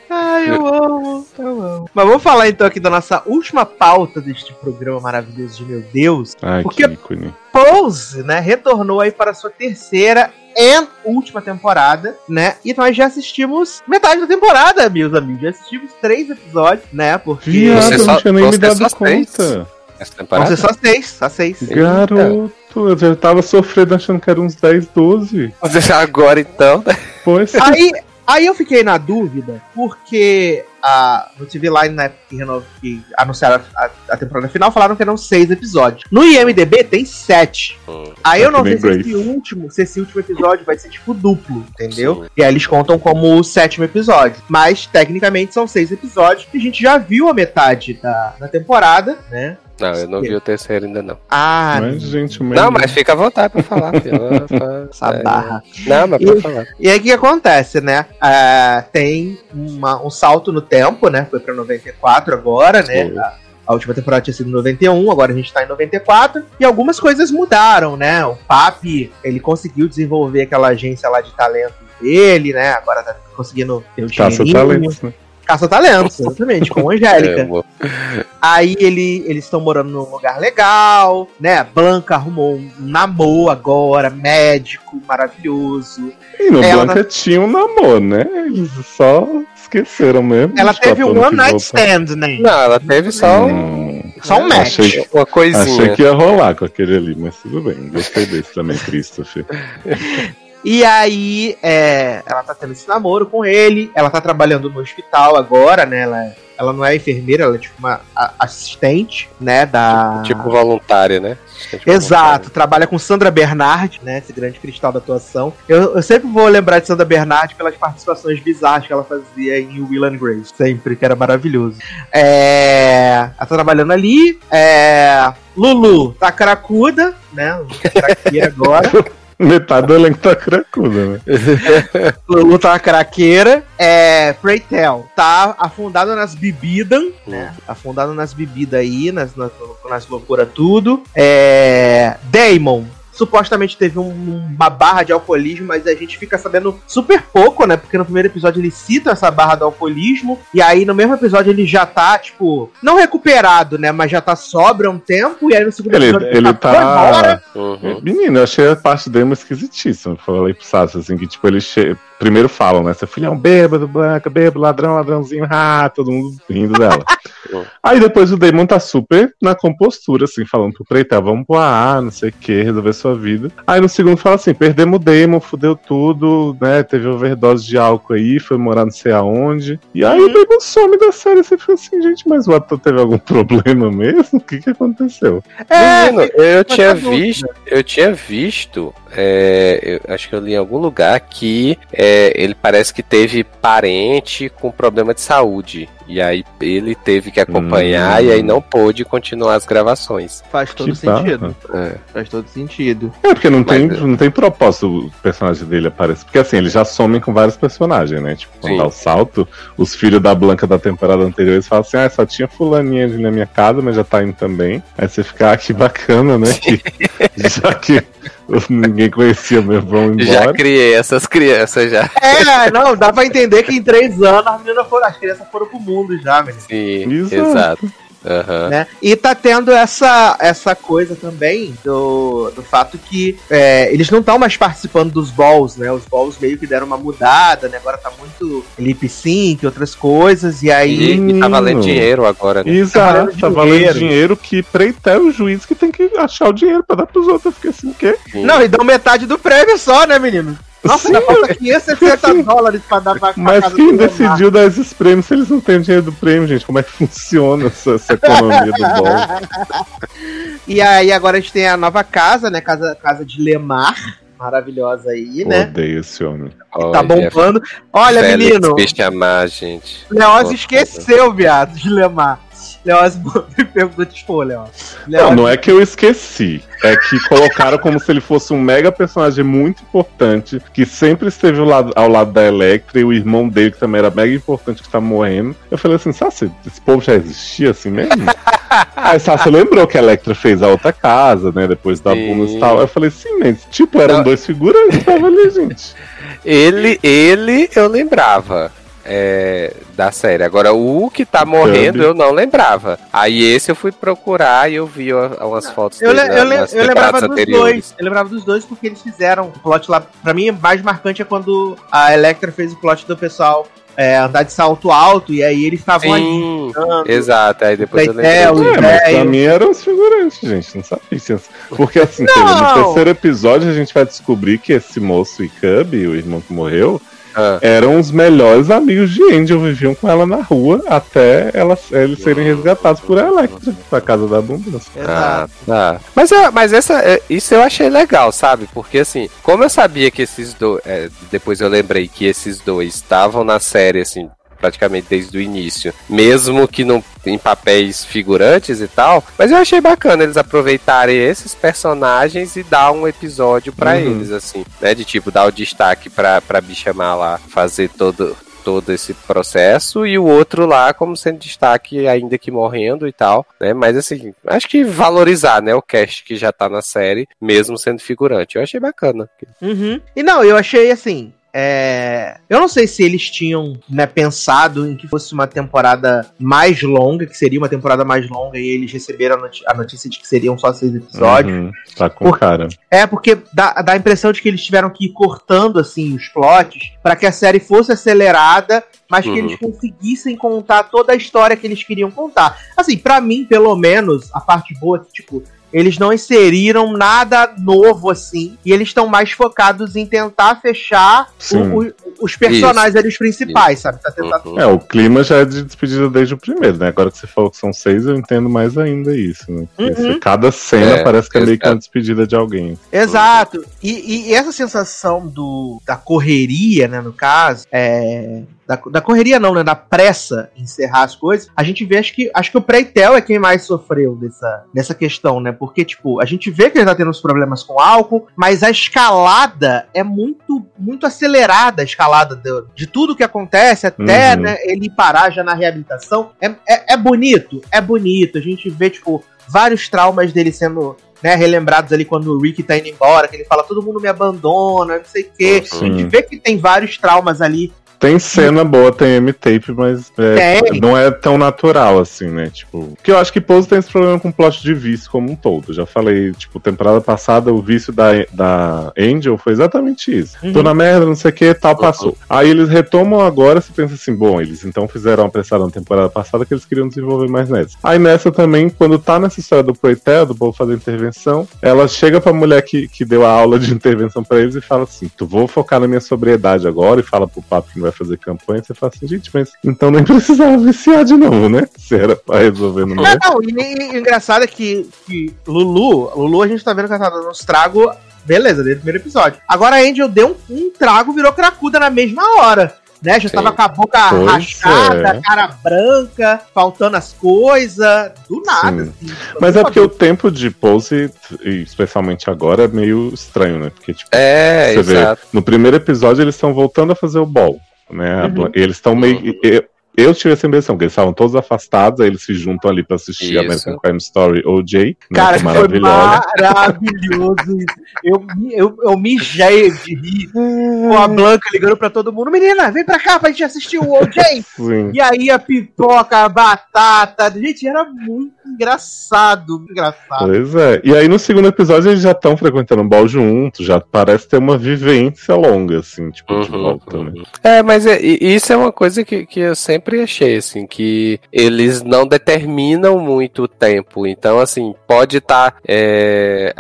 S1: Ai, eu amo, eu amo. Mas vamos falar então aqui da nossa última pauta deste programa maravilhoso de meu Deus.
S4: Ai, porque que ícone.
S1: Pose, né, retornou aí para sua terceira e última temporada, né? E nós já assistimos metade da temporada, meus amigos. Já assistimos três episódios, né? Porque.
S4: Viado, você não tinha nem me dado conta.
S1: Vão ser só seis, só seis.
S4: Garoto, eu já tava sofrendo achando que eram uns 10, 12.
S2: Você agora então?
S4: Pois.
S1: Aí, Aí eu fiquei na dúvida, porque a, no TV Line, na época que, renov, que anunciaram a, a, temporada final, falaram que eram seis episódios. No IMDB tem sete. Hum, aí eu não sei se esse, último, se esse último episódio vai ser tipo duplo, entendeu? Sim. E aí eles contam como o sétimo episódio. Mas, tecnicamente, são seis episódios. E a gente já viu a metade da, da temporada, né?
S2: Não, eu não vi o terceiro ainda não.
S1: Ah,
S4: mas, gente,
S2: não, mas fica à vontade pra falar, filho.
S1: Essa é... barra.
S2: Não, mas pode falar.
S1: E aí o que acontece, né? Uh, tem uma, um salto no tempo, né? Foi pra 94 agora, né? A, a, última temporada tinha sido 91, agora a gente tá em 94. E algumas coisas mudaram, né? O Papi, ele conseguiu desenvolver aquela agência lá de talento dele, né? Agora tá conseguindo ter o
S4: dinheiro. Caça talentos, né?
S1: Caça-talentos, exatamente, com a Angélica. É, Aí ele, eles estão morando num lugar legal, né? A Blanca arrumou um namoro agora, médico, maravilhoso.
S4: E no ela Blanca tinha um namoro, né? Eles só esqueceram mesmo.
S1: Ela teve um one night stand, né?
S2: Não, ela teve só um.
S1: Só um match.
S4: Achei, uma coisinha. Achei que ia rolar com aquele ali, mas tudo bem. Gostei desse também, Christopher.
S1: E aí, é, ela tá tendo esse namoro com ele, ela tá trabalhando no hospital agora, né? Ela, ela não é enfermeira, ela é tipo uma assistente, né? Da...
S2: Tipo, tipo voluntária, né?
S1: Assistente Exato, voluntária. trabalha com Sandra Bernard, né? Esse grande cristal da atuação. Eu, eu, sempre vou lembrar de Sandra Bernard pelas participações bizarras que ela fazia em Will and Grace. Sempre, que era maravilhoso. É... Ela tá trabalhando ali. É... Lulu tá caracuda, né? Craqueira agora.
S4: Metade do elenco tá cracuda, né?
S1: Lulu tá craqueira. É, Preytel tá afundado nas bebidas, né? Afundado nas bebidas aí, nas, nas, nas loucuras tudo. É, Damon supostamente teve um, uma barra de alcoolismo, mas a gente fica sabendo super pouco, né? Porque no primeiro episódio ele cita essa barra do alcoolismo, e aí no mesmo episódio ele já tá, tipo, não recuperado, né? Mas já tá sobra um tempo, e aí no segundo
S4: ele,
S1: episódio
S4: ele tá. tá... Uhum. Menino, eu achei a parte dele esquisitíssima. Falei pro Sassi, assim, que tipo, ele che primeiro falam, né? Seu filho é um bêbado, branca, bêbado, ladrão, ladrãozinho, ah, todo mundo rindo dela. Aí depois o Damon tá super na compostura, assim, falando pro Preitel, vamos voar, não sei o que, resolver sua vida. Aí no segundo fala assim, perdemos o Damon, fudeu tudo, né? Teve overdose de álcool aí, foi morar não sei aonde. E aí uhum. o Damon some da série, você fica assim, gente, mas o ator teve algum problema mesmo? O que que aconteceu?
S2: É, Menino, eu tinha visto, eu tinha visto é, eu acho que eu li em algum lugar que é, ele parece que teve parente com problema de saúde. E aí ele teve que acompanhar hum. e aí não pôde continuar as gravações.
S1: Faz todo que sentido. É. Faz todo sentido.
S4: É, porque não, tem, não tem propósito o personagem dele aparecer. Porque assim, eles já somem com vários personagens, né? Tipo, quando Sim. dá o salto, os filhos da Blanca da temporada anterior, eles falam assim, ah, só tinha fulaninha ali na minha casa, mas já tá indo também. Aí você fica, ah, que bacana, né? já que ninguém conhecia mesmo, vão embora.
S2: Já criei essas crianças já.
S1: É, não, dá pra entender que em três anos as meninas foram, as crianças foram pro mundo já, menino.
S2: Sim, exato. exato.
S1: Uhum. Né? E tá tendo essa, essa coisa também do, do fato que é, eles não estão mais participando dos balls, né? Os balls meio que deram uma mudada, né? Agora tá muito lip sync, outras coisas, e aí.
S2: E, e tá valendo dinheiro agora,
S4: né? Exato, tá valendo, tá valendo dinheiro. dinheiro que preita é o juiz que tem que achar o dinheiro pra dar pros outros. Fica assim, o quê?
S1: Não, e dão metade do prêmio só, né, menino? Nossa, ainda falta 560 dólares pra dar pra,
S4: Mas quem decidiu dar esses prêmios se eles não têm dinheiro do prêmio, gente? Como é que funciona essa, essa economia do bolo?
S1: e aí agora a gente tem a nova casa, né? Casa, casa de Lemar. Maravilhosa aí, né?
S4: Odeio esse homem.
S1: tá bombando. Olha, Félix menino.
S2: Deixa amar, gente.
S1: Leoz esqueceu, viado, de Lemar. Leoz me perguntou Leoz.
S4: Não, não é que eu esqueci. É que colocaram como se ele fosse um mega personagem muito importante, que sempre esteve ao lado, ao lado da Electra, e o irmão dele, que também era mega importante, que tá morrendo. Eu falei assim, Sassi, esse povo já existia assim mesmo? Aí Sassi lembrou que a Electra fez a outra casa, né? Depois da Bunus e tal. Eu falei assim, mas, tipo, eram não. dois figurantes estavam ali, gente.
S2: Ele, ele, eu lembrava é, da série. Agora, o que tá morrendo eu não lembrava. Aí esse eu fui procurar e eu vi umas fotos
S1: eu, dele, eu, eu, eu lembrava dos anteriores. dois. Eu lembrava dos dois porque eles fizeram o plot lá. Pra mim, mais marcante é quando a Electra fez o plot do pessoal é, andar de salto alto, e aí eles estavam ali.
S2: Exato, aí depois eu
S4: lembrei. É, mas pra mim eram os figurantes, gente, não sabia. Porque assim, no terceiro episódio a gente vai descobrir que esse moço e Cubby, o irmão que morreu, ah. eram os melhores amigos de Angel, viviam com ela na rua até elas, eles serem resgatados por Electra, pra casa da abundância.
S2: Ah, tá. Mas, mas essa, é, isso eu achei legal, sabe? Porque assim, como eu sabia que esses dois. É, depois eu lembrei que esses dois estavam na série, assim, praticamente desde o início, mesmo que não em papéis figurantes e tal. Mas eu achei bacana eles aproveitarem esses personagens e dar um episódio para uhum. eles, assim, né? De tipo, dar o destaque pra, pra bicha lá fazer todo, todo esse processo e o outro lá como sendo destaque ainda que morrendo e tal, né? Mas assim, acho que valorizar, né, o cast que já tá na série, mesmo sendo figurante. Eu achei bacana.
S1: Uhum. E não, eu achei assim, é... Eu não sei se eles tinham né, pensado em que fosse uma temporada mais longa, que seria uma temporada mais longa, e eles receberam a, noti a notícia de que seriam só seis episódios. Uhum,
S4: tá com cara.
S1: É, porque dá, dá a impressão de que eles tiveram que ir cortando assim os plots para que a série fosse acelerada, mas uhum. que eles conseguissem contar toda a história que eles queriam contar. Assim, para mim, pelo menos, a parte boa é que, tipo, eles não inseriram nada novo assim. E eles estão mais focados em tentar fechar o, o, os personagens ali, os principais, Isso. sabe? Tá
S4: tentando... Uhum. É, o clima já é de despedida desde o primeiro, né? Agora que você falou que são seis, eu entendo mais ainda isso, né? Uhum. Cada cena é, parece que é meio que uma despedida de alguém.
S1: Exato. E, e, essa sensação do, da correria, né, no caso, é, da, da, correria não, né? Da pressa em encerrar as coisas, a gente vê, acho que, acho que o Preitel é quem mais sofreu dessa, dessa questão, né? Porque, tipo, a gente vê que ele tá tendo uns problemas com álcool, mas a escalada é muito, muito acelerada, a escalada de, de tudo que acontece, até, uhum. né, ele parar já na reabilitação. É, é, é bonito, é bonito. A gente vê, tipo, vários traumas dele sendo né, relembrados ali quando o Rick tá indo embora, que ele fala, todo mundo me abandona, não sei o quê. Sim. A gente vê que tem vários traumas ali
S4: tem cena boa, tem M-Tape, mas é, não é tão natural assim, né? Tipo, porque eu acho que Pose tem esse problema com plot de vício como um todo. Já falei, tipo, temporada passada o vício da, da Angel foi exatamente isso. Uhum. Tô na merda, não sei o que, tal, passou. Aí eles retomam agora, você pensa assim, bom, eles então fizeram uma pressada na temporada passada que eles queriam desenvolver mais nessa. Aí nessa também, quando tá nessa história do Proetel, do povo fazer intervenção, ela chega pra mulher que, que deu a aula de intervenção pra eles e fala assim, tu vou focar na minha sobriedade agora e fala pro papo que não vai fazer campanha, você fala assim, gente, mas então nem precisava viciar de novo, né? Se era pra resolver no
S1: meio. Não, e, e, engraçado é que, que Lulu, Lulu a gente tá vendo que ela tá dando uns tragos, beleza, desde o primeiro episódio. Agora a Angel deu um, um trago, virou cracuda na mesma hora né? Já Sim. tava com a boca pois rachada, é. cara branca, faltando as coisas, do nada. Assim,
S4: Mas é porque o tempo de pose, especialmente agora, é meio estranho, né? Porque, tipo,
S2: é, você exato.
S4: vê, no primeiro episódio eles estão voltando a fazer o ball. Né? Uhum. Eles estão meio. Uhum. Eu tive essa impressão, que eles estavam todos afastados, aí eles se juntam ali pra assistir isso. American Crime Story OJ.
S1: Né, Cara, né, foi maravilhoso isso. Eu, eu, eu mijei de rir com a Blanca ligando pra todo mundo. Menina, vem pra cá pra gente assistir o OJ. Sim. E aí a pipoca, a batata. Gente, era muito engraçado. Engraçado.
S4: Pois é. E aí no segundo episódio eles já estão frequentando um balde juntos, já parece ter uma vivência longa, assim, tipo, uhum, de volta, né?
S2: É, mas é, isso é uma coisa que, que eu sempre sempre achei, assim, que eles não determinam muito o tempo. Então, assim, pode estar tá, é,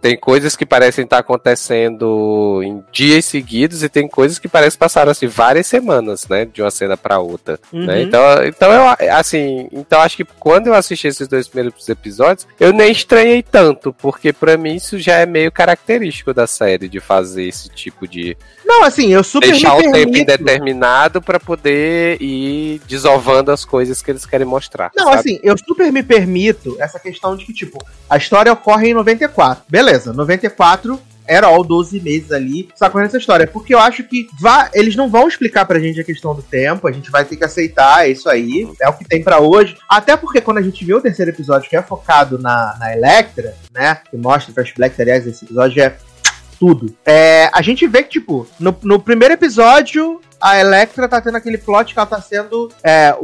S2: tem coisas que parecem estar acontecendo em dias seguidos e tem coisas que parecem passar assim várias semanas, né, de uma cena para outra, né? uhum. né? Então, então eu assim, então acho que quando eu assisti esses dois primeiros episódios, eu nem estranhei tanto, porque para mim isso já é meio característico da série de fazer esse tipo de
S1: Não, assim, eu super
S2: deixar o tempo indeterminado para poder ir desovando as coisas que eles querem mostrar.
S1: Não, sabe? assim, eu super me permito essa questão de que tipo, a história ocorre em 94. Beleza? Beleza, 94 era all 12 meses ali sacando essa história. Porque eu acho que vá, eles não vão explicar pra gente a questão do tempo, a gente vai ter que aceitar é isso aí, é o que tem para hoje. Até porque quando a gente vê o terceiro episódio, que é focado na, na Electra, né, que mostra o flashback, aliás, esse episódio é tudo. É, a gente vê que, tipo, no, no primeiro episódio, a Electra tá tendo aquele plot que ela tá sendo.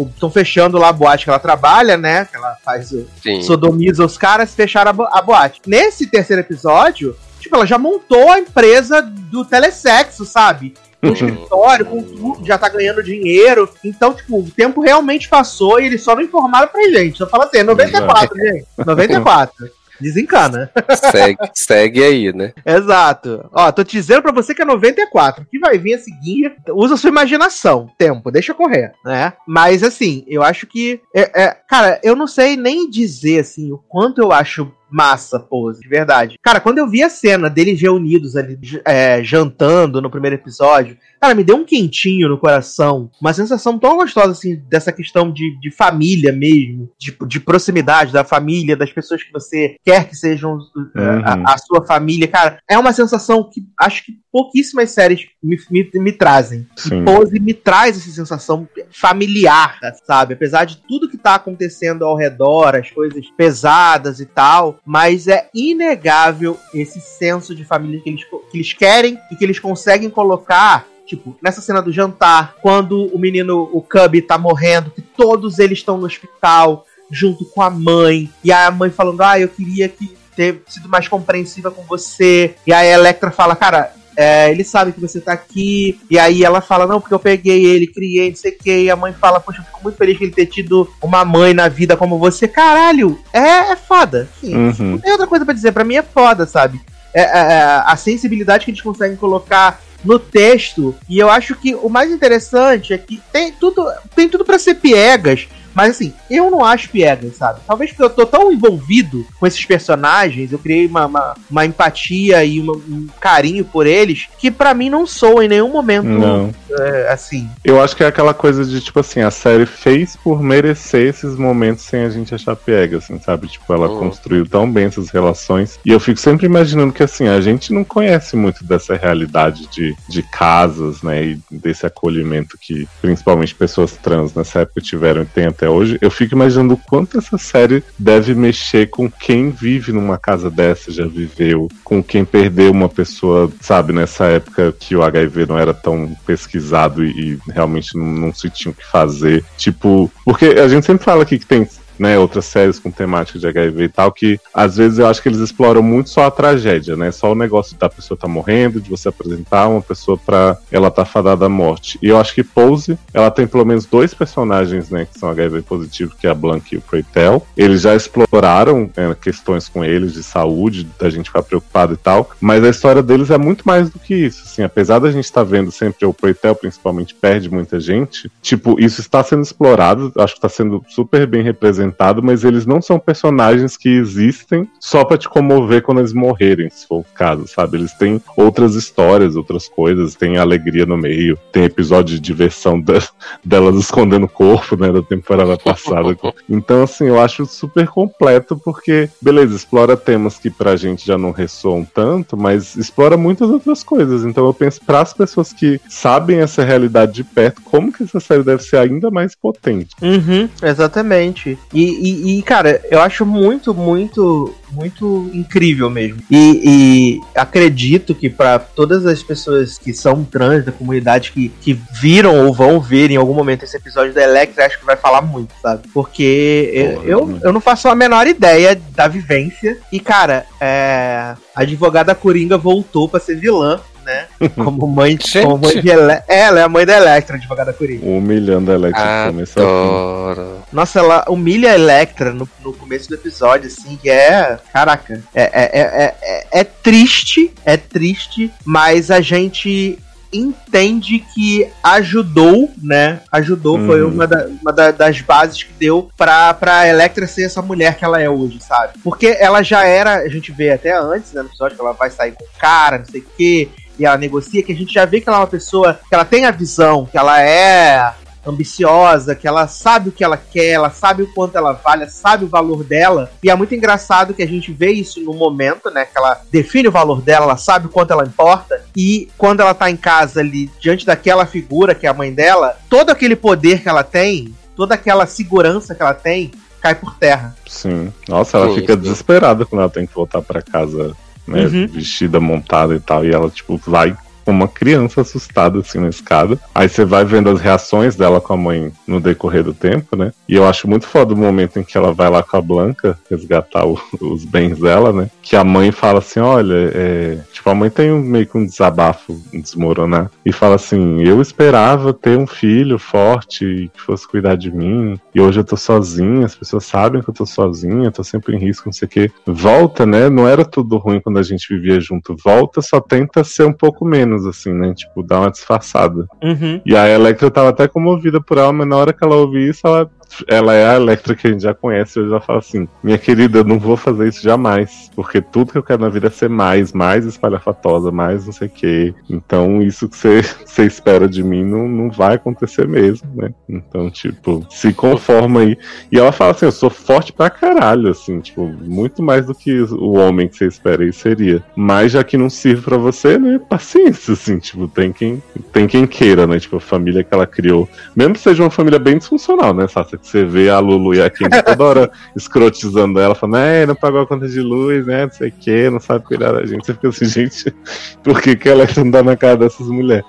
S1: Estão é, fechando lá a boate que ela trabalha, né? Que ela faz. Sim. sodomiza os caras, fecharam a, a boate. Nesse terceiro episódio, tipo, ela já montou a empresa do telesexo, sabe? Com escritório, com tudo, já tá ganhando dinheiro. Então, tipo, o tempo realmente passou e eles só não informaram pra gente. Só fala assim, é 94, gente. 94. Desencana.
S2: Segue, segue aí, né?
S1: Exato. Ó, tô te dizendo pra você que é 94. O que vai vir a seguir, usa sua imaginação. Tempo, deixa correr, né? Mas assim, eu acho que. É, é, cara, eu não sei nem dizer assim o quanto eu acho massa pose, de verdade. Cara, quando eu vi a cena deles reunidos ali, é, jantando no primeiro episódio, cara, me deu um quentinho no coração. Uma sensação tão gostosa, assim, dessa questão de, de família mesmo, de, de proximidade da família, das pessoas que você quer que sejam é, uhum. a, a, sua família. Cara, é uma sensação que acho que pouquíssimas séries me, me, me trazem. Sim. E Pose me traz essa sensação familiar, sabe? Apesar de tudo que tá acontecendo ao redor, as coisas pesadas e tal, mas é inegável esse senso de família que eles, que eles querem e que eles conseguem colocar Tipo, nessa cena do jantar, quando o menino, o Cubby, tá morrendo, que todos eles estão no hospital, junto com a mãe, e a mãe falando, ah, eu queria que ter sido mais compreensiva com você. E aí a Electra fala, cara, é, ele sabe que você tá aqui, e aí ela fala, não, porque eu peguei ele, criei, não sei o que, e a mãe fala, poxa, eu fico muito feliz de ele ter tido uma mãe na vida como você. Caralho, é, é foda. Sim, uhum. Não tem outra coisa para dizer, para mim é foda, sabe? É, é, é, a sensibilidade que eles conseguem colocar no texto, e eu acho que o mais interessante é que tem tudo, tem tudo para ser piegas, mas assim, eu não acho piegas, sabe? Talvez porque eu tô tão envolvido com esses personagens, eu criei uma, uma, uma empatia e uma, um carinho por eles, que para mim não soa em nenhum momento
S4: não.
S1: É, assim.
S4: Eu acho que é aquela coisa de, tipo assim, a série fez por merecer esses momentos sem a gente achar pega, assim, sabe? Tipo, ela oh. construiu tão bem essas relações. E eu fico sempre imaginando que, assim, a gente não conhece muito dessa realidade de, de casas, né? E desse acolhimento que principalmente pessoas trans nessa época tiveram e tem até até hoje, eu fico imaginando quanto essa série deve mexer com quem vive numa casa dessa, já viveu, com quem perdeu uma pessoa, sabe, nessa época que o HIV não era tão pesquisado e, e realmente não, não se tinha o que fazer. Tipo, porque a gente sempre fala aqui que tem né, outras séries com temática de HIV e tal, que às vezes eu acho que eles exploram muito só a tragédia, né? Só o negócio da pessoa tá morrendo, de você apresentar uma pessoa pra ela tá fadada à morte. E eu acho que Pose, ela tem pelo menos dois personagens, né, que são HIV positivo, que é a Blank e o Preytel. Eles já exploraram é, questões com eles de saúde, da gente ficar preocupado e tal, mas a história deles é muito mais do que isso, assim, apesar da gente estar tá vendo sempre o Preytel, principalmente, perde muita gente, tipo, isso está sendo explorado, acho que está sendo super bem representado apresentado, mas eles não são personagens que existem só para te comover quando eles morrerem, se for o caso, sabe? Eles têm outras histórias, outras coisas, tem alegria no meio, tem episódio de diversão da, delas escondendo o corpo, né, da temporada passada. então, assim, eu acho super completo porque, beleza, explora temas que pra gente já não ressoam tanto, mas explora muitas outras coisas. Então eu penso para as pessoas que sabem essa realidade de perto, como que essa série deve ser ainda mais potente.
S1: Uhum, exatamente. E, e, e, cara, eu acho muito, muito, muito incrível mesmo. E, e acredito que para todas as pessoas que são trans da comunidade que, que viram ou vão ver em algum momento esse episódio da Electra, acho que vai falar muito, sabe? Porque eu, eu, eu, não faço a menor ideia da vivência. E, cara, é, a advogada Coringa voltou para ser vilã né? Como mãe, como mãe de Ele é, Ela é a mãe da Electra, advogada Coringa.
S4: Humilhando a Electra
S1: Adoro. Nossa, ela humilha a Electra no, no começo do episódio, assim, que é. Caraca. É, é, é, é, é triste, é triste, mas a gente entende que ajudou, né? Ajudou, foi uhum. uma, da, uma da, das bases que deu pra, pra Electra ser essa mulher que ela é hoje, sabe? Porque ela já era, a gente vê até antes, né, no episódio, que ela vai sair com o cara, não sei o quê, e ela negocia, que a gente já vê que ela é uma pessoa que ela tem a visão, que ela é ambiciosa, que ela sabe o que ela quer, ela sabe o quanto ela vale, sabe o valor dela. E é muito engraçado que a gente vê isso no momento, né? Que ela define o valor dela, ela sabe o quanto ela importa. E quando ela tá em casa ali, diante daquela figura que é a mãe dela, todo aquele poder que ela tem, toda aquela segurança que ela tem, cai por terra.
S4: Sim. Nossa, ela Sim. fica desesperada quando ela tem que voltar para casa né, uhum. vestida, montada e tal, e ela, tipo, vai uma criança assustada assim na escada. Aí você vai vendo as reações dela com a mãe no decorrer do tempo, né? E eu acho muito foda o momento em que ela vai lá com a Blanca resgatar o, os bens dela, né? Que a mãe fala assim: olha, é... tipo, a mãe tem um, meio que um desabafo, um desmoronar, e fala assim: eu esperava ter um filho forte que fosse cuidar de mim, e hoje eu tô sozinha, as pessoas sabem que eu tô sozinha, tô sempre em risco, não sei o quê. Volta, né? Não era tudo ruim quando a gente vivia junto. Volta, só tenta ser um pouco menos menos, assim, né? Tipo, dar uma disfarçada. Uhum. E a Electra tava até comovida por ela, mas na hora que ela ouviu isso, ela ela é a Electra que a gente já conhece, eu já falo assim: minha querida, eu não vou fazer isso jamais, porque tudo que eu quero na vida é ser mais, mais espalhafatosa, mais não sei o quê. Então, isso que você, espera de mim não, não vai acontecer mesmo, né? Então, tipo, se conforma aí. E ela fala assim: eu sou forte pra caralho, assim, tipo, muito mais do que o homem que você espera aí seria. Mas já que não serve pra você, né? Paciência, assim, tipo, tem quem, tem quem queira, né? Tipo, a família que ela criou. Mesmo que seja uma família bem disfuncional, né? Sasha? Você vê a Lulu e a Kim toda hora escrotizando ela, falando, é, não pagou a conta de luz, né? Não sei o que, não sabe cuidar da gente. Você fica assim, gente, por que, que ela não dá na cara dessas mulheres?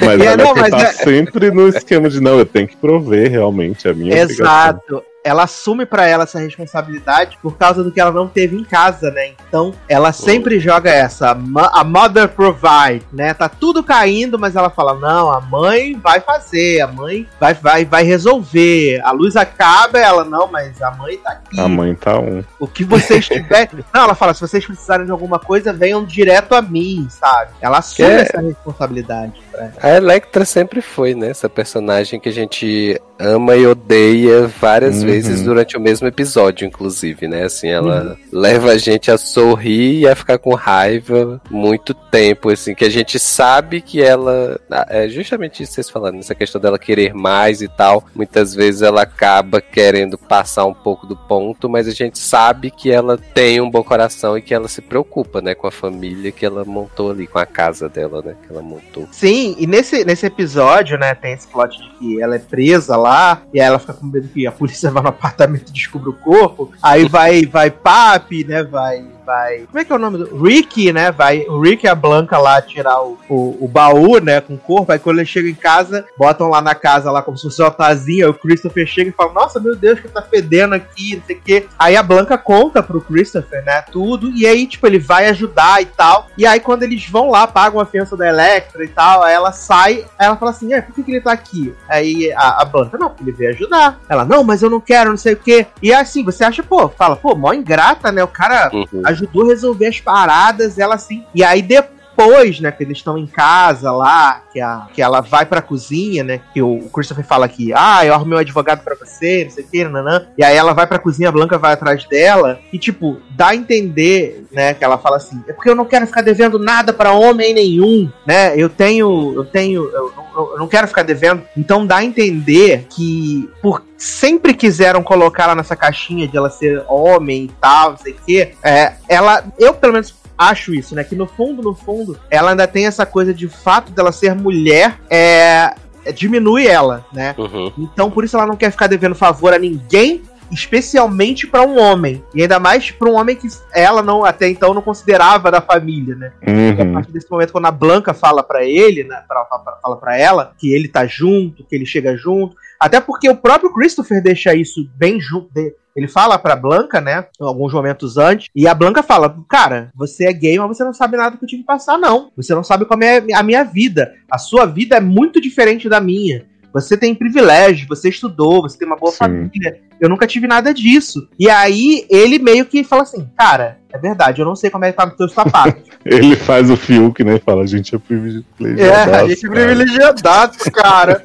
S4: Mas ela não, mas tá é... sempre no esquema de não, eu tenho que prover realmente a minha
S1: Exato. Obrigação ela assume para ela essa responsabilidade por causa do que ela não teve em casa, né? Então, ela sempre oh. joga essa, a mother provide, né? Tá tudo caindo, mas ela fala: "Não, a mãe vai fazer, a mãe vai vai vai resolver. A luz acaba, ela não, mas a mãe tá aqui.
S4: A mãe tá um.
S1: O que vocês tiverem, não, ela fala: "Se vocês precisarem de alguma coisa, venham direto a mim", sabe? Ela assume é... essa responsabilidade.
S2: A Electra sempre foi, né, essa personagem que a gente ama e odeia várias hum vezes uhum. durante o mesmo episódio, inclusive, né? Assim, ela uhum. leva a gente a sorrir e a ficar com raiva muito tempo, assim, que a gente sabe que ela. Ah, é justamente isso que vocês falaram, essa questão dela querer mais e tal. Muitas vezes ela acaba querendo passar um pouco do ponto, mas a gente sabe que ela tem um bom coração e que ela se preocupa, né, com a família que ela montou ali, com a casa dela, né, que ela montou.
S1: Sim, e nesse, nesse episódio, né, tem esse plot de que ela é presa lá, e aí ela fica com medo que a polícia vá no apartamento e descubra o corpo, aí vai, vai Papi, né, vai vai. Como é que é o nome do. Rick, né? Vai. O Rick e a Blanca lá tirar o, o, o, baú, né? Com o corpo. Aí quando eles chegam em casa, botam lá na casa, lá como se fosse uma tazinha. Aí o Christopher chega e fala: Nossa, meu Deus, que tá fedendo aqui, não sei o quê. Aí a Blanca conta pro Christopher, né? Tudo. E aí, tipo, ele vai ajudar e tal. E aí, quando eles vão lá, pagam a fiança da Electra e tal, aí ela sai. Aí ela fala assim: É, por que, que ele tá aqui? Aí a, a Blanca, não, porque ele veio ajudar. Ela, não, mas eu não quero, não sei o quê. E assim, você acha, pô, fala, pô, mó ingrata, né? O cara uhum ajudou a resolver as paradas, ela assim. E aí depois, né, que eles estão em casa lá, que, a, que ela vai pra cozinha, né, que o Christopher fala aqui, ah, eu arrumei um advogado para você, não sei o que, nanã. E aí ela vai pra cozinha, a Blanca vai atrás dela, e tipo, dá a entender, né, que ela fala assim, é porque eu não quero ficar devendo nada para homem nenhum, né, eu tenho, eu tenho, eu, eu não quero ficar devendo. Então dá a entender que por sempre quiseram colocar ela nessa caixinha de ela ser homem e tal, não sei o quê, é, ela, eu pelo menos acho isso, né? Que no fundo, no fundo, ela ainda tem essa coisa de fato dela ser mulher, é, é diminui ela, né? Uhum. Então por isso ela não quer ficar devendo favor a ninguém especialmente para um homem. E ainda mais para um homem que ela não até então não considerava da família, né? Uhum. E a partir desse momento, quando a Blanca fala para ele, né, pra, pra, fala para ela que ele tá junto, que ele chega junto. Até porque o próprio Christopher deixa isso bem junto. Ele fala pra Blanca, né? Alguns momentos antes. E a Blanca fala: Cara, você é gay, mas você não sabe nada que eu tive que passar, não. Você não sabe como é a minha vida. A sua vida é muito diferente da minha. Você tem privilégio, você estudou, você tem uma boa Sim. família. Eu nunca tive nada disso. E aí ele meio que fala assim, cara, é verdade, eu não sei como é que tá no teu sapato.
S4: ele faz o Fiuk, né? Fala, a gente é privilegiado.
S1: É, a gente é privilegiado, cara.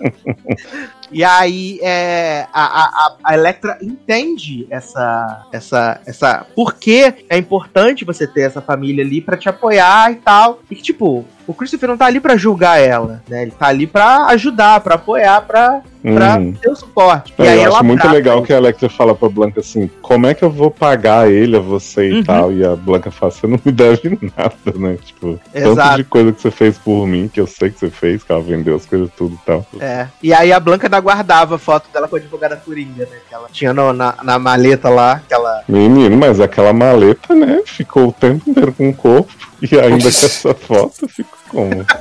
S1: E aí é, a, a, a Electra entende essa, essa, essa. Por que é importante você ter essa família ali para te apoiar e tal. E que, tipo, o Christopher não tá ali para julgar ela, né? Ele tá ali para ajudar, para apoiar, para pra uhum. ter o suporte.
S4: É, e aí eu acho muito legal que a Electra fala pra Blanca assim: como é que eu vou pagar ele a você e uhum. tal? E a Blanca fala: você não me deve nada, né? Tipo, Exato. tanto de coisa que você fez por mim, que eu sei que você fez, que ela vendeu as coisas tudo e tal.
S1: É. E aí a Blanca ainda guardava a foto dela com a advogada Coringa, né? Que ela tinha no, na, na maleta lá, aquela.
S4: Menino, mas aquela maleta, né? Ficou o tempo inteiro com o corpo. E ainda com essa foto, ficou como?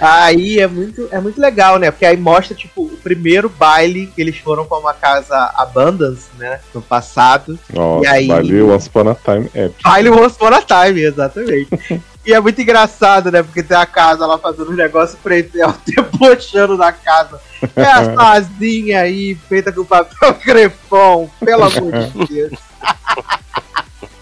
S1: Aí é muito, é muito legal, né? Porque aí mostra, tipo, o primeiro baile que eles foram pra uma casa Abundance, né? No passado.
S4: Nossa, e aí... baile Once Upon a Time.
S1: Baile Once Upon a Time, exatamente. e é muito engraçado, né? Porque tem a casa lá fazendo um negócio preto ela debochando da casa. É a casinha aí, feita com papel crepom, pelo amor de Deus.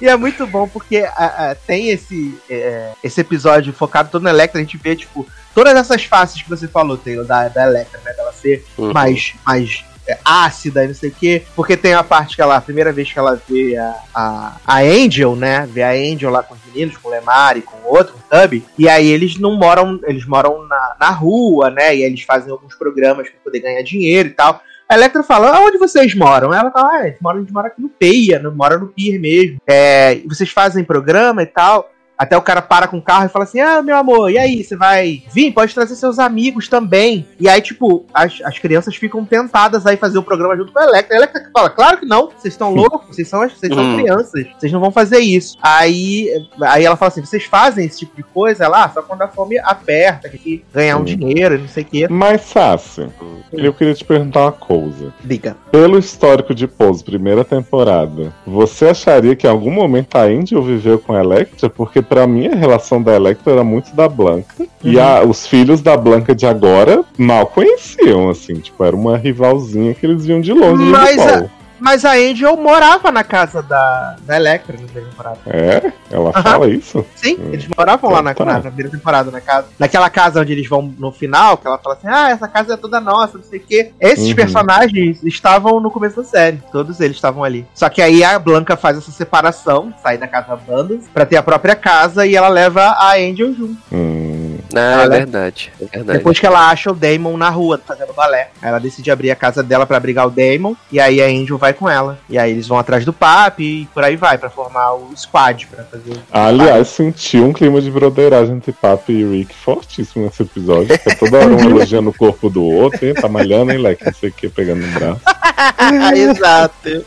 S1: E é muito bom porque a, a, tem esse, é, esse episódio focado todo na Electra, a gente vê, tipo, todas essas faces que você falou, Taylor, da, da Electra, né? Dela ser uhum. mais, mais é, ácida e não sei o quê. Porque tem a parte que ela, a primeira vez que ela vê a, a, a Angel, né? Vê a Angel lá com os meninos, com o Lemar e com o outro, o Tubby. E aí eles não moram, eles moram na, na rua, né? E aí eles fazem alguns programas para poder ganhar dinheiro e tal. A Electra fala, onde vocês moram? Ela fala, ah, a gente mora, a gente mora aqui no Peia, mora no Pier mesmo. É, vocês fazem programa e tal. Até o cara para com o carro e fala assim: Ah, meu amor, e aí? Você vai vir? Pode trazer seus amigos também. E aí, tipo, as, as crianças ficam tentadas aí fazer o programa junto com a Electra. A Electra fala: Claro que não, vocês estão loucos, vocês são, vocês são hum. crianças, vocês não vão fazer isso. Aí, aí ela fala assim: Vocês fazem esse tipo de coisa? Ah, só quando a fome aperta, que ganhar um dinheiro, não sei o quê.
S4: Mas, Sassi, eu queria te perguntar uma coisa.
S1: Diga.
S4: Pelo histórico de Pose, primeira temporada, você acharia que em algum momento a Angel viveu com a Electra? Porque para mim, a relação da Electra era muito da Blanca. Uhum. E a, os filhos da Blanca de agora mal conheciam, assim. Tipo, era uma rivalzinha que eles viam de longe.
S1: Mas, a, Mas a Angel morava na casa da, da Electra na primeira temporada.
S4: É? Ela fala isso?
S1: Sim, hum. eles moravam lá na, tá. na, primeira temporada, na casa. Naquela casa onde eles vão no final, que ela fala assim: ah, essa casa é toda nossa, não sei o quê. Esses uhum. personagens estavam no começo da série. Todos eles estavam ali. Só que aí a Blanca faz essa separação, sai da casa Bandas, pra ter a própria casa e ela leva a Angel junto.
S2: Hum. Ah, é verdade, é verdade.
S1: Depois que ela acha o Damon na rua fazendo balé, ela decide abrir a casa dela para abrigar o Damon, e aí a Angel vai com ela. E aí eles vão atrás do Papi e por aí vai, para formar o squad, pra fazer o.
S4: Aliás, senti um clima de broderagem entre Papi e Rick fortíssimo nesse episódio. É toda hora um elogiando o corpo do outro, hein? Tá malhando, hein, Leque? Não sei o que, pegando no braço.
S1: Exato.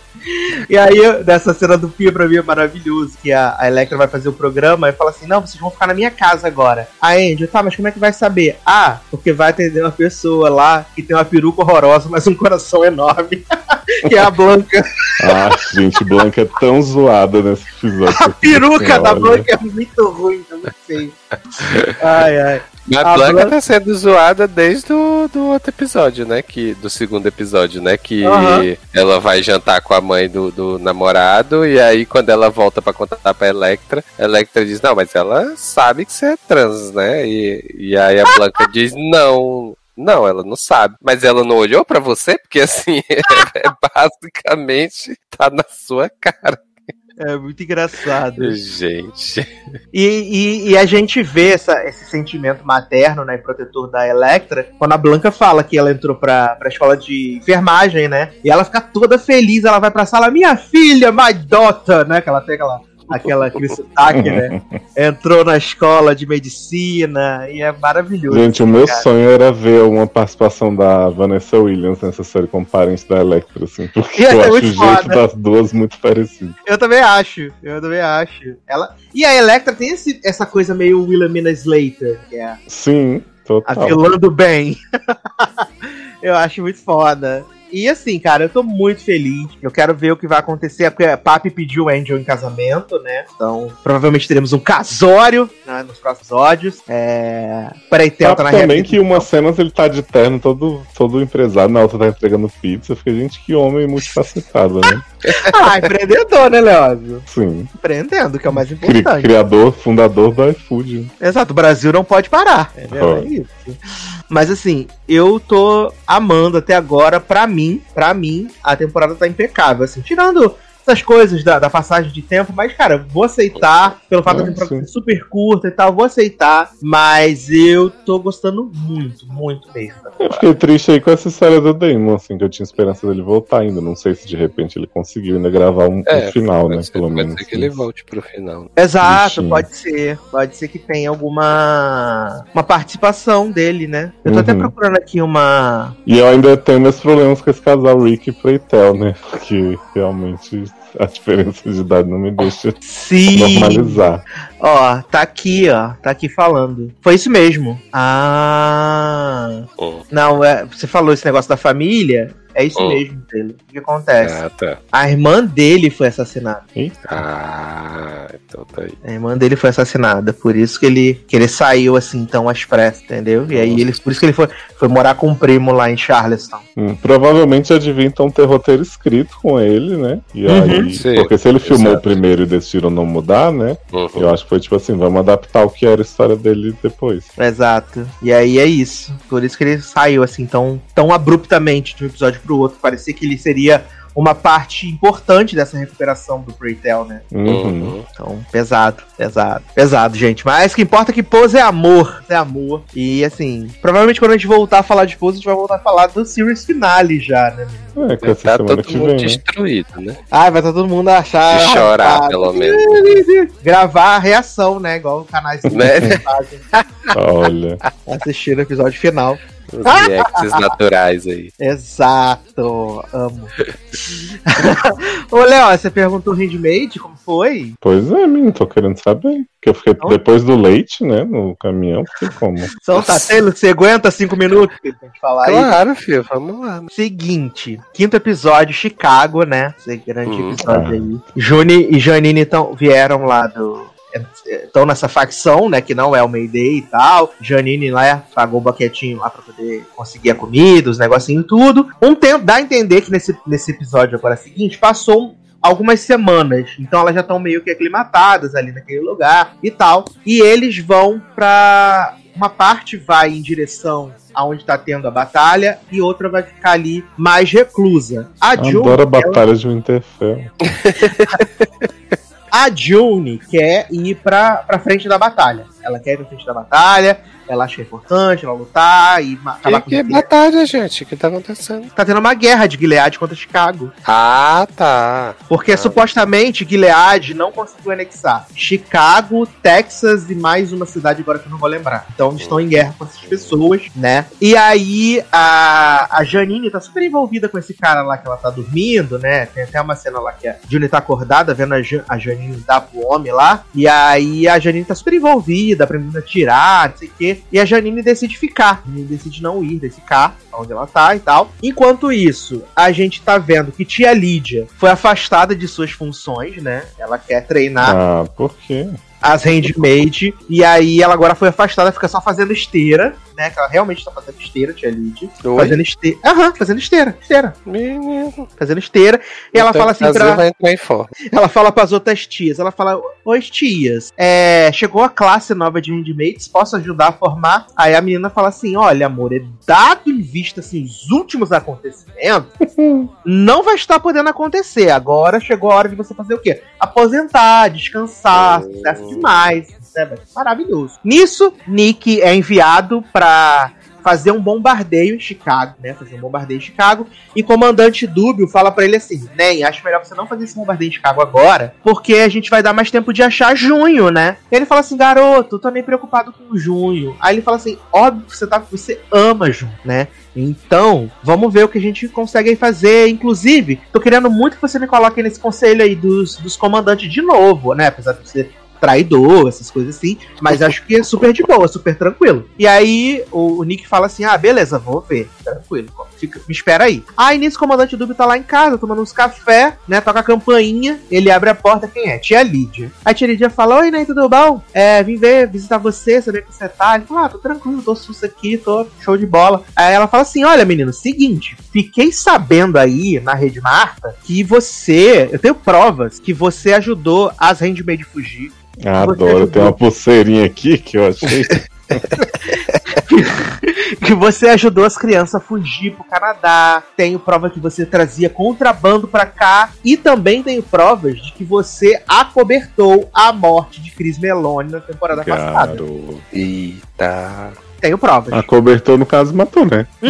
S1: E aí, dessa cena do Pia pra mim é maravilhoso, que a, a Electra vai fazer o programa e fala assim, não, vocês vão ficar na minha casa agora. A Angel, tá, mas como é que vai saber? Ah, porque vai atender uma pessoa lá que tem uma peruca horrorosa, mas um coração enorme. que é a Blanca.
S4: Ah, gente, Blanca é tão zoada nesse episódio.
S1: A peruca da Blanca é muito ruim, eu não sei. Ai, ai.
S2: A, a Blanca Blanca tá sendo zoada desde o do outro episódio, né? Que, do segundo episódio, né? Que uhum. ela vai jantar com a mãe do, do namorado e aí quando ela volta para contar pra Electra, a Electra diz, não, mas ela sabe que você é trans, né? E, e aí a Blanca diz, não, não, ela não sabe. Mas ela não olhou para você? Porque assim, é, é basicamente tá na sua cara.
S1: É muito engraçado.
S2: Gente.
S1: E, e, e, a gente vê essa, esse sentimento materno, né, protetor da Electra, quando a Blanca fala que ela entrou pra, pra escola de enfermagem, né? E ela fica toda feliz, ela vai pra sala, minha filha, my daughter, né? Que ela tem aquela aquela, aquele sotaque, né? Entrou na escola de medicina e é maravilhoso.
S4: Gente, o meu cara. sonho era ver uma participação da Vanessa Williams nessa série com parentes da Electra, assim, porque eu acho o jeito foda. das duas muito parecido.
S1: Eu também acho, eu também acho. Ela... E a Electra tem esse, essa coisa meio Wilhelmina Slater, que é.
S4: Sim, total.
S1: A vilã do bem. eu acho muito foda. E assim, cara, eu tô muito feliz. Eu quero ver o que vai acontecer, porque a Papi pediu o Angel em casamento, né? Então, provavelmente teremos um casório né, nos próximos episódios. É.
S4: Preitel tá na também que umas cenas ele tá de terno todo, todo empresário, na outra tá entregando pizza. Fica, gente, que homem multifacetado, né?
S1: ah, empreendedor, né, Leózio?
S4: Sim.
S1: Empreendendo, que é o mais importante.
S4: Criador, fundador do iFood.
S1: Exato, o Brasil não pode parar. É, oh. é isso. Mas assim, eu tô amando até agora, pra mim, pra mim, a temporada tá impecável. Assim, tirando essas coisas da, da, passagem de tempo, mas, cara, vou aceitar, pelo fato de ser super curta e tal, vou aceitar, mas eu tô gostando muito, muito mesmo.
S4: Eu fiquei triste aí com essa história do Damon, assim, que eu tinha esperança dele voltar ainda. Não sei se de repente ele conseguiu ainda gravar um, é, um final, né?
S2: Ser,
S4: pelo menos.
S2: Pode ser que ele volte pro final.
S1: Exato, pode ser. Pode ser que tenha alguma uma participação dele, né? Eu tô uhum. até procurando aqui uma.
S4: E eu ainda tenho meus problemas com esse casal Rick e Playtel, né? Que realmente a diferença de idade não me deixa
S1: Sim.
S4: normalizar.
S1: Ó, tá aqui, ó. Tá aqui falando. Foi isso mesmo. Ah. Oh. Não, é, você falou esse negócio da família. É isso oh. mesmo dele. O que acontece? Ah, tá. A irmã dele foi assassinada.
S2: Ah, então tá aí.
S1: A irmã dele foi assassinada. Por isso que ele, que ele saiu assim tão às pressas, entendeu? E aí ele, por isso que ele foi, foi morar com o primo lá em Charleston.
S4: Hum, provavelmente já devia então ter roteiro escrito com ele, né? E uhum. aí, Sim, porque se ele filmou exato. primeiro e decidiram não mudar, né? Uhum. Eu acho que foi tipo assim, vamos adaptar o que era a história dele depois.
S1: Exato. E aí é isso. Por isso que ele saiu assim tão, tão abruptamente de um episódio pro outro. Parecia que ele seria uma parte importante dessa recuperação do Preytel, né?
S4: Uhum.
S1: Então, pesado, pesado, pesado, gente. Mas o que importa é que pose é amor, é amor. E assim, provavelmente quando a gente voltar a falar de pose, a gente vai voltar a falar do series finale já, né?
S4: É, que tá todo
S2: mundo vem, né? destruído, né?
S1: Ah, vai tá todo mundo achar.
S2: De chorar, ah, pelo menos.
S1: Gravar a reação, né? Igual o canais
S4: né? Olha.
S1: Assistir o episódio final.
S2: Os reacts naturais aí.
S1: Exato, amo. Ô, Léo, você perguntou o Handmade, como foi?
S4: Pois é, menino, tô querendo saber. Que eu fiquei então... depois do leite, né, no caminhão, fiquei como?
S1: Então tá tendo, você aguenta cinco minutos pra gente falar
S2: Claro, aí? filho, vamos lá.
S1: Seguinte, quinto episódio, Chicago, né? Esse grande hum, episódio ah. aí. Juni e Janine então, vieram lá do, estão nessa facção, né? Que não é o Mayday e tal. Janine lá pagou o boquetinho lá pra poder conseguir a comida, os negocinhos tudo. Um tempo, dá a entender que nesse, nesse episódio agora seguinte, passou algumas semanas. Então elas já estão meio que aclimatadas ali naquele lugar e tal. E eles vão pra. Uma parte vai em direção aonde tá tendo a batalha e outra vai ficar ali mais reclusa.
S4: A June, Adoro a batalha ela... de Winterfell.
S1: a June quer ir pra, pra frente da batalha. Ela quer ir pra frente da batalha, ela acha importante ela lutar e
S2: acabar que, que batalha, gente? O que tá acontecendo?
S1: Tá tendo uma guerra de Gilead contra Chicago.
S2: Ah, tá.
S1: Porque
S2: ah.
S1: supostamente Gilead não conseguiu anexar Chicago, Texas e mais uma cidade agora que eu não vou lembrar. Então eles estão em guerra com essas pessoas, né? E aí a, a Janine tá super envolvida com esse cara lá que ela tá dormindo, né? Tem até uma cena lá que a Juni tá acordada vendo a, a Janine dar pro homem lá. E aí a Janine tá super envolvida, aprendendo a tirar, não sei o quê. E a Janine decide ficar. A Janine decide não ir, decide ficar onde ela tá e tal. Enquanto isso, a gente tá vendo que tia Lídia foi afastada de suas funções, né? Ela quer treinar.
S4: Ah, por quê?
S1: As handmade. E aí ela agora foi afastada, fica só fazendo esteira né? Que ela realmente tá fazendo esteira, tia Lid. Fazendo esteira. Aham, fazendo esteira. Esteira. Fazendo esteira. E então, ela fala assim pra. Vai entrar em forma. Ela fala pras outras tias. Ela fala: Oi, tias, é, chegou a classe nova de handmaids, posso ajudar a formar? Aí a menina fala assim: Olha, amor, é dado em vista assim, os últimos acontecimentos, não vai estar podendo acontecer. Agora chegou a hora de você fazer o quê? Aposentar, descansar, sucesso demais né? Maravilhoso. Nisso, Nick é enviado para fazer um bombardeio em Chicago, né? Fazer um bombardeio em Chicago. E comandante Dúbio fala para ele assim: Nem, acho melhor você não fazer esse bombardeio em Chicago agora, porque a gente vai dar mais tempo de achar junho, né? E ele fala assim: garoto, tô nem preocupado com junho. Aí ele fala assim: óbvio que você, tá, você ama junho, né? Então, vamos ver o que a gente consegue fazer. Inclusive, tô querendo muito que você me coloque nesse conselho aí dos, dos comandantes de novo, né? Apesar de você traidor, essas coisas assim. Mas acho que é super de boa, super tranquilo. E aí o, o Nick fala assim: ah, beleza, vou ver. Tranquilo, fica, me espera aí. Aí nisso comandante Dub tá lá em casa, tomando uns café, né? Toca a campainha, ele abre a porta, quem é? Tia Lídia. A tia Lídia fala: Oi, Ney, tudo bom? É, vim ver, visitar você, saber que você tá. Ele fala: Ah, tô tranquilo, tô susto aqui, tô show de bola. Aí ela fala assim: Olha, menino, seguinte, fiquei sabendo aí na Rede Marta que você, eu tenho provas que você ajudou as Handmaid fugir
S4: Adoro, tem uma pulseirinha aqui que eu achei.
S1: que você ajudou as crianças a fugir pro Canadá. Tenho prova que você trazia contrabando para cá. E também tenho provas de que você acobertou a morte de Chris Meloni na temporada Garo. passada.
S2: Eita.
S1: Tenho provas.
S4: Acobertou, no caso, matou, né?
S1: Uhum.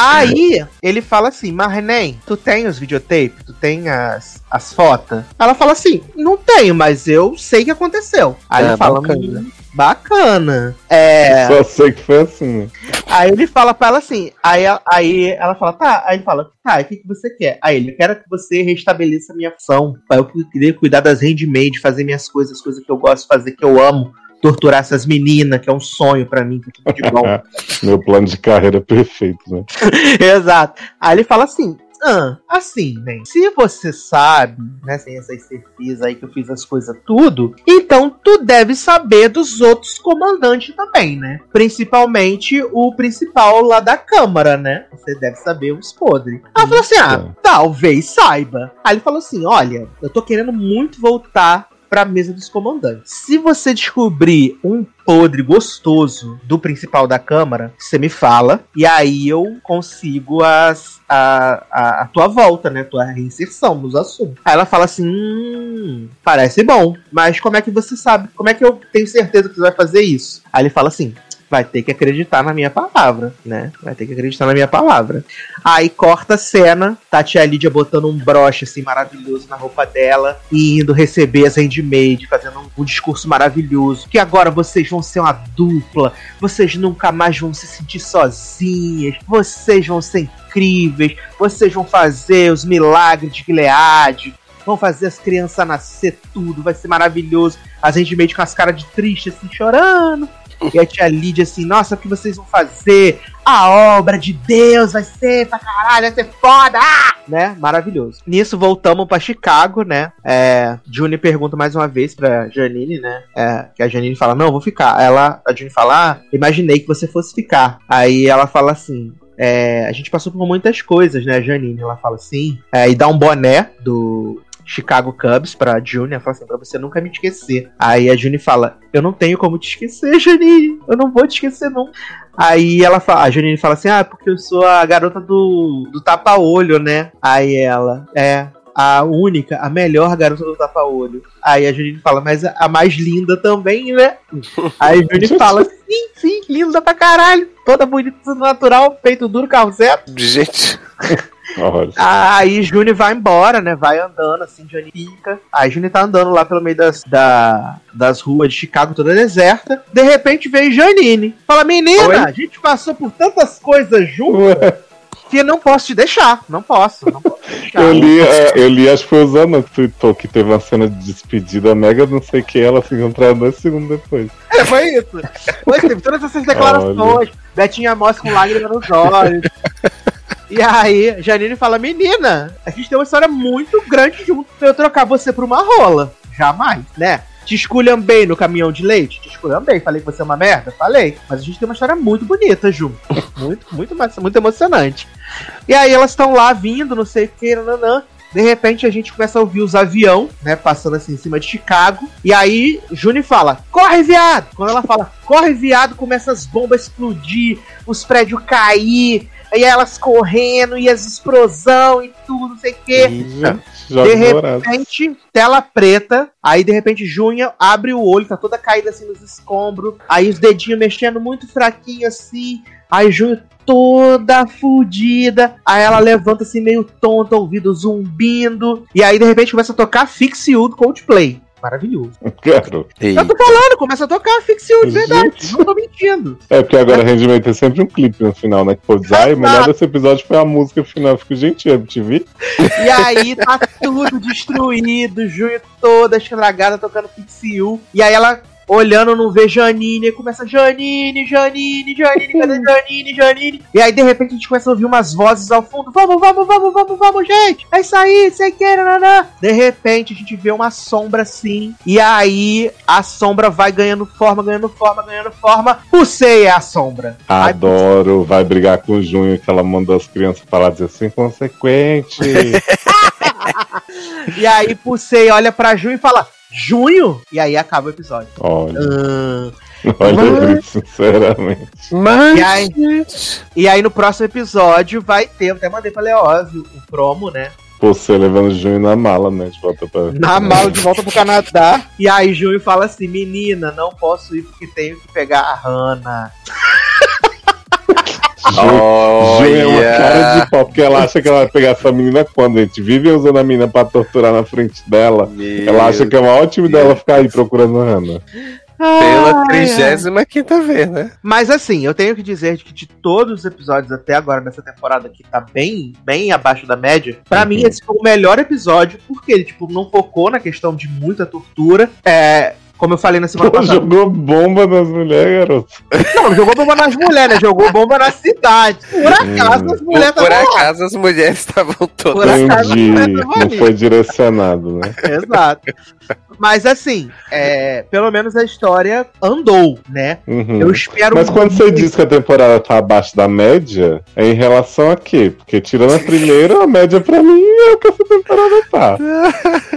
S1: Aí ele fala assim: Marnem, tu tem os videotapes? Tu tem as, as fotos? Ela fala assim: Não tenho, mas eu sei que aconteceu. Aí é, ele fala: bacana. Hum, bacana. É.
S4: Só sei que foi assim.
S1: Aí ele fala pra ela assim: Aí, aí ela fala: Tá. Aí ele fala: Tá, o que, que você quer? Aí ele: Eu quero que você restabeleça a minha função. Pra eu querer cuidar das handmade, fazer minhas coisas, as coisas que eu gosto de fazer, que eu amo torturar essas meninas, que é um sonho para mim, que é tudo de bom.
S4: Meu plano de carreira é perfeito, né?
S1: Exato. Aí ele fala assim: ah, assim, né? Se você sabe, né, sem essas certezas aí que eu fiz as coisas tudo, então tu deve saber dos outros comandantes também, né? Principalmente o principal lá da Câmara, né? Você deve saber os podres. Aí eu falei assim: ah, talvez saiba. Aí ele falou assim: olha, eu tô querendo muito voltar para a mesa dos comandantes. Se você descobrir um podre gostoso do principal da Câmara, você me fala, e aí eu consigo as, a, a, a tua volta, né? Tua reinserção nos assuntos. Aí ela fala assim: hum, parece bom, mas como é que você sabe? Como é que eu tenho certeza que você vai fazer isso? Aí ele fala assim: vai ter que acreditar na minha palavra, né? Vai ter que acreditar na minha palavra. Aí corta a cena, tá a tia Lídia botando um broche assim maravilhoso na roupa dela e indo receber as handmade, fazendo um, um, discurso maravilhoso. Que agora vocês vão ser uma dupla, vocês nunca mais vão se sentir sozinhas, vocês vão ser incríveis, vocês vão fazer os milagres de Gilead, vão fazer as crianças nascer tudo, vai ser maravilhoso. As handmade com as caras de triste assim, chorando E a tia Lídia assim, nossa, o que vocês vão fazer? A obra de Deus vai ser pra caralho, vai ser foda! Ah! Né? Maravilhoso. Nisso voltamos pra Chicago, né? É, Juni pergunta mais uma vez pra Janine, né? É, que a Janine fala, não, vou ficar. Ela, a Juni fala, ah, imaginei que você fosse ficar. Aí ela fala assim, é, a gente passou por muitas coisas, né, Janine? Ela fala assim, é, e dá um boné do Chicago Cubs pra Juni, fala assim, pra você nunca me esquecer. Aí a Juni fala, eu não tenho como te esquecer, Janine, eu não vou te esquecer, não. Aí ela fala, a Janine fala assim, ah, porque eu sou a garota do, do tapa-olho, né? Aí ela, é, a única, a melhor garota do tapa-olho. Aí a Janine fala, mas a mais linda também, né? Aí a Janine fala, sim, sim, linda pra caralho. Toda bonita, tudo natural, peito duro, carro certo.
S2: Gente.
S1: Aí Juni vai embora, né? Vai andando, assim, Juni fica. Aí Juni tá andando lá pelo meio das, da, das ruas de Chicago, toda deserta. De repente vem Janine. Fala, menina, Oi? a gente passou por tantas coisas juntas que não posso te deixar. Não posso, não posso deixar.
S4: eu, li, é, eu li, acho que foi o Zana que tweetou que teve uma cena de despedida mega, não sei o que, ela se encontraram dois segundos depois.
S1: É, foi isso. Foi, teve todas essas declarações. Olha. Betinha Moss com lágrimas nos olhos. E aí, Janine fala: Menina, a gente tem uma história muito grande junto pra eu trocar você por uma rola. Jamais, né? Te esculhambei no caminhão de leite? Te esculhambei. Falei que você é uma merda? Falei. Mas a gente tem uma história muito bonita junto. muito, muito, muito emocionante. E aí elas estão lá vindo, não sei o que, nananã. De repente a gente começa a ouvir os avião, né, passando assim em cima de Chicago. E aí Juni fala: "Corre, viado!". Quando ela fala: "Corre, viado", começa as bombas a explodir, os prédios cair, aí elas correndo e as explosão e tudo, não sei o quê. de repente, tela preta. Aí, de repente, Junha abre o olho, tá toda caída assim nos escombros. Aí os dedinhos mexendo muito fraquinho assim. Aí Junha toda fudida. Aí ela levanta assim meio tonta, ouvido zumbindo. E aí, de repente, começa a tocar Fix You do Coldplay maravilhoso.
S4: Quero.
S1: Eu tô falando, começa a tocar ficção de verdade. Não tô mentindo.
S4: É porque agora é. rendimento é sempre um clipe no final, né? Que pô, ai, o melhor desse episódio foi a música final. Eu fico, gente, é TV.
S1: E aí tá tudo destruído, junho toda estragada tocando Fix E aí ela olhando, não vê Janine, e começa Janine, Janine, Janine, cadê Janine, Janine? E aí de repente a gente começa a ouvir umas vozes ao fundo: Vamos, vamos, vamos, vamos, vamos, gente! É isso aí, sei que, nanã. De repente a gente vê uma sombra assim, e aí a sombra vai ganhando forma, ganhando forma, ganhando forma. Pusei é a sombra.
S4: Adoro, vai brigar com o Junho, que ela mandou as crianças falar dizer assim, consequente.
S1: e aí Pusei olha pra Junho e fala: junho, e aí acaba o episódio.
S4: Olha. Uh, Olha mas... sinceramente.
S1: Mas... E aí, e aí no próximo episódio vai ter, até mandei pra Leose o promo, né?
S4: Você levando Junho na mala, né? De volta pra.
S1: Na mala de volta pro Canadá. E aí Junho fala assim: menina, não posso ir porque tenho que pegar a Hannah.
S4: Ju, Ju é uma cara de pau, porque ela acha que ela vai pegar essa menina quando a gente vive usando a menina pra torturar na frente dela. Meu ela acha que é uma ótima ideia ela ficar aí procurando a Hannah.
S2: Pela 35 vez, né?
S1: Mas assim, eu tenho que dizer que de todos os episódios até agora nessa temporada que tá bem, bem abaixo da média, para uhum. mim esse foi o melhor episódio, porque ele, tipo, não focou na questão de muita tortura. É, como eu falei na semana
S4: passada. Jogou bomba nas mulheres, garoto.
S1: Não, jogou bomba nas mulheres, né? Jogou bomba na cidade. Por acaso
S2: hum. as mulheres estavam. Por acaso as mulheres estavam todas. Por acaso,
S4: Não foi direcionado, né?
S1: Exato. Mas assim, é, pelo menos a história andou, né?
S4: Uhum. Eu espero. Mas quando você diz que a temporada tá abaixo da média, é em relação a quê? Porque tirando a primeira, a média pra mim é o que essa temporada tá.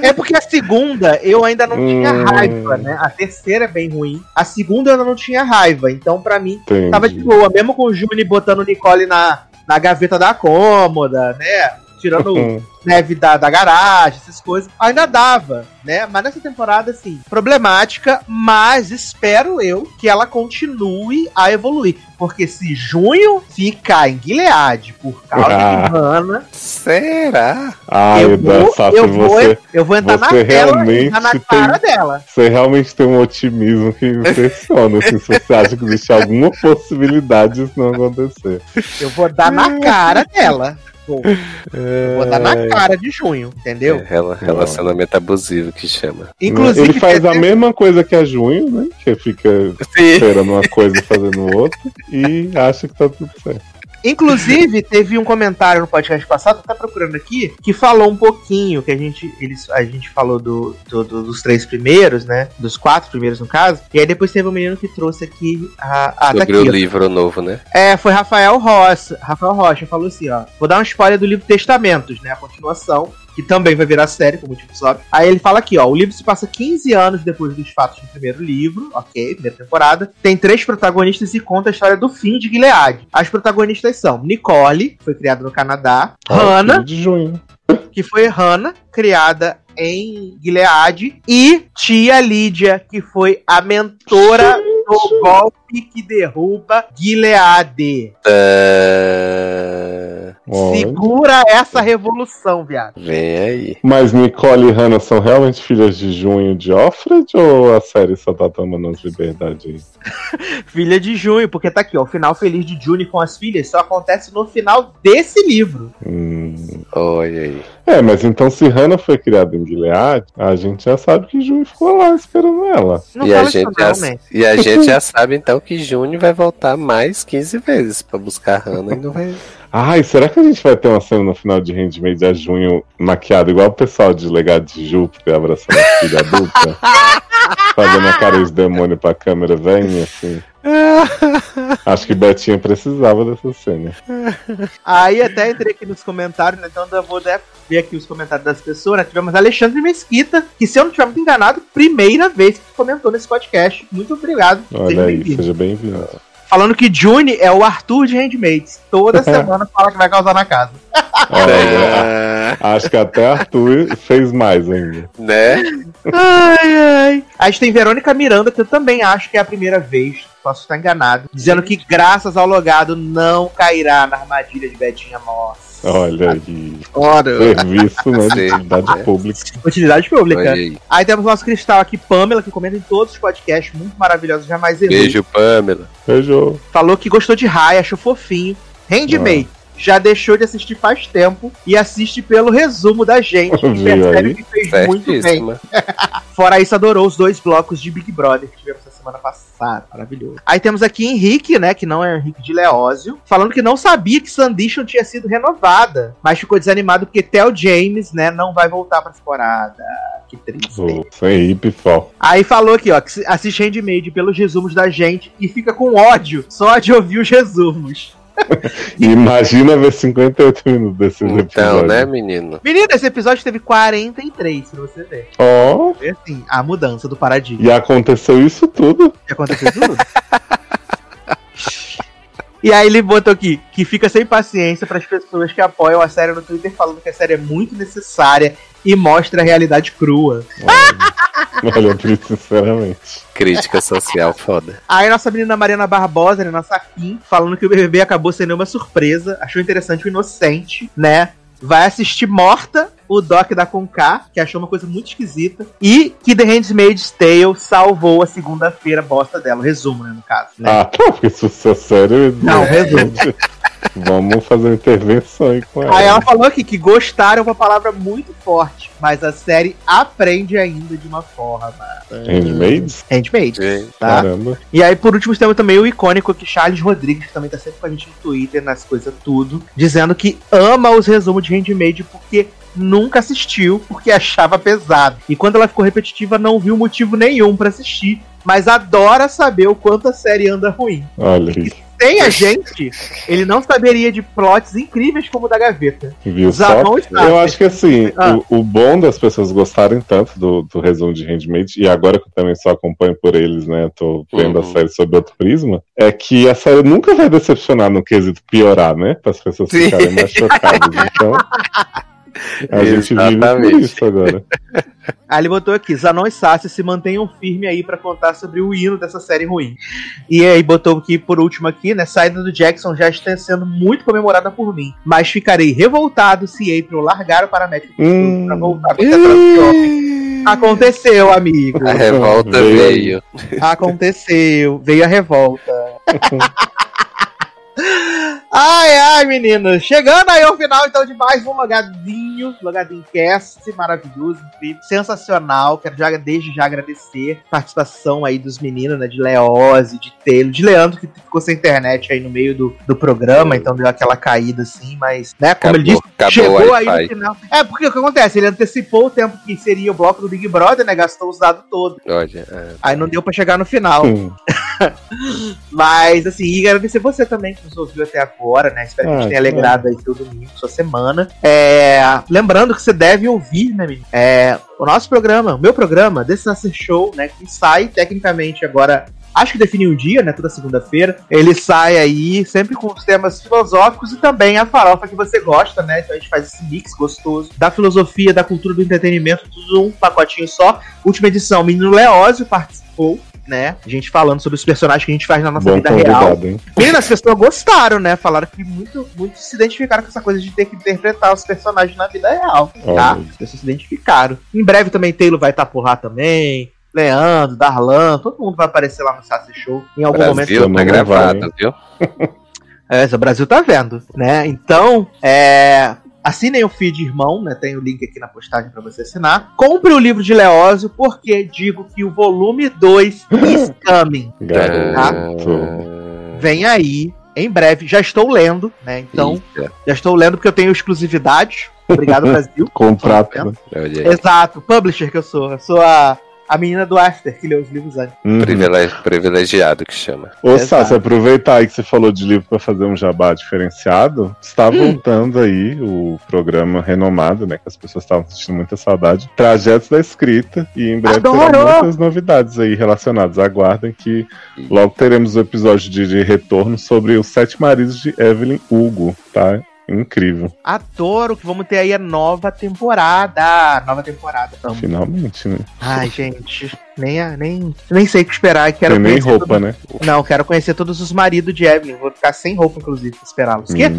S1: É porque a segunda eu ainda não hum... tinha raiva, né? A terceira é bem ruim. A segunda eu não tinha raiva. Então, pra mim, Entendi. tava de boa. Mesmo com o Juni botando Nicole na, na gaveta da cômoda, né? Tirando neve da, da garagem, essas coisas, ainda dava, né? Mas nessa temporada, assim, problemática, mas espero eu que ela continue a evoluir. Porque se junho ficar em Gilead por causa ah. de Hannah.
S2: Será?
S4: Ah, eu, vou, eu, vou,
S1: você, eu vou entrar na tela e na cara tem, dela.
S4: Você realmente tem um otimismo que impressiona. assim, se você acha que existe alguma possibilidade disso não acontecer.
S1: Eu vou dar na cara dela. Vou. Dar na cara de junho, entendeu? É,
S2: relacionamento abusivo que chama.
S4: Inclusive, ele faz a mesma coisa que a junho, né? Que fica Sim. esperando uma coisa e fazendo outra. E acha que tá tudo certo.
S1: Inclusive, teve um comentário no podcast passado, tá procurando aqui, que falou um pouquinho, que a gente, eles, a gente falou do, do, do, dos três primeiros, né? Dos quatro primeiros, no caso. E aí depois teve um menino que trouxe aqui a.
S2: a Sobre tá aqui, o ó. livro novo, né?
S1: É, foi Rafael Rocha. Rafael Rocha falou assim, ó. Vou dar um spoiler do livro Testamentos, né? A continuação que também vai virar série, como motivo óbvios. Aí ele fala aqui, ó, o livro se passa 15 anos depois dos fatos do primeiro livro, ok, primeira temporada. Tem três protagonistas e conta a história do fim de Gilead. As protagonistas são Nicole, que foi criada no Canadá, ah, Hannah,
S4: de junho.
S1: que foi Hannah, criada em Gilead, e Tia Lídia, que foi a mentora do golpe que derruba Gilead. Segura essa revolução, viado.
S2: Vem aí.
S4: Mas Nicole e Hannah são realmente filhas de Junho de Offred ou a série só tá tomando as liberdades
S1: Filha de Junho, porque tá aqui, ó. O final feliz de June com as filhas só acontece no final desse livro.
S2: Hum, olha aí.
S4: É, mas então se Hannah foi criada em Gilead, a gente já sabe que June ficou lá esperando ela.
S2: Não e, a gente já, e a gente já sabe então que June vai voltar mais 15 vezes para buscar Hannah e não vai.
S4: Ai, será que a gente vai ter uma cena no final de Handmaid a junho maquiado igual o pessoal de Legado de Júpiter abraçando a filha adulta? Fazendo a cara de demônio pra câmera vem assim. Acho que Betinha precisava dessa cena.
S1: Aí até entrei aqui nos comentários, né? Então eu vou ver aqui os comentários das pessoas. Né? Tivemos Alexandre Mesquita, que se eu não estiver muito enganado, primeira vez que comentou nesse podcast. Muito obrigado.
S4: Olha aí, seja bem-vindo
S1: falando que June é o Arthur de Handmaids. Toda semana fala que vai causar na casa.
S4: É, acho que até Arthur fez mais ainda.
S2: Né?
S1: Ai, ai. A gente tem Verônica Miranda, que eu também acho que é a primeira vez. Posso estar enganado. Dizendo que graças ao logado não cairá na armadilha de Betinha Moss.
S4: Olha aí.
S1: Ora.
S4: Serviço, né? De utilidade é. pública.
S1: Utilidade pública. Aí. aí. temos nosso cristal aqui, Pamela, que comenta em todos os podcasts, muito maravilhoso, jamais
S2: errou. Beijo, Pamela.
S4: Beijo.
S1: Falou que gostou de Rai, achou fofinho. Handmade. Ah. Já deixou de assistir faz tempo e assiste pelo resumo da gente. E percebe que fez muito bem. Fora isso, adorou os dois blocos de Big Brother que tivemos semana passada. Maravilhoso. Aí temos aqui Henrique, né? Que não é Henrique de Leózio, falando que não sabia que Sandition tinha sido renovada, mas ficou desanimado porque Theo James, né, não vai voltar pra temporada. Que triste. Oh,
S4: foi aí, pessoal.
S1: Aí falou aqui, ó, que assiste Handmade pelos resumos da gente e fica com ódio só de ouvir os resumos.
S4: Imagina ver 58 minutos desse
S2: então, episódio. Então, né, menino?
S1: Menino, esse episódio teve 43, pra você ver.
S4: Ó.
S1: Oh. assim, a mudança do paradigma.
S4: E aconteceu isso tudo.
S1: E aconteceu isso tudo. E aí ele botou aqui que fica sem paciência para as pessoas que apoiam a série no Twitter falando que a série é muito necessária e mostra a realidade crua.
S4: Olha, olha sinceramente.
S2: Crítica social foda.
S1: Aí nossa menina Mariana Barbosa, né, nossa Kim, falando que o BBB acabou sendo uma surpresa, achou interessante o inocente, né? Vai assistir morta o Doc da Conká, que achou uma coisa muito esquisita, e que The Handmaid's Tale salvou a segunda-feira bosta dela. Resumo, né, no caso. Né?
S4: Ah, tá, porque isso é sério.
S1: Não, resumo.
S4: Vamos fazer uma intervenção aí com ela.
S1: Aí ela falou aqui que gostaram é uma palavra muito forte, mas a série aprende ainda de uma forma.
S4: Handmaids?
S1: Handmaids. Tá? Caramba. E aí, por último, temos também o icônico aqui, Charles Rodrigues, que também tá sempre com a gente no Twitter, nas coisas tudo, dizendo que ama os resumos de Handmaid porque nunca assistiu porque achava pesado. E quando ela ficou repetitiva, não viu motivo nenhum para assistir, mas adora saber o quanto a série anda ruim.
S4: Olha aí
S1: sem a gente, ele não saberia de plots incríveis como o da gaveta.
S4: Viu só? Eu acho que assim, ah. o, o, bom das pessoas gostarem tanto do, do resumo de Handmade, e agora que eu também só acompanho por eles, né? Tô vendo uhum. a série sob outro prisma, é que a série nunca vai decepcionar no quesito piorar, né? Para as pessoas ficarem mais chocadas. Então. A gente vive isso agora.
S1: Aí ele botou aqui: Zanon e Sassi se mantenham firme aí para contar sobre o hino dessa série ruim. E aí botou aqui, por último aqui, né? Saída do Jackson já está sendo muito comemorada por mim. Mas ficarei revoltado se April largar o paramédico hum. pra voltar com hum. Aconteceu, amigo.
S2: A revolta veio.
S1: Aconteceu. Veio a revolta. Ai, ai, meninos. Chegando aí ao final, então, de mais um Logadinho, Logadinho Cast, maravilhoso, incrível, sensacional. Quero já, desde já agradecer a participação aí dos meninos, né, de Leose, de Taylor, de Leandro, que ficou sem internet aí no meio do, do programa, então deu aquela caída assim, mas, né, como acabou, ele disse, chegou aí no final. É, porque o que acontece? Ele antecipou o tempo que seria o bloco do Big Brother, né, gastou os dados todos. É. Aí não deu pra chegar no final. mas, assim, e agradecer você também que nos ouviu até agora né? Espero que a gente ah, tenha alegrado aí seu domingo, sua semana. É, lembrando que você deve ouvir, né, menino? É, o nosso programa, o meu programa, Disaster Show, né? Que sai tecnicamente agora acho que definiu um dia, né? Toda segunda-feira. Ele sai aí sempre com os temas filosóficos e também a farofa que você gosta, né? Então a gente faz esse mix gostoso da filosofia, da cultura do entretenimento, tudo um pacotinho só. Última edição, Menino Leózio participou né? A gente falando sobre os personagens que a gente faz na nossa Bom vida real. Hein? E as pessoas gostaram, né? Falaram que muito, muito se identificaram com essa coisa de ter que interpretar os personagens na vida real, tá? As pessoas se identificaram. Em breve também Taylor vai estar por lá também. Leandro, Darlan, todo mundo vai aparecer lá no Sassy Show em algum
S2: Brasil, momento. Tá gravado, viu?
S1: É, o Brasil tá vendo, né? Então, é, Assinem o feed irmão, né? Tem o link aqui na postagem para você assinar. Compre o livro de Leózio, porque digo que o volume 2 is coming. Tá? Vem aí, em breve. Já estou lendo, né? Então, Eita. já estou lendo porque eu tenho exclusividade. Obrigado, Brasil.
S4: Contrato. Né?
S1: Exato, publisher que eu sou. Eu sou a a menina do After, que lê os livros antes.
S2: Uhum. privilegiado que chama.
S4: Ô, Sassi, aproveitar aí que você falou de livro para fazer um jabá diferenciado, está hum. voltando aí o programa renomado, né? Que as pessoas estavam sentindo muita saudade. Trajetos da Escrita. E em breve Adoro! terá muitas novidades aí relacionadas. Aguardem que logo teremos o um episódio de, de retorno sobre os sete maridos de Evelyn Hugo, tá? Incrível.
S1: Adoro que vamos ter aí a nova temporada. Nova temporada.
S4: Vamos. Finalmente, né?
S1: Ai, gente. Nem, nem, nem sei o que esperar. Quero
S4: Tem nem roupa, todo... né?
S1: Não, quero conhecer todos os maridos de Evelyn. Vou ficar sem roupa, inclusive, pra esperá-los. Hum. Quê?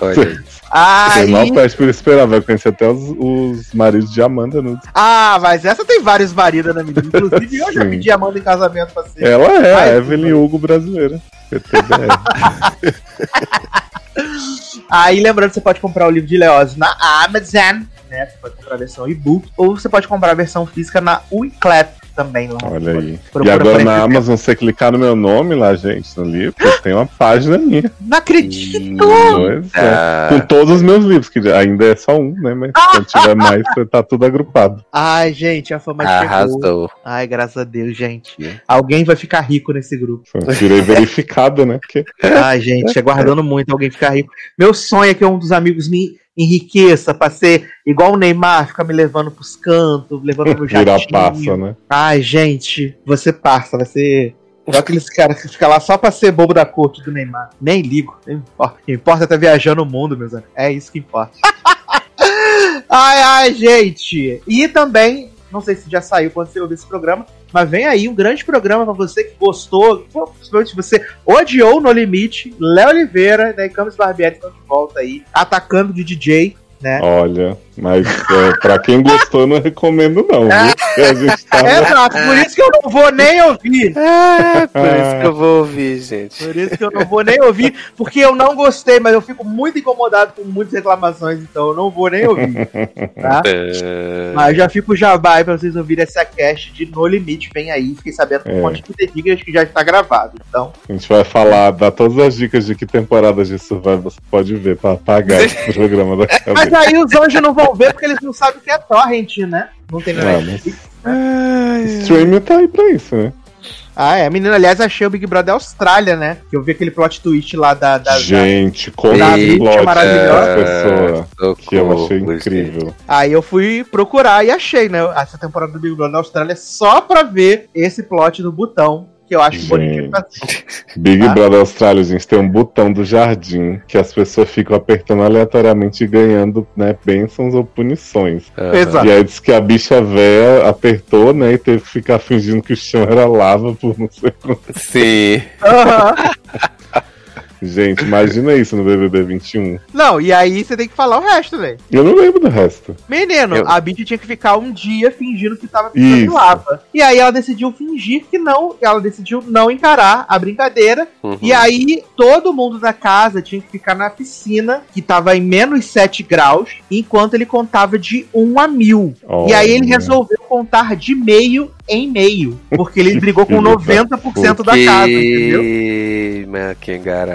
S4: Olha aí. Você mal pede por esperar, vai conhecer até os, os maridos de Amanda Nudes.
S1: Ah, mas essa tem vários maridos, né, menina? Inclusive, eu já pedi Amanda em casamento pra ser.
S4: Ela é, a Evelyn Hugo brasileira.
S1: Aí lembrando, você pode comprar o livro de Leose na Amazon, né? Você pode comprar a versão e-book, ou você pode comprar a versão física na Uniclap também lá.
S4: Olha aí. E agora na Amazon, você clicar no meu nome lá, gente, no livro, tem uma página minha.
S1: Não acredito!
S4: Pois é. Ah. Com todos os meus livros, que ainda é só um, né? Mas quando tiver mais, tá tudo agrupado.
S1: Ai, gente, a fama
S2: Arrasou. chegou.
S1: Ai, graças a Deus, gente. Alguém vai ficar rico nesse grupo.
S4: Tirei verificado, né? Porque...
S1: Ai, gente, aguardando muito alguém ficar rico. Meu sonho é que um dos amigos me enriqueça pra ser igual o Neymar, ficar me levando pros cantos, levando no jatinho. Virar passa, né? Ai, gente, você passa, vai ser... Igual aqueles caras que ficam lá só pra ser bobo da corte do Neymar. Nem ligo, nem importa. O que importa é estar viajando o mundo, meus amigos. É isso que importa. ai, ai, gente. E também, não sei se já saiu quando você ouviu esse programa, mas vem aí um grande programa para você que gostou, principalmente você odiou No Limite, Léo Oliveira né, e Camis Barbieri estão de volta aí, atacando de DJ né?
S4: Olha, mas é, pra quem gostou, não recomendo, não.
S1: É. Tá... Exato, por isso que eu não vou nem ouvir.
S2: É, por isso que eu vou ouvir, gente.
S1: Por isso que eu não vou nem ouvir, porque eu não gostei, mas eu fico muito incomodado com muitas reclamações, então eu não vou nem ouvir. Tá? É... Mas já fico jabá aí pra vocês ouvirem essa cast de No Limite, vem aí. Fiquei sabendo que é. um monte de dicas que já está gravado. Então.
S4: A gente vai falar, dar todas as dicas de que temporadas de Survivor você pode ver pra apagar esse programa da cabeça.
S1: Aí os anjos não vão ver porque eles não sabem o que é torrent, né? Não tem nada.
S4: Né? Streaming tá aí pra isso, né?
S1: Ah, é. Menina, aliás, achei o Big Brother Austrália, né? Que eu vi aquele plot twist lá da. da
S4: Gente, como da plot maravilhosa. É, pessoa, que eu achei incrível.
S1: Aí eu fui procurar e achei, né? Essa temporada do Big Brother Austrália só pra ver esse plot do botão que eu acho bonitinho
S4: Big tá? Brother Austrália, gente, tem um botão do jardim que as pessoas ficam apertando aleatoriamente e ganhando, né, bênçãos ou punições. Exato. E aí diz que a bicha véia apertou, né, e teve que ficar fingindo que o chão era lava por não sei
S2: como. Sim. Uhum.
S4: Gente, imagina isso no BBB 21.
S1: Não, e aí você tem que falar o resto, velho.
S4: Eu não lembro do resto.
S1: Menino, eu... a Bitch tinha que ficar um dia fingindo que tava pisando lava. E aí ela decidiu fingir que não, ela decidiu não encarar a brincadeira. Uhum. E aí todo mundo da casa tinha que ficar na piscina, que tava em menos 7 graus, enquanto ele contava de 1 a mil. Oh, e aí ele resolveu contar de meio em meio. Porque ele brigou com 90% da casa, entendeu?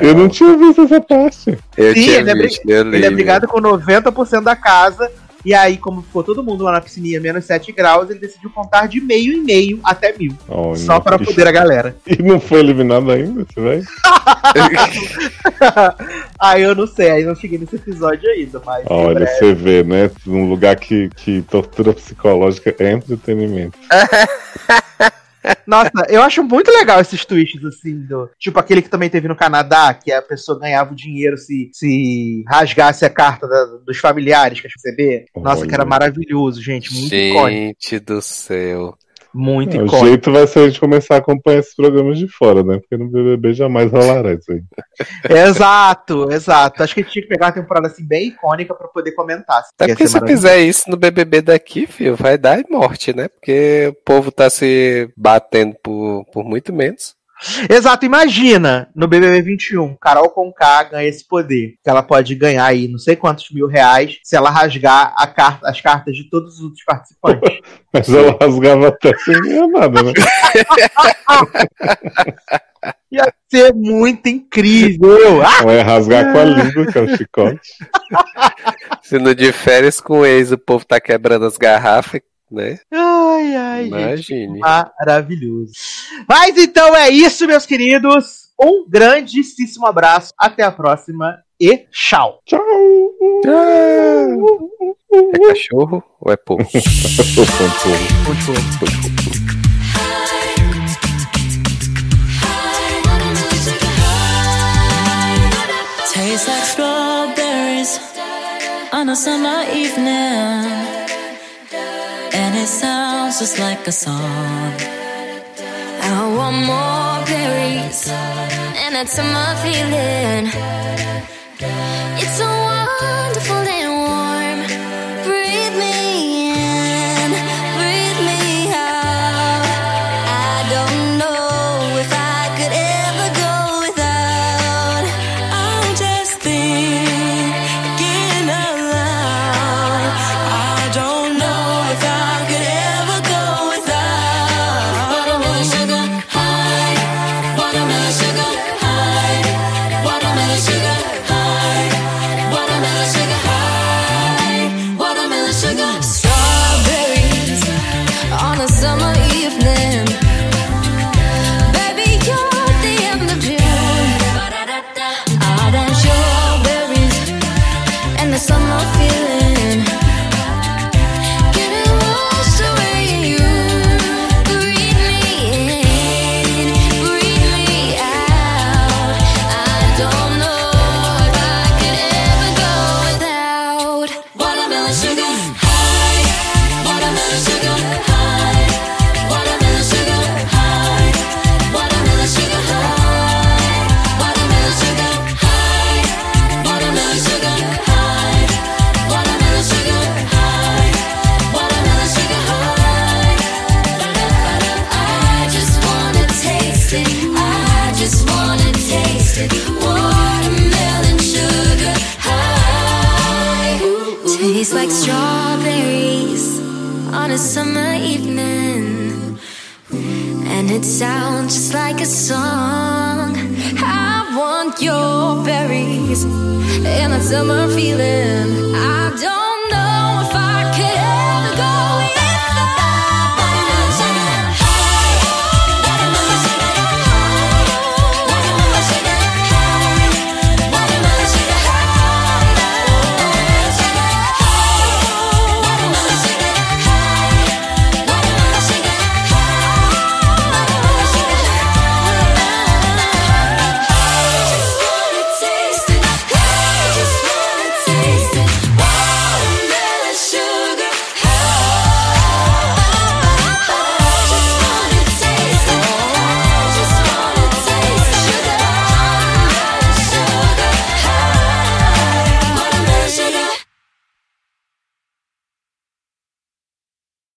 S4: Eu não tinha visto essa parte.
S1: Eu Sim, ele, visto, é, ele é brigado com 90% da casa. E aí, como ficou todo mundo lá na piscininha menos 7 graus, ele decidiu contar de meio em meio até mil. Oh, só para poder a galera.
S4: E não foi eliminado ainda, você vai?
S1: aí eu não sei, aí não cheguei nesse episódio ainda, mas.
S4: Olha, você vê, né? Um lugar que, que tortura psicológica é entretenimento.
S1: Nossa, eu acho muito legal esses twists, assim, do. Tipo aquele que também teve no Canadá, que a pessoa ganhava o dinheiro se, se rasgasse a carta da, dos familiares, quer receber. Nossa, Olha. que era maravilhoso, gente. Muito
S5: gente icônico. Gente do céu.
S1: Muito
S4: é, O jeito vai ser a gente começar a acompanhar esses programas de fora, né? Porque no BBB jamais rolará isso aí.
S1: exato, exato. Acho que a gente tinha que pegar uma temporada assim bem icônica para poder comentar.
S5: É porque se fizer isso no BBB daqui, filho, vai dar morte, né? Porque o povo tá se batendo por, por muito menos.
S1: Exato, imagina no BBB 21, Carol Conká ganha esse poder, que ela pode ganhar aí não sei quantos mil reais se ela rasgar carta, as cartas de todos os outros participantes.
S4: Mas ela rasgava até sem ganhar nada, né?
S1: Ia ser muito incrível.
S4: Ah! Vai rasgar com a língua, que é o chicote.
S5: Se no de férias com o ex o povo tá quebrando as garrafas, né?
S1: Ai, ai, Imagine. Gente, maravilhoso. Mas então é isso, meus queridos. Um grandíssimo abraço. Até a próxima e tchau.
S4: Tchau.
S5: tchau. É cachorro ou é povo? Tastes like strawberries on a summer evening. And it sounds just like a song. I want more berries, and that's my feeling. It's so wonderful and Tastes like strawberries on a summer evening. And it sounds just like a song. I want your berries and that summer feeling. I don't